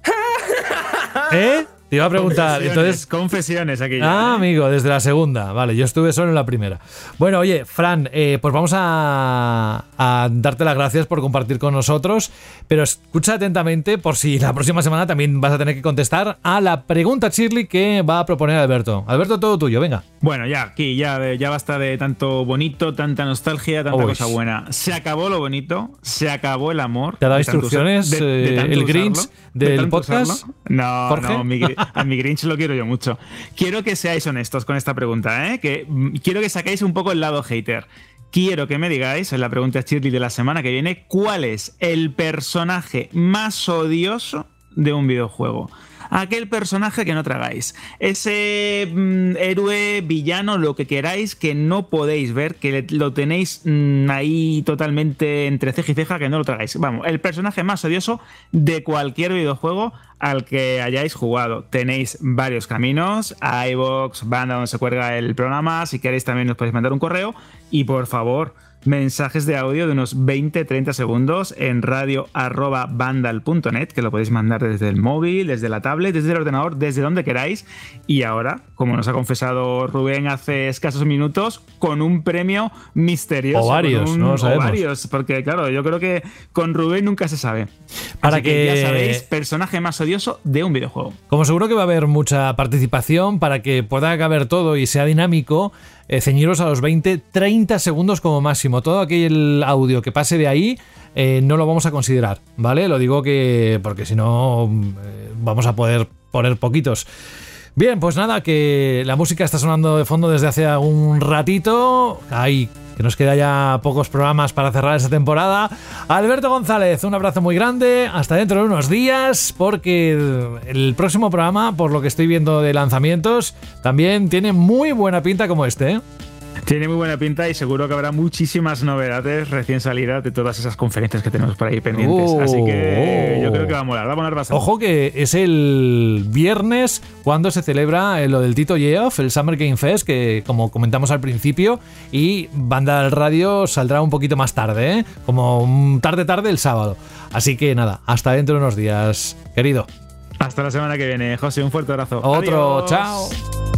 ¿Eh? Te iba a preguntar. Confesiones, Entonces, confesiones aquí. Ah, amigo, desde la segunda. Vale, yo estuve solo en la primera. Bueno, oye, Fran, eh, pues vamos a, a darte las gracias por compartir con nosotros, pero escucha atentamente por si la próxima semana también vas a tener que contestar a la pregunta Shirley que va a proponer Alberto. Alberto, todo tuyo, venga. Bueno, ya, aquí, ya, ya basta de tanto bonito, tanta nostalgia, tanta Uy. cosa buena. Se acabó lo bonito, se acabó el amor. ¿Te ha dado usar- instrucciones, de- de eh, el Grinch de del podcast? usarlo. No, Jorge? no, mi, a mi Grinch lo quiero yo mucho. Quiero que seáis honestos con esta pregunta, ¿eh? Que mm, quiero que saquéis un poco el lado hater. Quiero que me digáis, en la pregunta Shirley de la semana que viene, ¿cuál es el personaje más odioso de un videojuego? Aquel personaje que no tragáis. Ese mm, héroe, villano, lo que queráis, que no podéis ver, que lo tenéis mm, ahí totalmente entre ceja y ceja, que no lo tragáis. Vamos, el personaje más odioso de cualquier videojuego al que hayáis jugado. Tenéis varios caminos, iVoox, banda donde se cuelga el programa. Si queréis también nos podéis mandar un correo. Y por favor, mensajes de audio de unos 20-30 segundos en radio.bandal.net, que lo podéis mandar desde el móvil, desde la tablet, desde el ordenador, desde donde queráis. Y ahora, como nos ha confesado Rubén hace escasos minutos, con un premio misterioso. O varios, un- no o varios, porque claro, yo creo que con Rubén nunca se sabe. Para Así que, que- ya sabéis, personaje más odioso de un videojuego. Como seguro que va a haber mucha participación para que pueda caber todo y sea dinámico, eh, ceñiros a los 20, 30 segundos como máximo. Todo aquel audio que pase de ahí eh, no lo vamos a considerar, ¿vale? Lo digo que porque si no eh, vamos a poder poner poquitos. Bien, pues nada, que la música está sonando de fondo desde hace un ratito. Ay, que nos queda ya pocos programas para cerrar esa temporada. Alberto González, un abrazo muy grande. Hasta dentro de unos días, porque el, el próximo programa, por lo que estoy viendo de lanzamientos, también tiene muy buena pinta como este. ¿eh? Tiene muy buena pinta y seguro que habrá muchísimas novedades recién salidas de todas esas conferencias que tenemos por ahí pendientes. Oh. Así que yo creo que va a molar, va a molar bastante. Ojo que es el viernes cuando se celebra eh, lo del Tito Yeoff, el Summer Game Fest, que como comentamos al principio, y Banda al Radio saldrá un poquito más tarde, ¿eh? como tarde tarde el sábado. Así que nada, hasta dentro de unos días, querido. Hasta la semana que viene, José, un fuerte abrazo. Otro, Adiós. chao.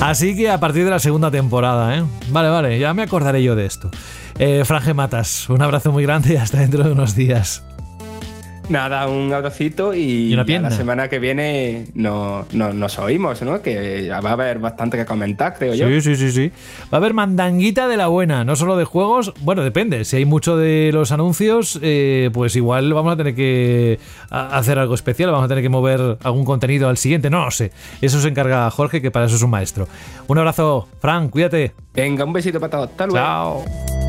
Así que a partir de la segunda temporada, ¿eh? Vale, vale, ya me acordaré yo de esto. Eh, Franje Matas, un abrazo muy grande y hasta dentro de unos días. Nada, un abracito y, Y la semana que viene no, no- nos oímos, ¿no? Que va a haber bastante que comentar, creo yo. Sí, sí, sí, sí. Va a haber mandanguita de la buena, no solo de juegos. Bueno, depende. Si hay mucho de los anuncios, eh, pues igual vamos a tener que hacer algo especial. Vamos a tener que mover algún contenido al siguiente. No lo sé. Eso se encarga Jorge, que para eso es un maestro. Un abrazo, Fran, cuídate. Venga, un besito para todos. Hasta luego. Chao.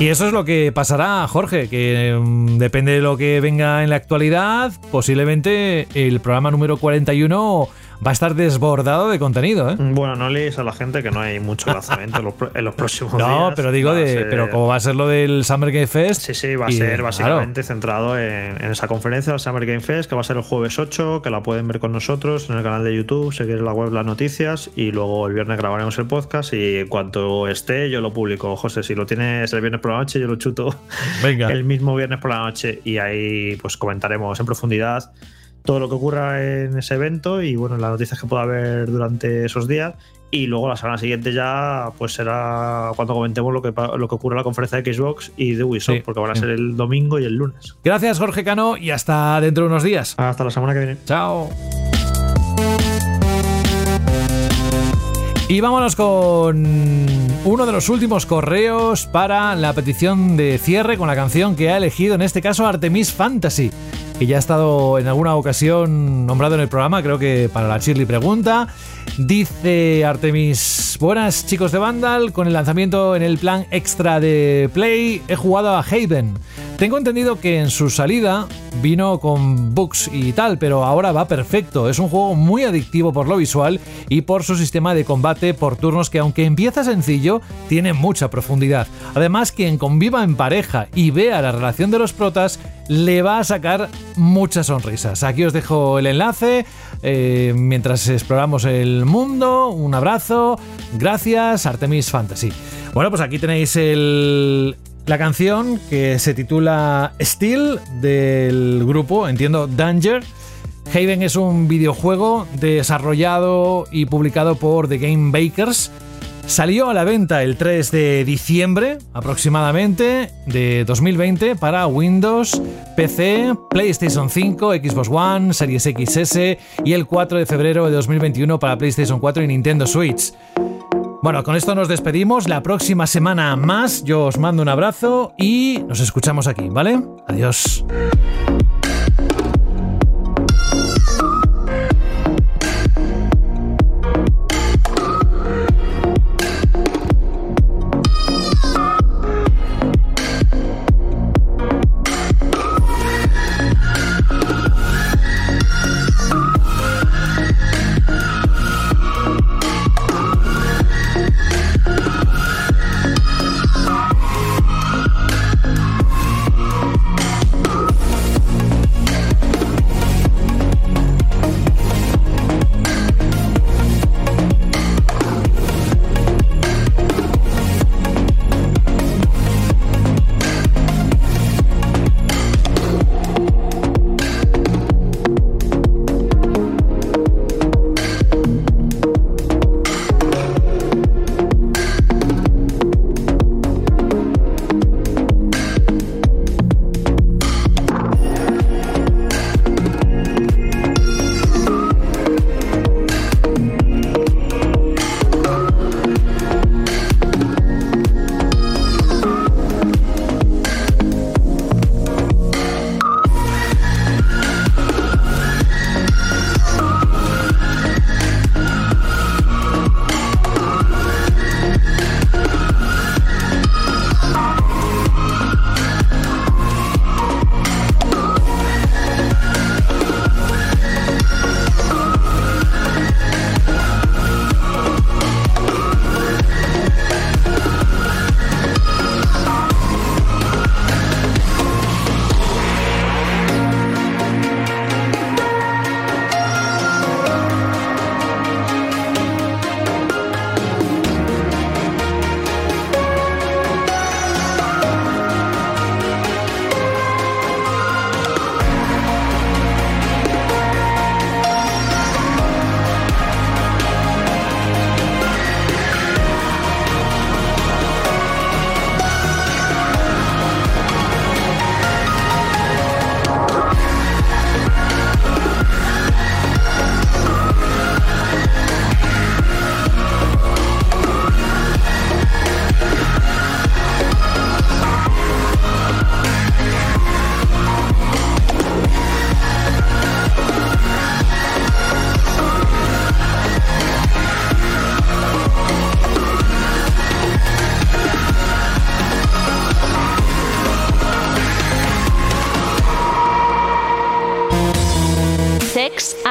Y eso es lo que pasará, Jorge, que mm, depende de lo que venga en la actualidad, posiblemente el programa número 41 va a estar desbordado de contenido, ¿eh? Bueno, no lees a la gente que no hay mucho lanzamiento en los, en los próximos días. No, pero digo de, ser- pero como va a ser lo del Summer Game Fest. Sí, sí, va a y, ser claro, básicamente centrado en, en esa conferencia del Summer Game Fest, que va a ser el jueves 8, que la pueden ver con nosotros en el canal de YouTube, seguir en la web las noticias y luego el viernes grabaremos el podcast y en cuanto esté yo lo publico. José, si lo tienes el viernes por la noche, yo lo chuto Venga. el mismo viernes por la noche y ahí pues comentaremos en profundidad todo lo que ocurra en ese evento y bueno, las noticias que pueda haber durante esos días. Y luego la semana siguiente ya pues será cuando comentemos lo que, lo que ocurre en la conferencia de Xbox y de Ubisoft, Sí, porque van a sí. ser el domingo y el lunes. Gracias, Jorge Cano, y hasta dentro de unos días. Hasta la semana que viene. Chao. Y vámonos con uno de los últimos correos para la petición de cierre con la canción que ha elegido, en este caso Artemis Fantasy, que ya ha estado en alguna ocasión nombrado en el programa, creo que para la Shirley Pregunta. Dice Artemis, buenas chicos de Vandal, con el lanzamiento en el plan extra de Play he jugado a Haven. Tengo entendido que en su salida vino con bugs y tal, pero ahora va perfecto. Es un juego muy adictivo por lo visual y por su sistema de combate por turnos que aunque empieza sencillo, tiene mucha profundidad. Además, quien conviva en pareja y vea la relación de los protas, le va a sacar muchas sonrisas. Aquí os dejo el enlace eh, mientras exploramos el mundo. Un abrazo. Gracias, Artemis Fantasy. Bueno, pues aquí tenéis la canción que se titula Steel del grupo, entiendo, Danger. Haven es un videojuego desarrollado y publicado por The Game Bakers. Salió a la venta el 3 de diciembre aproximadamente de 2020 para Windows, PC, PlayStation 5, Xbox One, Series XS y el 4 de febrero de 2021 para PlayStation 4 y Nintendo Switch. Bueno, con esto nos despedimos. La próxima semana más. Yo os mando un abrazo y nos escuchamos aquí, ¿vale? Adiós.